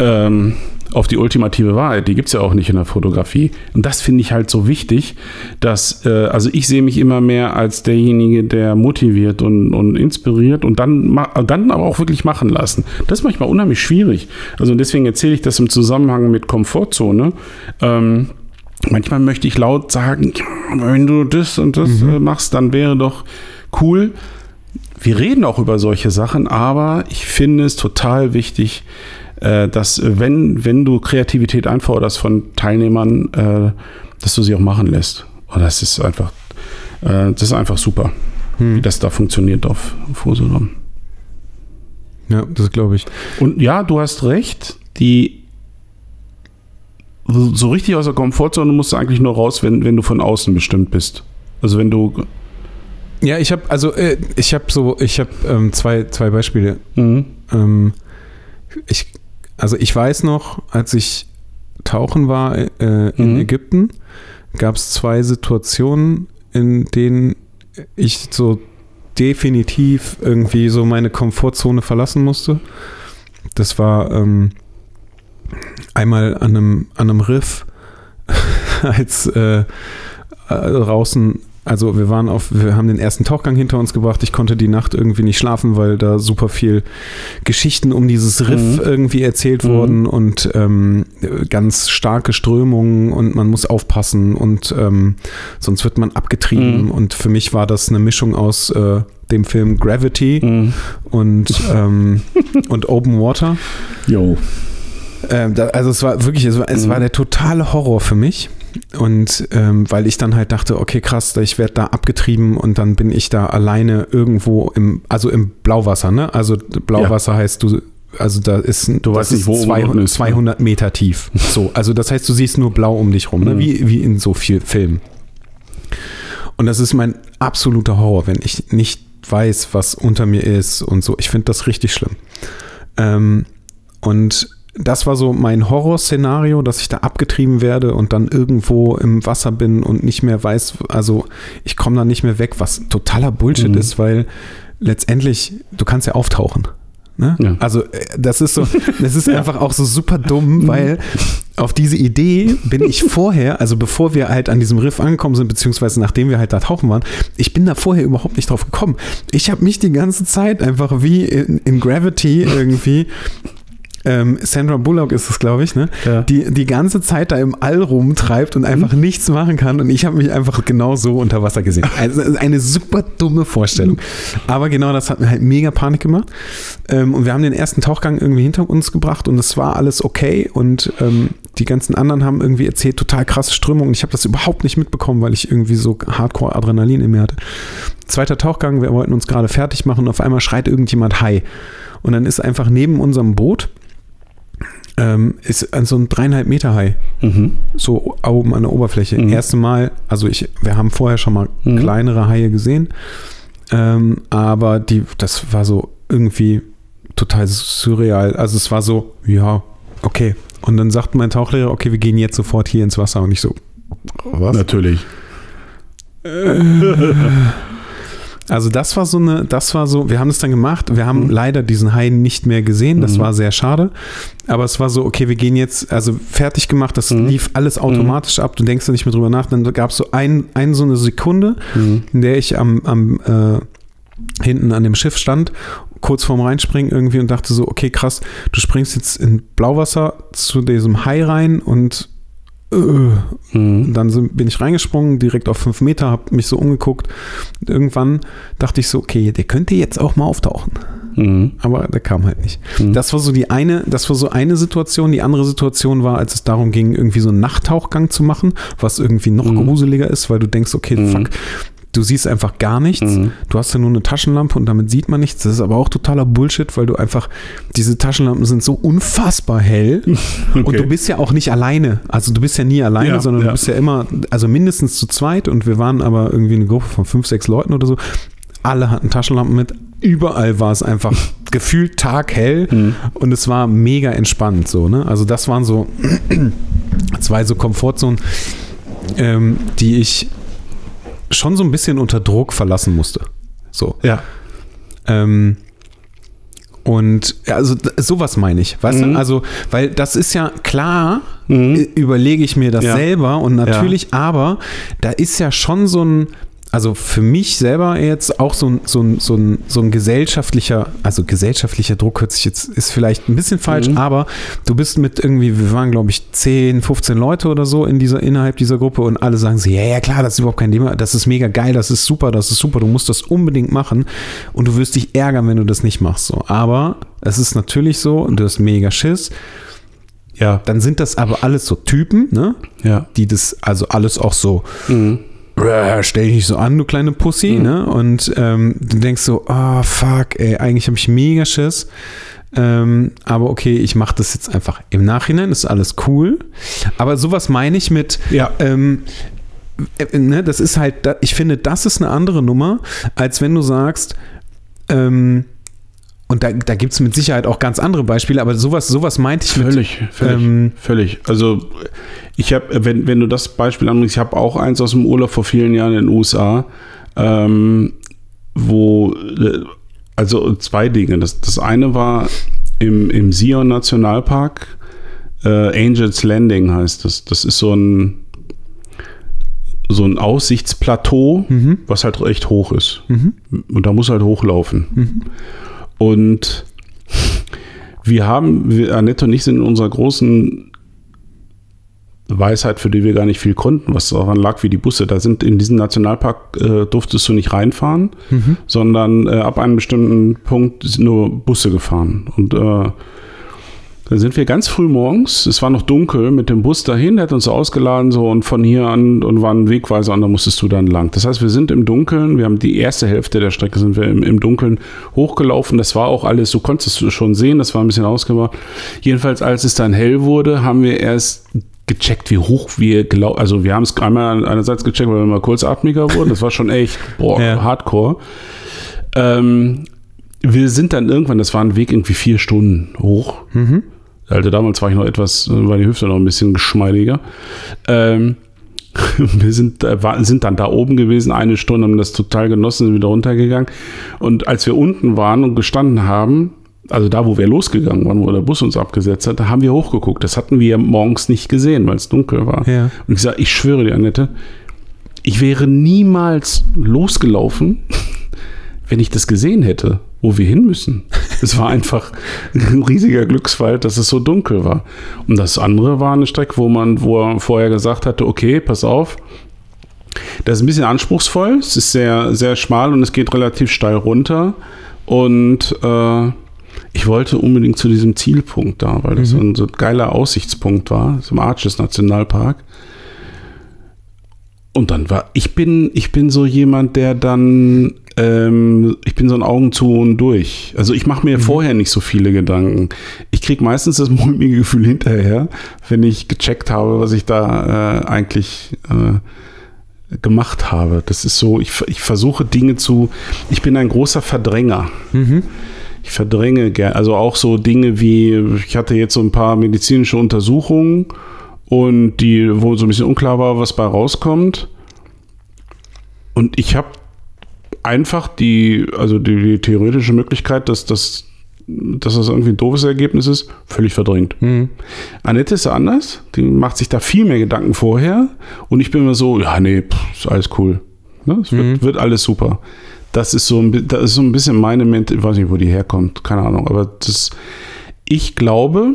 Speaker 1: ähm, auf die ultimative Wahrheit. Die gibt es ja auch nicht in der Fotografie. Und das finde ich halt so wichtig, dass, äh, also ich sehe mich immer mehr als derjenige, der motiviert und, und inspiriert und dann, dann aber auch wirklich machen lassen. Das ist manchmal unheimlich schwierig. Also deswegen erzähle ich das im Zusammenhang mit Komfortzone. Ähm, manchmal möchte ich laut sagen, wenn du das und das äh, machst, dann wäre doch cool. Wir reden auch über solche Sachen, aber ich finde es total wichtig, dass äh, wenn, wenn du Kreativität einforderst von Teilnehmern, äh, dass du sie auch machen lässt. Und das ist einfach, äh, das ist einfach super, wie das da funktioniert auf, auf Usedom.
Speaker 2: Ja, das glaube ich.
Speaker 1: Und ja, du hast recht, die so richtig aus der Komfortzone musst du eigentlich nur raus, wenn, wenn du von außen bestimmt bist. Also wenn du
Speaker 2: Ja, ich habe also ich habe so ich habe ähm, zwei zwei Beispiele.
Speaker 1: mhm.
Speaker 2: Ähm, ich also ich weiß noch, als ich tauchen war äh, in
Speaker 1: Mhm.
Speaker 2: Ägypten, gab es zwei Situationen, in denen ich so definitiv irgendwie so meine Komfortzone verlassen musste. Das war ähm, einmal an einem, an einem Riff, als äh, äh, draußen, also wir waren auf, wir haben den ersten Tauchgang hinter uns gebracht. Ich konnte die Nacht irgendwie nicht schlafen, weil da super viel Geschichten um dieses Riff
Speaker 1: Mhm.
Speaker 2: irgendwie erzählt
Speaker 1: Mhm.
Speaker 2: wurden und ähm, ganz starke Strömungen und man muss aufpassen und ähm, sonst wird man abgetrieben.
Speaker 1: Mhm.
Speaker 2: Und für mich war das eine Mischung aus äh, dem Film Gravity
Speaker 1: Mhm.
Speaker 2: und, ähm, und Open Water.
Speaker 1: Jo.
Speaker 2: Ähm, da, also es war wirklich, es war, es
Speaker 1: Mhm.
Speaker 2: war der totale Horror für mich. Und ähm, weil ich dann halt dachte, okay, krass, ich werde da abgetrieben und dann bin ich da alleine irgendwo im, also im Blauwasser, ne? Also Blauwasser heißt du, also da ist, du
Speaker 1: weißt nicht, wo oben
Speaker 2: 200,
Speaker 1: unten ist, ne?
Speaker 2: 200 Meter tief. So, also das heißt, du siehst nur blau um dich rum, ne?
Speaker 1: Mhm.
Speaker 2: wie, wie in so viel Filmen. Und das ist mein absoluter Horror, wenn ich nicht weiß, was unter mir ist und so. Ich finde das richtig schlimm. Ähm, und das war so mein Horrorszenario, dass ich da abgetrieben werde und dann irgendwo im Wasser bin und nicht mehr weiß, also ich komme da nicht mehr weg, was totaler Bullshit
Speaker 1: Mhm.
Speaker 2: ist, weil letztendlich, du kannst ja auftauchen. Ne?
Speaker 1: Ja.
Speaker 2: Also äh, das ist so, das ist einfach auch so super dumm, weil auf diese Idee bin ich vorher, also bevor wir halt an diesem Riff angekommen sind, beziehungsweise nachdem wir halt da tauchen waren, ich bin da vorher überhaupt nicht drauf gekommen. Ich habe mich die ganze Zeit einfach wie in, in Gravity irgendwie ähm, Sandra Bullock ist es, glaube ich, ne?
Speaker 1: Ja.
Speaker 2: Die die ganze Zeit da im All rumtreibt und einfach nichts machen kann. Und ich habe mich einfach genau so unter Wasser gesehen. Also eine super dumme Vorstellung. Aber genau das hat mir halt mega Panik gemacht. Ähm, und wir haben den ersten Tauchgang irgendwie hinter uns gebracht und es war alles okay. Und ähm, die ganzen anderen haben irgendwie erzählt, total krasse Strömung. Und ich habe das überhaupt nicht mitbekommen, weil ich irgendwie so Hardcore Adrenalin in mir hatte. Zweiter Tauchgang, wir wollten uns gerade fertig machen und auf einmal schreit irgendjemand Hi. Und dann ist einfach neben unserem Boot ähm, ist so ein dreieinhalb Meter Hai,
Speaker 1: Mhm.
Speaker 2: so oben an der Oberfläche.
Speaker 1: Mhm.
Speaker 2: Erste Mal, also ich, wir haben vorher schon mal
Speaker 1: Mhm.
Speaker 2: kleinere Haie gesehen, ähm, aber die, das war so irgendwie total surreal. Also es war so, ja, okay. Und dann sagt mein Tauchlehrer, okay, wir gehen jetzt sofort hier ins Wasser. Und ich so, was?
Speaker 1: Natürlich.
Speaker 2: Also das war so eine, das war so, wir haben es dann gemacht, wir haben
Speaker 1: Mhm.
Speaker 2: leider diesen Hai nicht mehr gesehen, das
Speaker 1: Mhm.
Speaker 2: war sehr schade, aber es war so, okay, wir gehen jetzt, also fertig gemacht, das
Speaker 1: Mhm.
Speaker 2: lief alles automatisch ab, du denkst da nicht mehr drüber nach, dann gab es so ein, ein, so eine Sekunde,
Speaker 1: Mhm.
Speaker 2: in der ich am, am äh, hinten an dem Schiff stand, kurz vorm Reinspringen irgendwie und dachte so, okay, krass, du springst jetzt in Blauwasser zu diesem Hai rein und. Mhm. Dann bin ich reingesprungen, direkt auf fünf Meter, habe mich so umgeguckt. Irgendwann dachte ich so, okay, der könnte jetzt auch mal auftauchen. Mhm. Aber der kam halt nicht. Mhm. Das war so die eine, das war so eine Situation. Die andere Situation war, als es darum ging, irgendwie so einen Nachttauchgang zu machen, was irgendwie noch mhm. gruseliger ist, weil du denkst, okay, mhm. fuck, du siehst einfach gar nichts. Mhm. Du hast ja nur eine Taschenlampe und damit sieht man nichts. Das ist aber auch totaler Bullshit, weil du einfach, diese Taschenlampen sind so unfassbar hell okay. und du bist ja auch nicht alleine. Also du bist ja nie alleine, ja, sondern ja. du bist ja immer, also mindestens zu zweit und wir waren aber irgendwie eine Gruppe von fünf, sechs Leuten oder so. Alle hatten Taschenlampen mit, überall war es einfach gefühlt taghell mhm. und es war mega entspannt so, ne? Also das waren so zwei so Komfortzonen, ähm, die ich schon so ein bisschen unter Druck verlassen musste. So.
Speaker 1: Ja.
Speaker 2: Ähm, und also sowas meine ich, weißt mhm. du? Also, weil das ist ja klar, mhm. überlege ich mir das ja. selber und natürlich, ja. aber da ist ja schon so ein, also für mich selber jetzt auch so ein, so ein, so ein, so ein gesellschaftlicher, also gesellschaftlicher Druck hört sich jetzt, ist vielleicht ein bisschen falsch, mhm. aber du bist mit irgendwie, wir waren glaube ich 10, 15 Leute oder so in dieser, innerhalb dieser Gruppe und alle sagen so, ja, ja klar, das ist überhaupt kein Thema, das ist mega geil, das ist super, das ist super, du musst das unbedingt machen und du wirst dich ärgern, wenn du das nicht machst, so. Aber es ist natürlich so und du hast mega Schiss. Ja. Dann sind das aber alles so Typen, ne?
Speaker 1: Ja.
Speaker 2: Die das, also alles auch so, mhm stell dich nicht so an, du kleine Pussy, mhm. ne? Und ähm, du denkst so, oh fuck, ey, eigentlich habe ich mega Schiss. Ähm, aber okay, ich mache das jetzt einfach. Im Nachhinein ist alles cool. Aber sowas meine ich mit,
Speaker 1: ja.
Speaker 2: ähm, äh, ne, das ist halt, ich finde, das ist eine andere Nummer, als wenn du sagst, ähm, und da, da gibt es mit Sicherheit auch ganz andere Beispiele, aber sowas, sowas meinte ich
Speaker 1: völlig, mit, völlig, ähm, völlig. Also ich habe, wenn, wenn du das Beispiel anbringst, ich habe auch eins aus dem Urlaub vor vielen Jahren in den USA, ähm, wo, also zwei Dinge. Das, das eine war im, im Sion Nationalpark, äh, Angels Landing heißt das. Das ist so ein, so ein Aussichtsplateau, mhm. was halt recht hoch ist. Mhm. Und da muss halt hochlaufen. Mhm. Und wir haben, wir, Annette und ich sind in unserer großen Weisheit, für die wir gar nicht viel konnten, was daran lag, wie die Busse. Da sind in diesen Nationalpark äh, durftest du nicht reinfahren, mhm. sondern äh, ab einem bestimmten Punkt sind nur Busse gefahren. Und äh, dann sind wir ganz früh morgens, es war noch dunkel, mit dem Bus dahin, der hat uns ausgeladen so und von hier an und war ein Wegweiser und da musstest du dann lang. Das heißt, wir sind im Dunkeln, wir haben die erste Hälfte der Strecke sind wir im, im Dunkeln hochgelaufen. Das war auch alles, du konntest es schon sehen, das war ein bisschen ausgemacht. Jedenfalls, als es dann hell wurde, haben wir erst gecheckt, wie hoch wir gelaufen, also wir haben es einmal einerseits gecheckt, weil wir mal kurzatmiger wurden, das war schon echt, boah, ja. hardcore. Ähm, wir sind dann irgendwann, das war ein Weg irgendwie vier Stunden hoch. Mhm. Also damals war ich noch etwas, war die Hüfte noch ein bisschen geschmeidiger. Ähm, wir sind, äh, sind dann da oben gewesen, eine Stunde, haben das total genossen, sind wieder runtergegangen. Und als wir unten waren und gestanden haben, also da, wo wir losgegangen waren, wo der Bus uns abgesetzt hat, da haben wir hochgeguckt. Das hatten wir morgens nicht gesehen, weil es dunkel war.
Speaker 2: Ja.
Speaker 1: Und ich sage, ich schwöre dir, Annette, ich wäre niemals losgelaufen, wenn ich das gesehen hätte, wo wir hin müssen. Es war einfach ein riesiger Glücksfall, dass es so dunkel war. Und das andere war eine Strecke, wo man, wo er vorher gesagt hatte, okay, pass auf, das ist ein bisschen anspruchsvoll, es ist sehr, sehr schmal und es geht relativ steil runter. Und äh, ich wollte unbedingt zu diesem Zielpunkt da, weil das mhm. so ein geiler Aussichtspunkt war, zum Arches Nationalpark. Und dann war, ich bin, ich bin so jemand, der dann, ähm, ich bin so ein Augen zu und durch. Also ich mache mir mhm. vorher nicht so viele Gedanken. Ich kriege meistens das mulmige Gefühl hinterher, wenn ich gecheckt habe, was ich da äh, eigentlich äh, gemacht habe. Das ist so, ich, ich versuche Dinge zu, ich bin ein großer Verdränger. Mhm. Ich verdränge gerne, also auch so Dinge wie, ich hatte jetzt so ein paar medizinische Untersuchungen und die, wo so ein bisschen unklar war, was bei rauskommt. Und ich habe einfach die, also die, die, theoretische Möglichkeit, dass das, dass das irgendwie ein doofes Ergebnis ist, völlig verdrängt. Mhm. Annette ist anders, die macht sich da viel mehr Gedanken vorher und ich bin immer so, ja, nee, pff, ist alles cool. Ne? Es mhm. wird, wird, alles super. Das ist so ein, das ist so ein bisschen meine Mente, ich weiß nicht, wo die herkommt, keine Ahnung, aber das, ich glaube,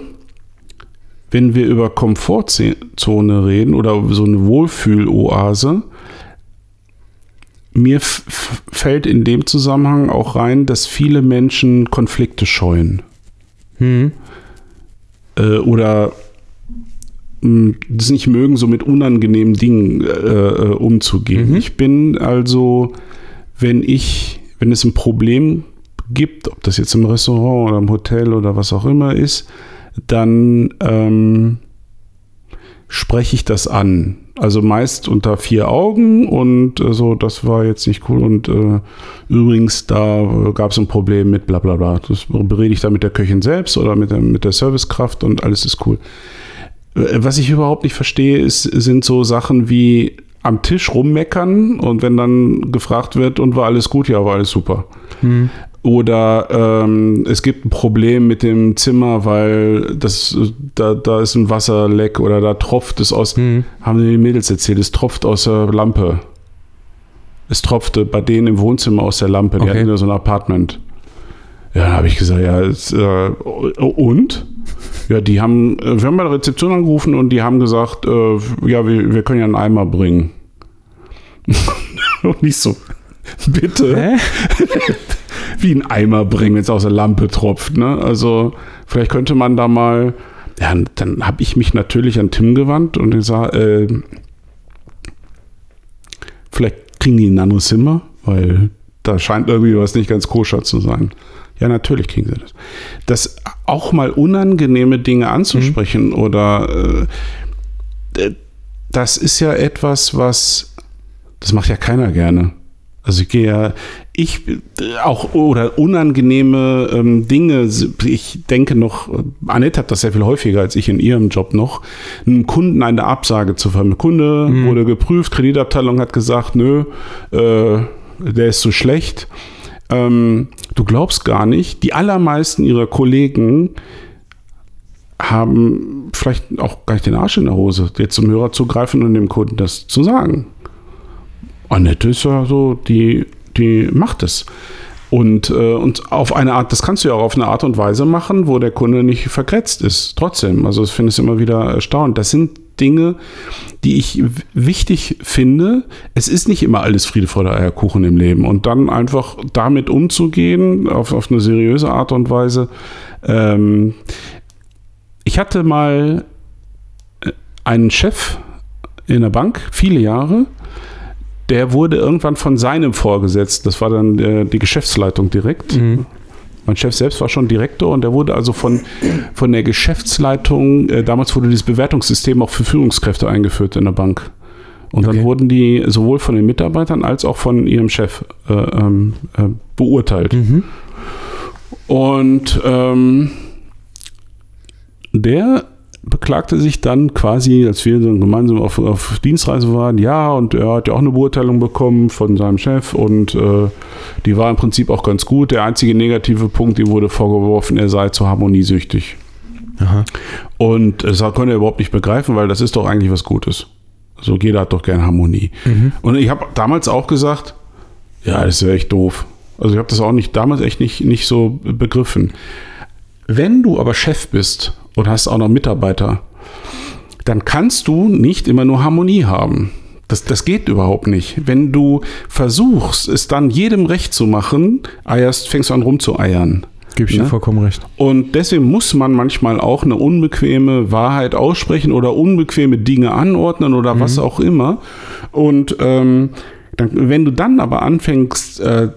Speaker 1: wenn wir über Komfortzone reden oder so eine Wohlfühloase, mir fällt in dem Zusammenhang auch rein, dass viele Menschen Konflikte scheuen. Hm. Äh, oder mh, das nicht mögen, so mit unangenehmen Dingen äh, äh, umzugehen. Mhm. Ich bin also, wenn ich, wenn es ein Problem gibt, ob das jetzt im Restaurant oder im Hotel oder was auch immer ist, dann ähm, spreche ich das an. Also meist unter vier Augen und äh, so, das war jetzt nicht cool. Und äh, übrigens, da äh, gab es ein Problem mit bla bla bla. Das berede ich da mit der Köchin selbst oder mit der, mit der Servicekraft und alles ist cool. Äh, was ich überhaupt nicht verstehe, ist, sind so Sachen wie am Tisch rummeckern und wenn dann gefragt wird, und war alles gut? Ja, war alles super. Hm. Oder ähm, es gibt ein Problem mit dem Zimmer, weil das, da, da ist ein Wasserleck oder da tropft es aus, mhm. haben die Mädels erzählt, es tropft aus der Lampe. Es tropfte bei denen im Wohnzimmer aus der Lampe. Die okay. hatten ja so ein Apartment. Ja, dann habe ich gesagt, ja, jetzt, äh, und? Ja, die haben, wir haben bei der Rezeption angerufen und die haben gesagt, äh, ja, wir, wir können ja einen Eimer bringen. und nicht so, bitte. Hä? wie ein Eimer bringen, wenn es aus der Lampe tropft. Ne? Also vielleicht könnte man da mal, ja, dann habe ich mich natürlich an Tim gewandt und gesagt, äh, vielleicht kriegen die ein anderes Zimmer, weil da scheint irgendwie was nicht ganz koscher zu sein. Ja, natürlich kriegen sie das. Das auch mal unangenehme Dinge anzusprechen mhm. oder äh, das ist ja etwas, was das macht ja keiner gerne. Also ich gehe ja, ich auch oder unangenehme ähm, Dinge. Ich denke noch, Annette hat das sehr viel häufiger als ich in ihrem Job noch, einem Kunden eine Absage zu vermitteln. Kunde mhm. wurde geprüft, Kreditabteilung hat gesagt, nö, äh, der ist so schlecht. Ähm, du glaubst gar nicht, die allermeisten ihrer Kollegen haben vielleicht auch gar nicht den Arsch in der Hose, jetzt zum Hörer zu greifen und dem Kunden das zu sagen. Annette ist ja so, die, die macht es. Und, äh, und auf eine Art, das kannst du ja auch auf eine Art und Weise machen, wo der Kunde nicht verkretzt ist. Trotzdem. Also ich finde es immer wieder erstaunlich. Das sind Dinge, die ich wichtig finde. Es ist nicht immer alles Friede vor der Eierkuchen im Leben. Und dann einfach damit umzugehen, auf, auf eine seriöse Art und Weise. Ähm, ich hatte mal äh, einen Chef in der Bank, viele Jahre, der wurde irgendwann von seinem Vorgesetzten, das war dann äh, die Geschäftsleitung direkt. Mhm. Mein Chef selbst war schon Direktor und der wurde also von, von der Geschäftsleitung, äh, damals wurde dieses Bewertungssystem auch für Führungskräfte eingeführt in der Bank. Und okay. dann wurden die sowohl von den Mitarbeitern als auch von ihrem Chef äh, ähm, äh, beurteilt. Mhm. Und ähm, der beklagte sich dann quasi, als wir so gemeinsam auf, auf Dienstreise waren, ja, und er hat ja auch eine Beurteilung bekommen von seinem Chef und äh, die war im Prinzip auch ganz gut. Der einzige negative Punkt, ihm wurde vorgeworfen, er sei zu harmoniesüchtig. Aha. Und das konnte er überhaupt nicht begreifen, weil das ist doch eigentlich was Gutes. So, also jeder hat doch gern Harmonie. Mhm. Und ich habe damals auch gesagt, ja, das ist ja echt doof. Also ich habe das auch nicht damals echt nicht, nicht so begriffen. Wenn du aber Chef bist und hast auch noch Mitarbeiter, dann kannst du nicht immer nur Harmonie haben. Das, das geht überhaupt nicht. Wenn du versuchst, es dann jedem recht zu machen, eierst, fängst du an rumzueiern.
Speaker 2: Gebe ich dir ne? vollkommen recht.
Speaker 1: Und deswegen muss man manchmal auch eine unbequeme Wahrheit aussprechen oder unbequeme Dinge anordnen oder mhm. was auch immer. Und ähm, dann, wenn du dann aber anfängst, äh,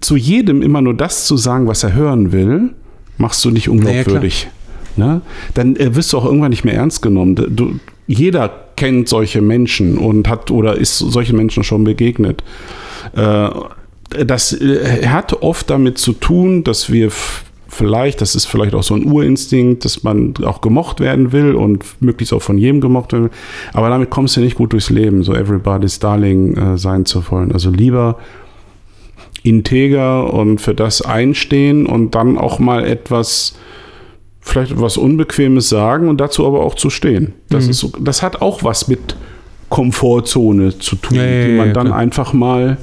Speaker 1: zu jedem immer nur das zu sagen, was er hören will, machst du nicht unglaubwürdig. Naja, ne? dann äh, wirst du auch irgendwann nicht mehr ernst genommen. Du, jeder kennt solche Menschen und hat oder ist solchen Menschen schon begegnet. Äh, das äh, hat oft damit zu tun, dass wir vielleicht, das ist vielleicht auch so ein Urinstinkt, dass man auch gemocht werden will und möglichst auch von jedem gemocht werden will. Aber damit kommst du nicht gut durchs Leben, so everybody's darling äh, sein zu wollen. Also lieber integer und für das einstehen und dann auch mal etwas vielleicht was Unbequemes sagen und dazu aber auch zu stehen. Das, mhm. ist das hat auch was mit Komfortzone zu tun, ja, ja, die man ja, dann einfach mal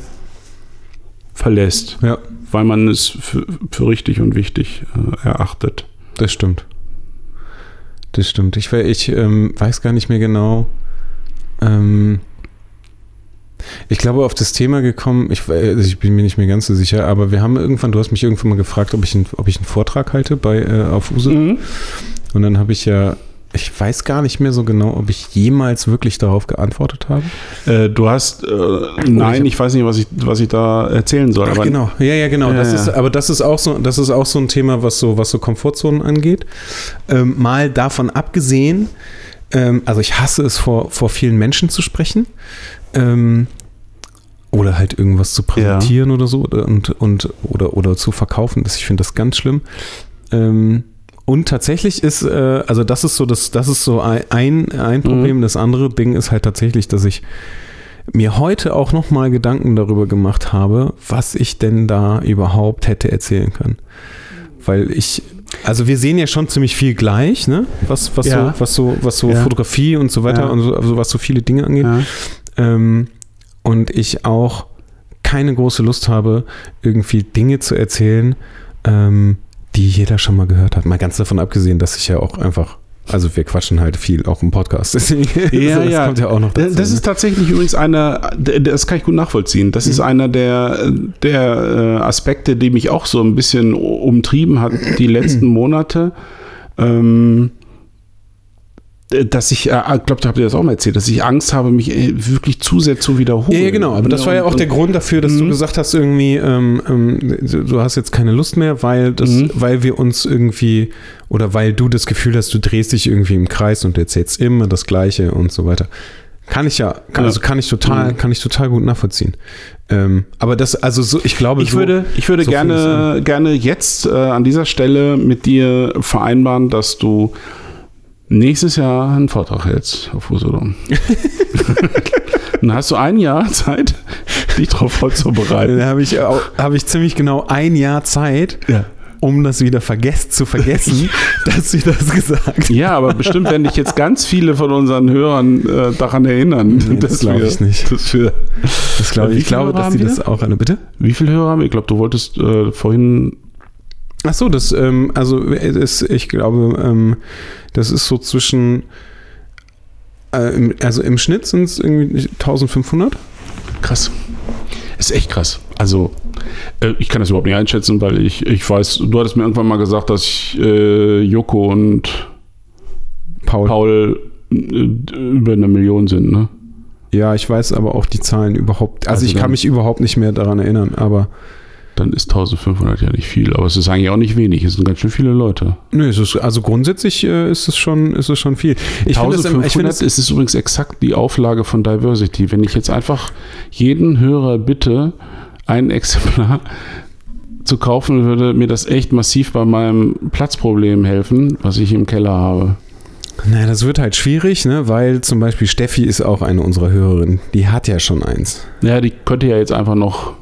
Speaker 1: verlässt, weil man es für, für richtig und wichtig äh, erachtet.
Speaker 2: Das stimmt. das stimmt. Ich, ich ähm, weiß gar nicht mehr genau. Ähm, ich glaube, auf das Thema gekommen, ich, we- also ich bin mir nicht mehr ganz so sicher, aber wir haben irgendwann, du hast mich irgendwann mal gefragt, ob ich, einen, ob ich einen Vortrag halte bei, äh, auf Use.
Speaker 1: Mhm.
Speaker 2: Und dann habe ich ja, ich weiß gar nicht mehr so genau, ob ich jemals wirklich darauf geantwortet habe.
Speaker 1: Äh, du hast, äh, nein, ich weiß nicht, was ich, was ich da erzählen soll.
Speaker 2: Ach,
Speaker 1: aber
Speaker 2: genau, ja, ja, genau. Das. Ist, aber das ist auch so, das ist auch so ein Thema, was so, was so Komfortzonen angeht. Ähm, mal davon abgesehen, ähm, also ich hasse es, vor, vor vielen Menschen zu sprechen. Ähm, oder halt irgendwas zu präsentieren oder so oder- und, und oder, oder zu verkaufen. Das, ich finde das ganz schlimm. Ähm, und tatsächlich ist, äh, also das ist so das, das ist so ein, ein, ein Problem. Das andere Ding ist halt tatsächlich, dass ich mir heute auch nochmal Gedanken darüber gemacht habe, was ich denn da überhaupt hätte erzählen können. Weil ich, also wir sehen ja schon ziemlich viel gleich, ne? Was, was
Speaker 1: Ja.
Speaker 2: so, was so, was so
Speaker 1: Ja.
Speaker 2: Fotografie und so weiter
Speaker 1: Ja.
Speaker 2: und so, also was so viele Dinge angeht. Ähm, und ich auch keine große Lust habe, irgendwie Dinge zu erzählen, ähm, die jeder schon mal gehört hat. Mal ganz davon abgesehen, dass ich ja auch einfach, also wir quatschen halt viel auch im Podcast. Deswegen,
Speaker 1: Ja,
Speaker 2: das
Speaker 1: ja.
Speaker 2: kommt ja auch noch dazu.
Speaker 1: Das ist
Speaker 2: ne?
Speaker 1: tatsächlich übrigens einer, das kann ich gut nachvollziehen. Das ist einer der, der äh, Aspekte, die mich auch so ein bisschen umtrieben hat die letzten Monate. Ähm, dass ich, äh, ich glaube, da habt ihr das auch mal erzählt, dass ich Angst habe, mich äh, wirklich zu sehr zu wiederholen.
Speaker 2: Ja, genau. Aber das war ja auch der Grund dafür, dass du
Speaker 1: Mhm.
Speaker 2: gesagt hast, irgendwie, ähm, ähm, du hast jetzt keine Lust mehr, weil, das,
Speaker 1: Mhm.
Speaker 2: weil wir uns irgendwie oder weil du das Gefühl hast, du drehst dich irgendwie im Kreis und erzählst immer das Gleiche und so weiter. Kann ich ja, kann, also kann ich total,
Speaker 1: Mhm.
Speaker 2: kann ich total gut nachvollziehen. Ähm, aber das, also so, ich glaube,
Speaker 1: Ich
Speaker 2: so,
Speaker 1: würde, ich würde
Speaker 2: so
Speaker 1: gerne, gerne jetzt äh, an dieser Stelle mit dir vereinbaren, dass du nächstes Jahr einen Vortrag hältst auf Usedom. Dann hast du ein Jahr Zeit, dich darauf vorzubereiten.
Speaker 2: dann habe ich, habe ich ziemlich genau ein Jahr Zeit,
Speaker 1: Ja.
Speaker 2: um das wieder vergessen, zu vergessen, dass sie das gesagt
Speaker 1: ja, aber bestimmt werden dich jetzt ganz viele von unseren Hörern äh, daran erinnern.
Speaker 2: Nee, das glaub
Speaker 1: wir-
Speaker 2: ich nicht.
Speaker 1: Dass wir,
Speaker 2: Das glaube
Speaker 1: Wie
Speaker 2: ich. Glaube,
Speaker 1: Hörer
Speaker 2: dass sie das auch alle. Bitte?
Speaker 1: wie viele Hörer haben wir? Ich glaube, du wolltest äh, vorhin.
Speaker 2: Ach so, das, ähm, also ist, ich glaube, ähm, das ist so zwischen, äh, im, also im Schnitt sind es irgendwie 1500.
Speaker 1: Krass. Ist echt krass. Also, äh, ich kann das überhaupt nicht einschätzen, weil ich, ich weiß, du hattest mir irgendwann mal gesagt, dass ich, äh, Joko und
Speaker 2: Paul.
Speaker 1: Paul äh, über eine Million sind, ne?
Speaker 2: Ja, ich weiß aber auch die Zahlen überhaupt, also,
Speaker 1: Also
Speaker 2: ich kann mich überhaupt nicht mehr daran erinnern, aber
Speaker 1: Dann ist 1500 ja nicht viel, aber es ist eigentlich auch nicht wenig. Es sind ganz schön viele Leute.
Speaker 2: nö, es ist, also grundsätzlich äh, ist es schon, ist es schon viel. Ich finde es,
Speaker 1: 1500
Speaker 2: ich finde es,
Speaker 1: ist es übrigens exakt die Auflage von Diversity. Wenn ich jetzt einfach jeden Hörer bitte, ein Exemplar zu kaufen, würde mir das echt massiv bei meinem Platzproblem helfen, was ich im Keller habe.
Speaker 2: naja, das wird halt schwierig, ne, weil zum Beispiel Steffi ist auch eine unserer Hörerinnen, die hat ja schon eins.
Speaker 1: Ja, die könnte ja jetzt einfach noch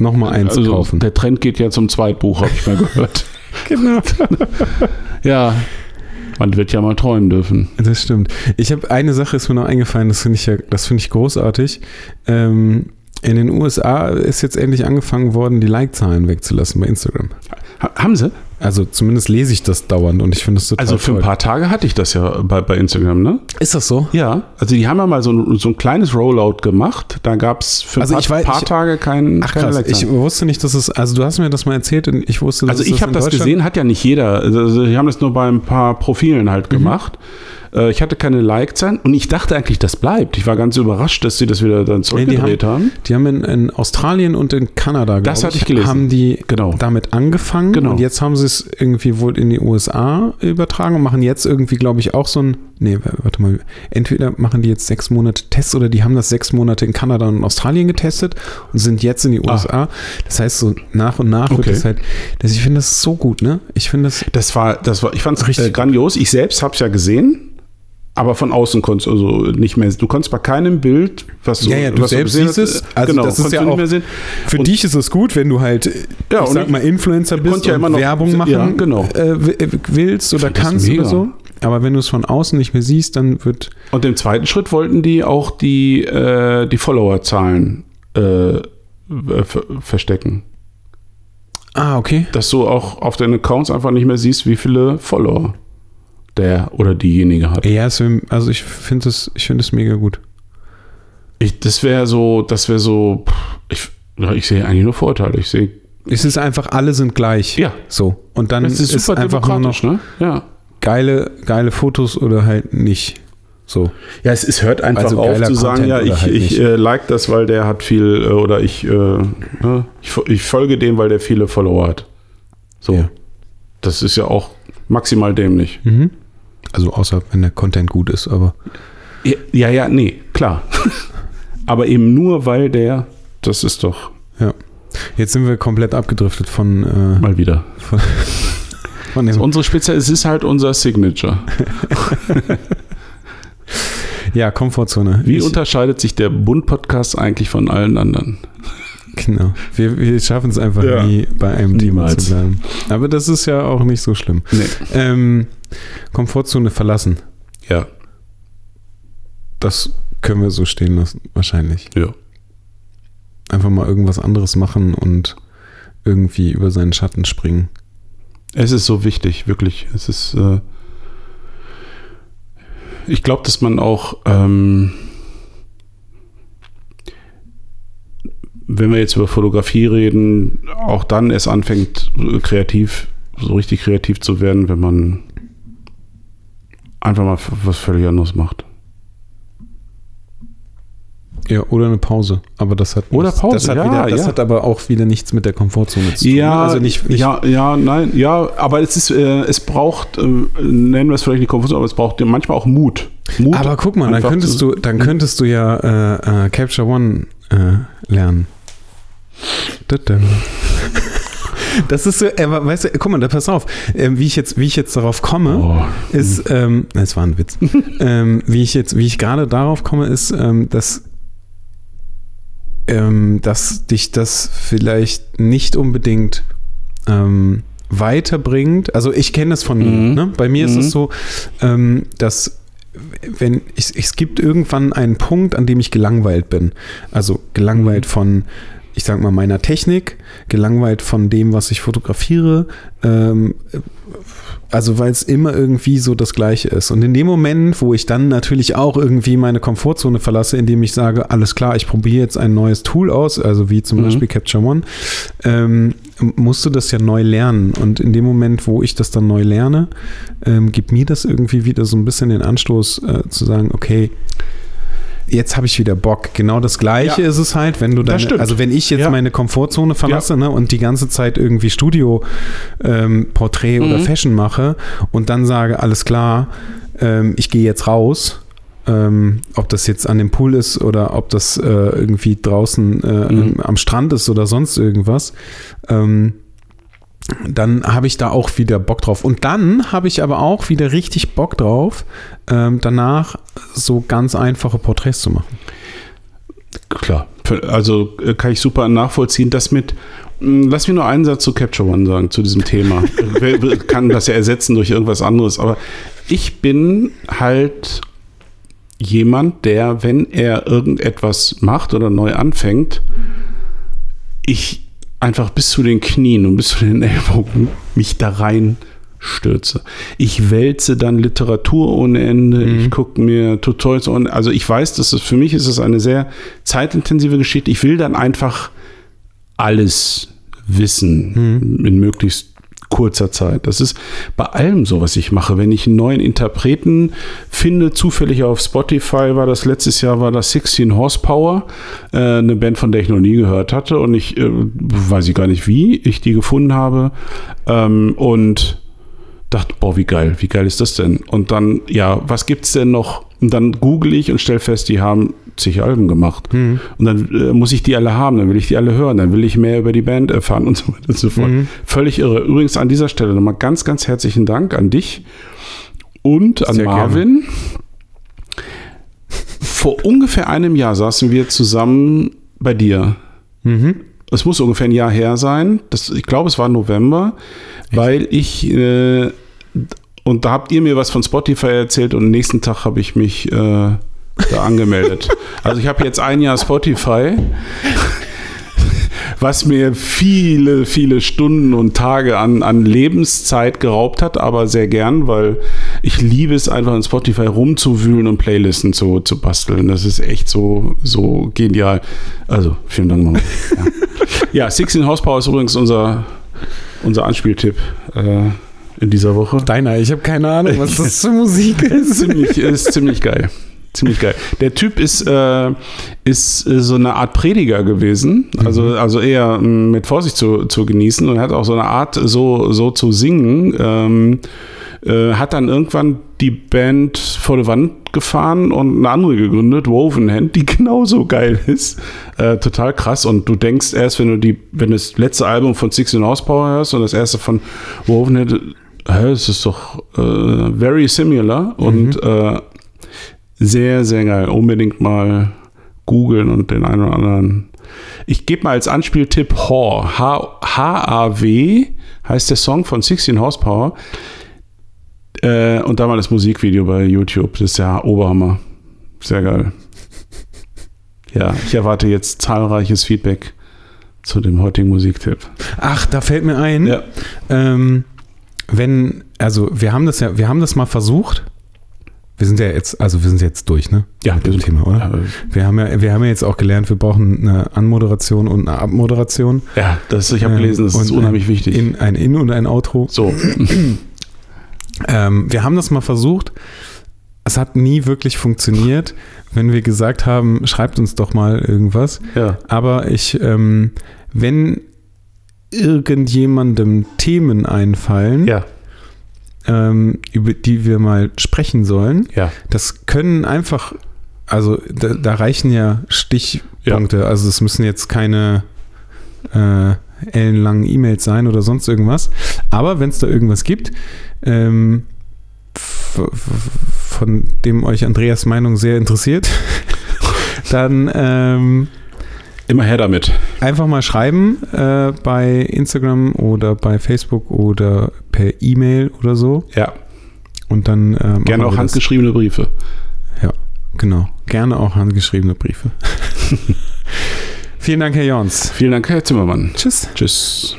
Speaker 2: Nochmal eins
Speaker 1: also,
Speaker 2: kaufen.
Speaker 1: Der Trend geht ja zum Zweitbuch, habe ich mal gehört.
Speaker 2: Genau.
Speaker 1: ja, man wird ja mal träumen dürfen.
Speaker 2: Das stimmt. Ich habe eine Sache ist mir noch eingefallen, das finde ich ja, das finde ich großartig. Ähm, in den USA ist jetzt endlich angefangen worden, die Like-Zahlen wegzulassen bei Instagram.
Speaker 1: Ha haben sie?
Speaker 2: Also zumindest lese ich das dauernd und ich finde das total
Speaker 1: Also für ein
Speaker 2: toll.
Speaker 1: paar Tage hatte ich das ja bei, bei Instagram, ne?
Speaker 2: Ist das so?
Speaker 1: Ja, also die haben ja mal so ein, so ein kleines Rollout gemacht. Da gab es für
Speaker 2: Also
Speaker 1: ein paar,
Speaker 2: weiß-
Speaker 1: paar
Speaker 2: ich-
Speaker 1: Tage keinen
Speaker 2: Ach
Speaker 1: keine
Speaker 2: krass, ich wusste nicht, dass es, also du hast mir das mal erzählt und ich wusste, dass
Speaker 1: Also
Speaker 2: es
Speaker 1: ich habe das
Speaker 2: Deutschland-
Speaker 1: gesehen, hat ja nicht jeder. Also die haben das nur bei ein paar Profilen halt
Speaker 2: Mhm.
Speaker 1: gemacht. Äh, Ich hatte keine Like-Zahlen und ich dachte eigentlich, das bleibt. Ich war ganz überrascht, dass sie das wieder dann
Speaker 2: Nee, die
Speaker 1: zurückgedreht haben.
Speaker 2: Die haben in, in Australien und in Kanada,
Speaker 1: Das hatte ich gelesen.
Speaker 2: haben die
Speaker 1: Genau.
Speaker 2: damit angefangen
Speaker 1: Genau.
Speaker 2: und jetzt haben sie es irgendwie wohl in die USA übertragen und machen jetzt irgendwie, glaube ich, auch so ein, nee, warte mal, entweder machen die jetzt sechs Monate Tests oder die haben das sechs Monate in Kanada und Australien getestet und sind jetzt in die USA. Das heißt, so nach und nach wird
Speaker 1: Ah. Okay.
Speaker 2: es halt, das, ich finde das so gut, ne? Ich finde das,
Speaker 1: Das war, das war, ich fand es
Speaker 2: Richtig
Speaker 1: äh, grandios. Ich selbst habe es ja gesehen. Aber von außen konntest du also nicht mehr. Du konntest bei keinem Bild, was du,
Speaker 2: Ja, ja, du selbst siehst es. Also
Speaker 1: genau,
Speaker 2: das ist ja auch- für
Speaker 1: Und-
Speaker 2: dich ist es gut, wenn du halt,
Speaker 1: Ja,
Speaker 2: ich
Speaker 1: und
Speaker 2: sag mal, Influencer bist
Speaker 1: ja
Speaker 2: und
Speaker 1: immer noch-
Speaker 2: Werbung machen
Speaker 1: Ja, genau.
Speaker 2: äh, äh, willst oder kannst oder so. Aber wenn du es von außen nicht mehr siehst, dann wird
Speaker 1: Und im zweiten Schritt wollten die auch die, äh, die Followerzahlen äh, ver verstecken.
Speaker 2: Ah, okay.
Speaker 1: Dass du auch auf deinen Accounts einfach nicht mehr siehst, wie viele Follower der oder diejenige hat.
Speaker 2: Ja, es also ich finde es, ich finde es mega gut.
Speaker 1: Ich, das wäre so, das wäre so, pff, ich, ich sehe eigentlich nur Vorteile. Ich sehe,
Speaker 2: Es ist einfach, alle sind gleich.
Speaker 1: ja,
Speaker 2: So. Und dann
Speaker 1: das ist
Speaker 2: ist,
Speaker 1: super
Speaker 2: einfach nur noch
Speaker 1: ne? Ja.
Speaker 2: geile, geile Fotos oder halt nicht. So.
Speaker 1: Ja, es, es hört einfach
Speaker 2: Also
Speaker 1: auf zu sagen,
Speaker 2: Content
Speaker 1: ja, ich,
Speaker 2: halt
Speaker 1: ich äh, like das, weil der hat viel, äh, oder ich, äh, ne, ich, ich folge dem, weil der viele Follower hat. So.
Speaker 2: Ja.
Speaker 1: Das ist ja auch maximal dämlich.
Speaker 2: Mhm. Also außer wenn der Content gut ist, aber.
Speaker 1: Ja, ja, ja, nee, klar. Aber eben nur, weil der, das ist doch
Speaker 2: Ja. Jetzt sind wir komplett abgedriftet von, äh,
Speaker 1: mal wieder.
Speaker 2: von, von dem.
Speaker 1: Unsere Spezial, es ist halt unser Signature.
Speaker 2: Ja, Komfortzone.
Speaker 1: Wie
Speaker 2: Ich-
Speaker 1: unterscheidet sich der Bund-Podcast eigentlich von allen anderen?
Speaker 2: Genau. Wir, wir schaffen es einfach
Speaker 1: Ja.
Speaker 2: nie, bei einem Thema
Speaker 1: Niemals.
Speaker 2: zu bleiben. Aber das ist ja auch nicht so schlimm.
Speaker 1: Nee.
Speaker 2: Ähm, Komfortzone verlassen.
Speaker 1: Ja,
Speaker 2: Das können wir so stehen lassen, wahrscheinlich.
Speaker 1: ja.
Speaker 2: Einfach mal irgendwas anderes machen und irgendwie über seinen Schatten springen.
Speaker 1: Es ist so wichtig, wirklich. Es ist. Äh ich glaube, dass man auch, ähm, wenn wir jetzt über Fotografie reden, auch dann erst anfängt, kreativ, so richtig kreativ zu werden, wenn man einfach mal was völlig anderes macht.
Speaker 2: Ja, oder eine Pause. Aber das hat
Speaker 1: Oder Pause,
Speaker 2: das hat,
Speaker 1: ja,
Speaker 2: wieder, das
Speaker 1: ja.
Speaker 2: hat aber auch wieder nichts mit der Komfortzone zu tun.
Speaker 1: Ja,
Speaker 2: also nicht, nicht
Speaker 1: ja, ja, nein, ja, aber es ist, äh, es braucht, äh, nennen wir es vielleicht nicht Komfort, aber es braucht manchmal auch Mut. Mut
Speaker 2: Aber guck mal, dann könntest du, dann könntest du ja äh, äh, Capture One äh, lernen. Das ist so, äh, weißt du, guck mal, da pass auf, äh, wie ich jetzt, wie ich jetzt darauf komme,
Speaker 1: Oh.
Speaker 2: ist, ähm, es war ein Witz, ähm, wie ich jetzt, wie ich gerade darauf komme, ist, ähm, dass, ähm, dass dich das vielleicht nicht unbedingt ähm, weiterbringt. Also ich kenne das von mir.
Speaker 1: Mhm.
Speaker 2: Ne? Bei mir ist
Speaker 1: Mhm.
Speaker 2: es so, ähm, dass wenn ich, es gibt irgendwann einen Punkt, an dem ich gelangweilt bin. Also gelangweilt
Speaker 1: Mhm.
Speaker 2: von, ich sag mal, meiner Technik, gelangweilt von dem, was ich fotografiere. Ähm, also weil es immer irgendwie so das Gleiche ist. Und in dem Moment, wo ich dann natürlich auch irgendwie meine Komfortzone verlasse, indem ich sage, alles klar, ich probiere jetzt ein neues Tool aus, also wie zum
Speaker 1: Mhm.
Speaker 2: Beispiel Capture One, ähm, musst du das ja neu lernen. Und in dem Moment, wo ich das dann neu lerne, ähm, gibt mir das irgendwie wieder so ein bisschen den Anstoß äh, zu sagen, okay, jetzt habe ich wieder Bock. Genau das Gleiche
Speaker 1: Ja.
Speaker 2: ist es halt, wenn du
Speaker 1: stimmt.
Speaker 2: also wenn ich jetzt
Speaker 1: Ja.
Speaker 2: meine Komfortzone verlasse ne, und die ganze Zeit irgendwie Studio, ähm, Porträt oder
Speaker 1: Mhm.
Speaker 2: Fashion mache und dann sage, alles klar, ähm, ich gehe jetzt raus. Ähm, ob das jetzt an dem Pool ist oder ob das äh, irgendwie draußen äh,
Speaker 1: Mhm.
Speaker 2: am Strand ist oder sonst irgendwas, ähm, dann habe ich da auch wieder Bock drauf. Und dann habe ich aber auch wieder richtig Bock drauf, ähm, danach so ganz einfache Porträts zu machen.
Speaker 1: Klar. Also äh, kann ich super nachvollziehen. Das mit, mh, lass mich nur einen Satz zu Capture One sagen, zu diesem Thema. Kann das ja ersetzen durch irgendwas anderes. Aber ich bin halt jemand, der, wenn er irgendetwas macht oder neu anfängt, ich einfach bis zu den Knien und bis zu den Ellbogen mich da rein stürze. Ich wälze dann Literatur ohne Ende,
Speaker 2: Mhm.
Speaker 1: ich gucke mir Tutorials ohne Also ich weiß, dass es für mich ist es eine sehr zeitintensive Geschichte. Ich will dann einfach alles wissen
Speaker 2: Mhm.
Speaker 1: in möglichst kurzer Zeit. Das ist bei allem so, was ich mache. Wenn ich einen neuen Interpreten finde, zufällig auf Spotify war das letztes Jahr, war das 16 Horsepower, äh, eine Band, von der ich noch nie gehört hatte und ich äh, weiß ich gar nicht, wie ich die gefunden habe ähm, und dachte, boah, wie geil, wie geil ist das denn? Und dann, ja, was gibt's denn noch? Und dann google ich und stelle fest, die haben zig Alben gemacht. Und dann äh, muss ich die alle haben, dann will ich die alle hören, dann will ich mehr über die Band erfahren und so weiter und so fort.
Speaker 2: Mhm.
Speaker 1: Völlig irre. Übrigens an dieser Stelle nochmal ganz, ganz herzlichen Dank an dich und an
Speaker 2: Sehr gerne.
Speaker 1: Marvin. Vor ungefähr einem Jahr saßen wir zusammen bei dir.
Speaker 2: Mhm.
Speaker 1: Es muss ungefähr ein Jahr her sein. Das, ich glaube, es war November, weil ich äh, und da habt ihr mir was von Spotify erzählt und am nächsten Tag habe ich mich äh, da angemeldet. Also ich habe jetzt ein Jahr Spotify, was mir viele, viele Stunden und Tage an, an Lebenszeit geraubt hat, aber sehr gern, weil ich liebe es einfach in Spotify rumzuwühlen und Playlisten zu, zu basteln. Das ist echt so, so genial. Also, vielen Dank nochmal. Ja, ja 16 Horsepower ist übrigens unser, unser Anspieltipp. Äh, in dieser Woche.
Speaker 2: Deiner, ich habe keine Ahnung, was das für Musik ist.
Speaker 1: ziemlich, ist ziemlich geil. Ziemlich geil. Der Typ ist, äh, ist äh, so eine Art Prediger gewesen, also,
Speaker 2: Mhm.
Speaker 1: also eher m, mit Vorsicht zu, zu genießen und hat auch so eine Art, so, so zu singen. Ähm, äh, hat dann irgendwann die Band vor die Wand gefahren und eine andere gegründet, Woven Hand, die genauso geil ist. Äh, total krass. Und du denkst erst, wenn du die, wenn du das letzte Album von 16 Horsepower hörst und das erste von Woven Hand, hä, es ist doch äh, very similar und äh, sehr, sehr geil. Unbedingt mal googeln und den einen oder anderen. Ich gebe mal als Anspieltipp Haw. H-A-W heißt der Song von 16 Horsepower. Äh, und da mal das Musikvideo bei YouTube. Das ist ja Oberhammer. Sehr geil. Ja, ich erwarte jetzt zahlreiches Feedback zu dem heutigen Musiktipp.
Speaker 2: Ach, da fällt mir ein,
Speaker 1: Ja.
Speaker 2: ähm, wenn, also wir haben das ja, wir haben das mal versucht. Wir sind ja jetzt, also wir sind jetzt durch, ne?
Speaker 1: Ja,
Speaker 2: Mit dem Thema, oder?
Speaker 1: Ja,
Speaker 2: Wir haben ja, wir haben ja jetzt auch gelernt, wir brauchen eine Anmoderation und eine Abmoderation.
Speaker 1: ja das, ich habe
Speaker 2: Ähm,
Speaker 1: gelesen, das ist
Speaker 2: und
Speaker 1: unheimlich
Speaker 2: ein,
Speaker 1: wichtig.
Speaker 2: In, ein In- und ein Outro.
Speaker 1: so,
Speaker 2: Ähm, wir haben das mal versucht. Es hat nie wirklich funktioniert, wenn wir gesagt haben, schreibt uns doch mal irgendwas.
Speaker 1: ja.
Speaker 2: Aber ich, ähm, wenn irgendjemandem Themen einfallen,
Speaker 1: Ja,
Speaker 2: ähm, über die wir mal sprechen sollen,
Speaker 1: ja.
Speaker 2: das können einfach, also da, da reichen ja Stichpunkte. Also es müssen jetzt keine äh, ellenlangen E-Mails sein oder sonst irgendwas. Aber wenn es da irgendwas gibt, ähm, von dem euch Andreas Meinung sehr interessiert, dann ähm,
Speaker 1: Immer her damit.
Speaker 2: einfach mal schreiben äh, bei Instagram oder bei Facebook oder per E-Mail oder so.
Speaker 1: Ja,
Speaker 2: Und dann äh,
Speaker 1: gerne auch handgeschriebene Briefe.
Speaker 2: Genau. Gerne auch handgeschriebene Briefe. Vielen Dank, Herr Jons.
Speaker 1: Vielen Dank, Herr Zimmermann.
Speaker 2: Tschüss.
Speaker 1: Tschüss.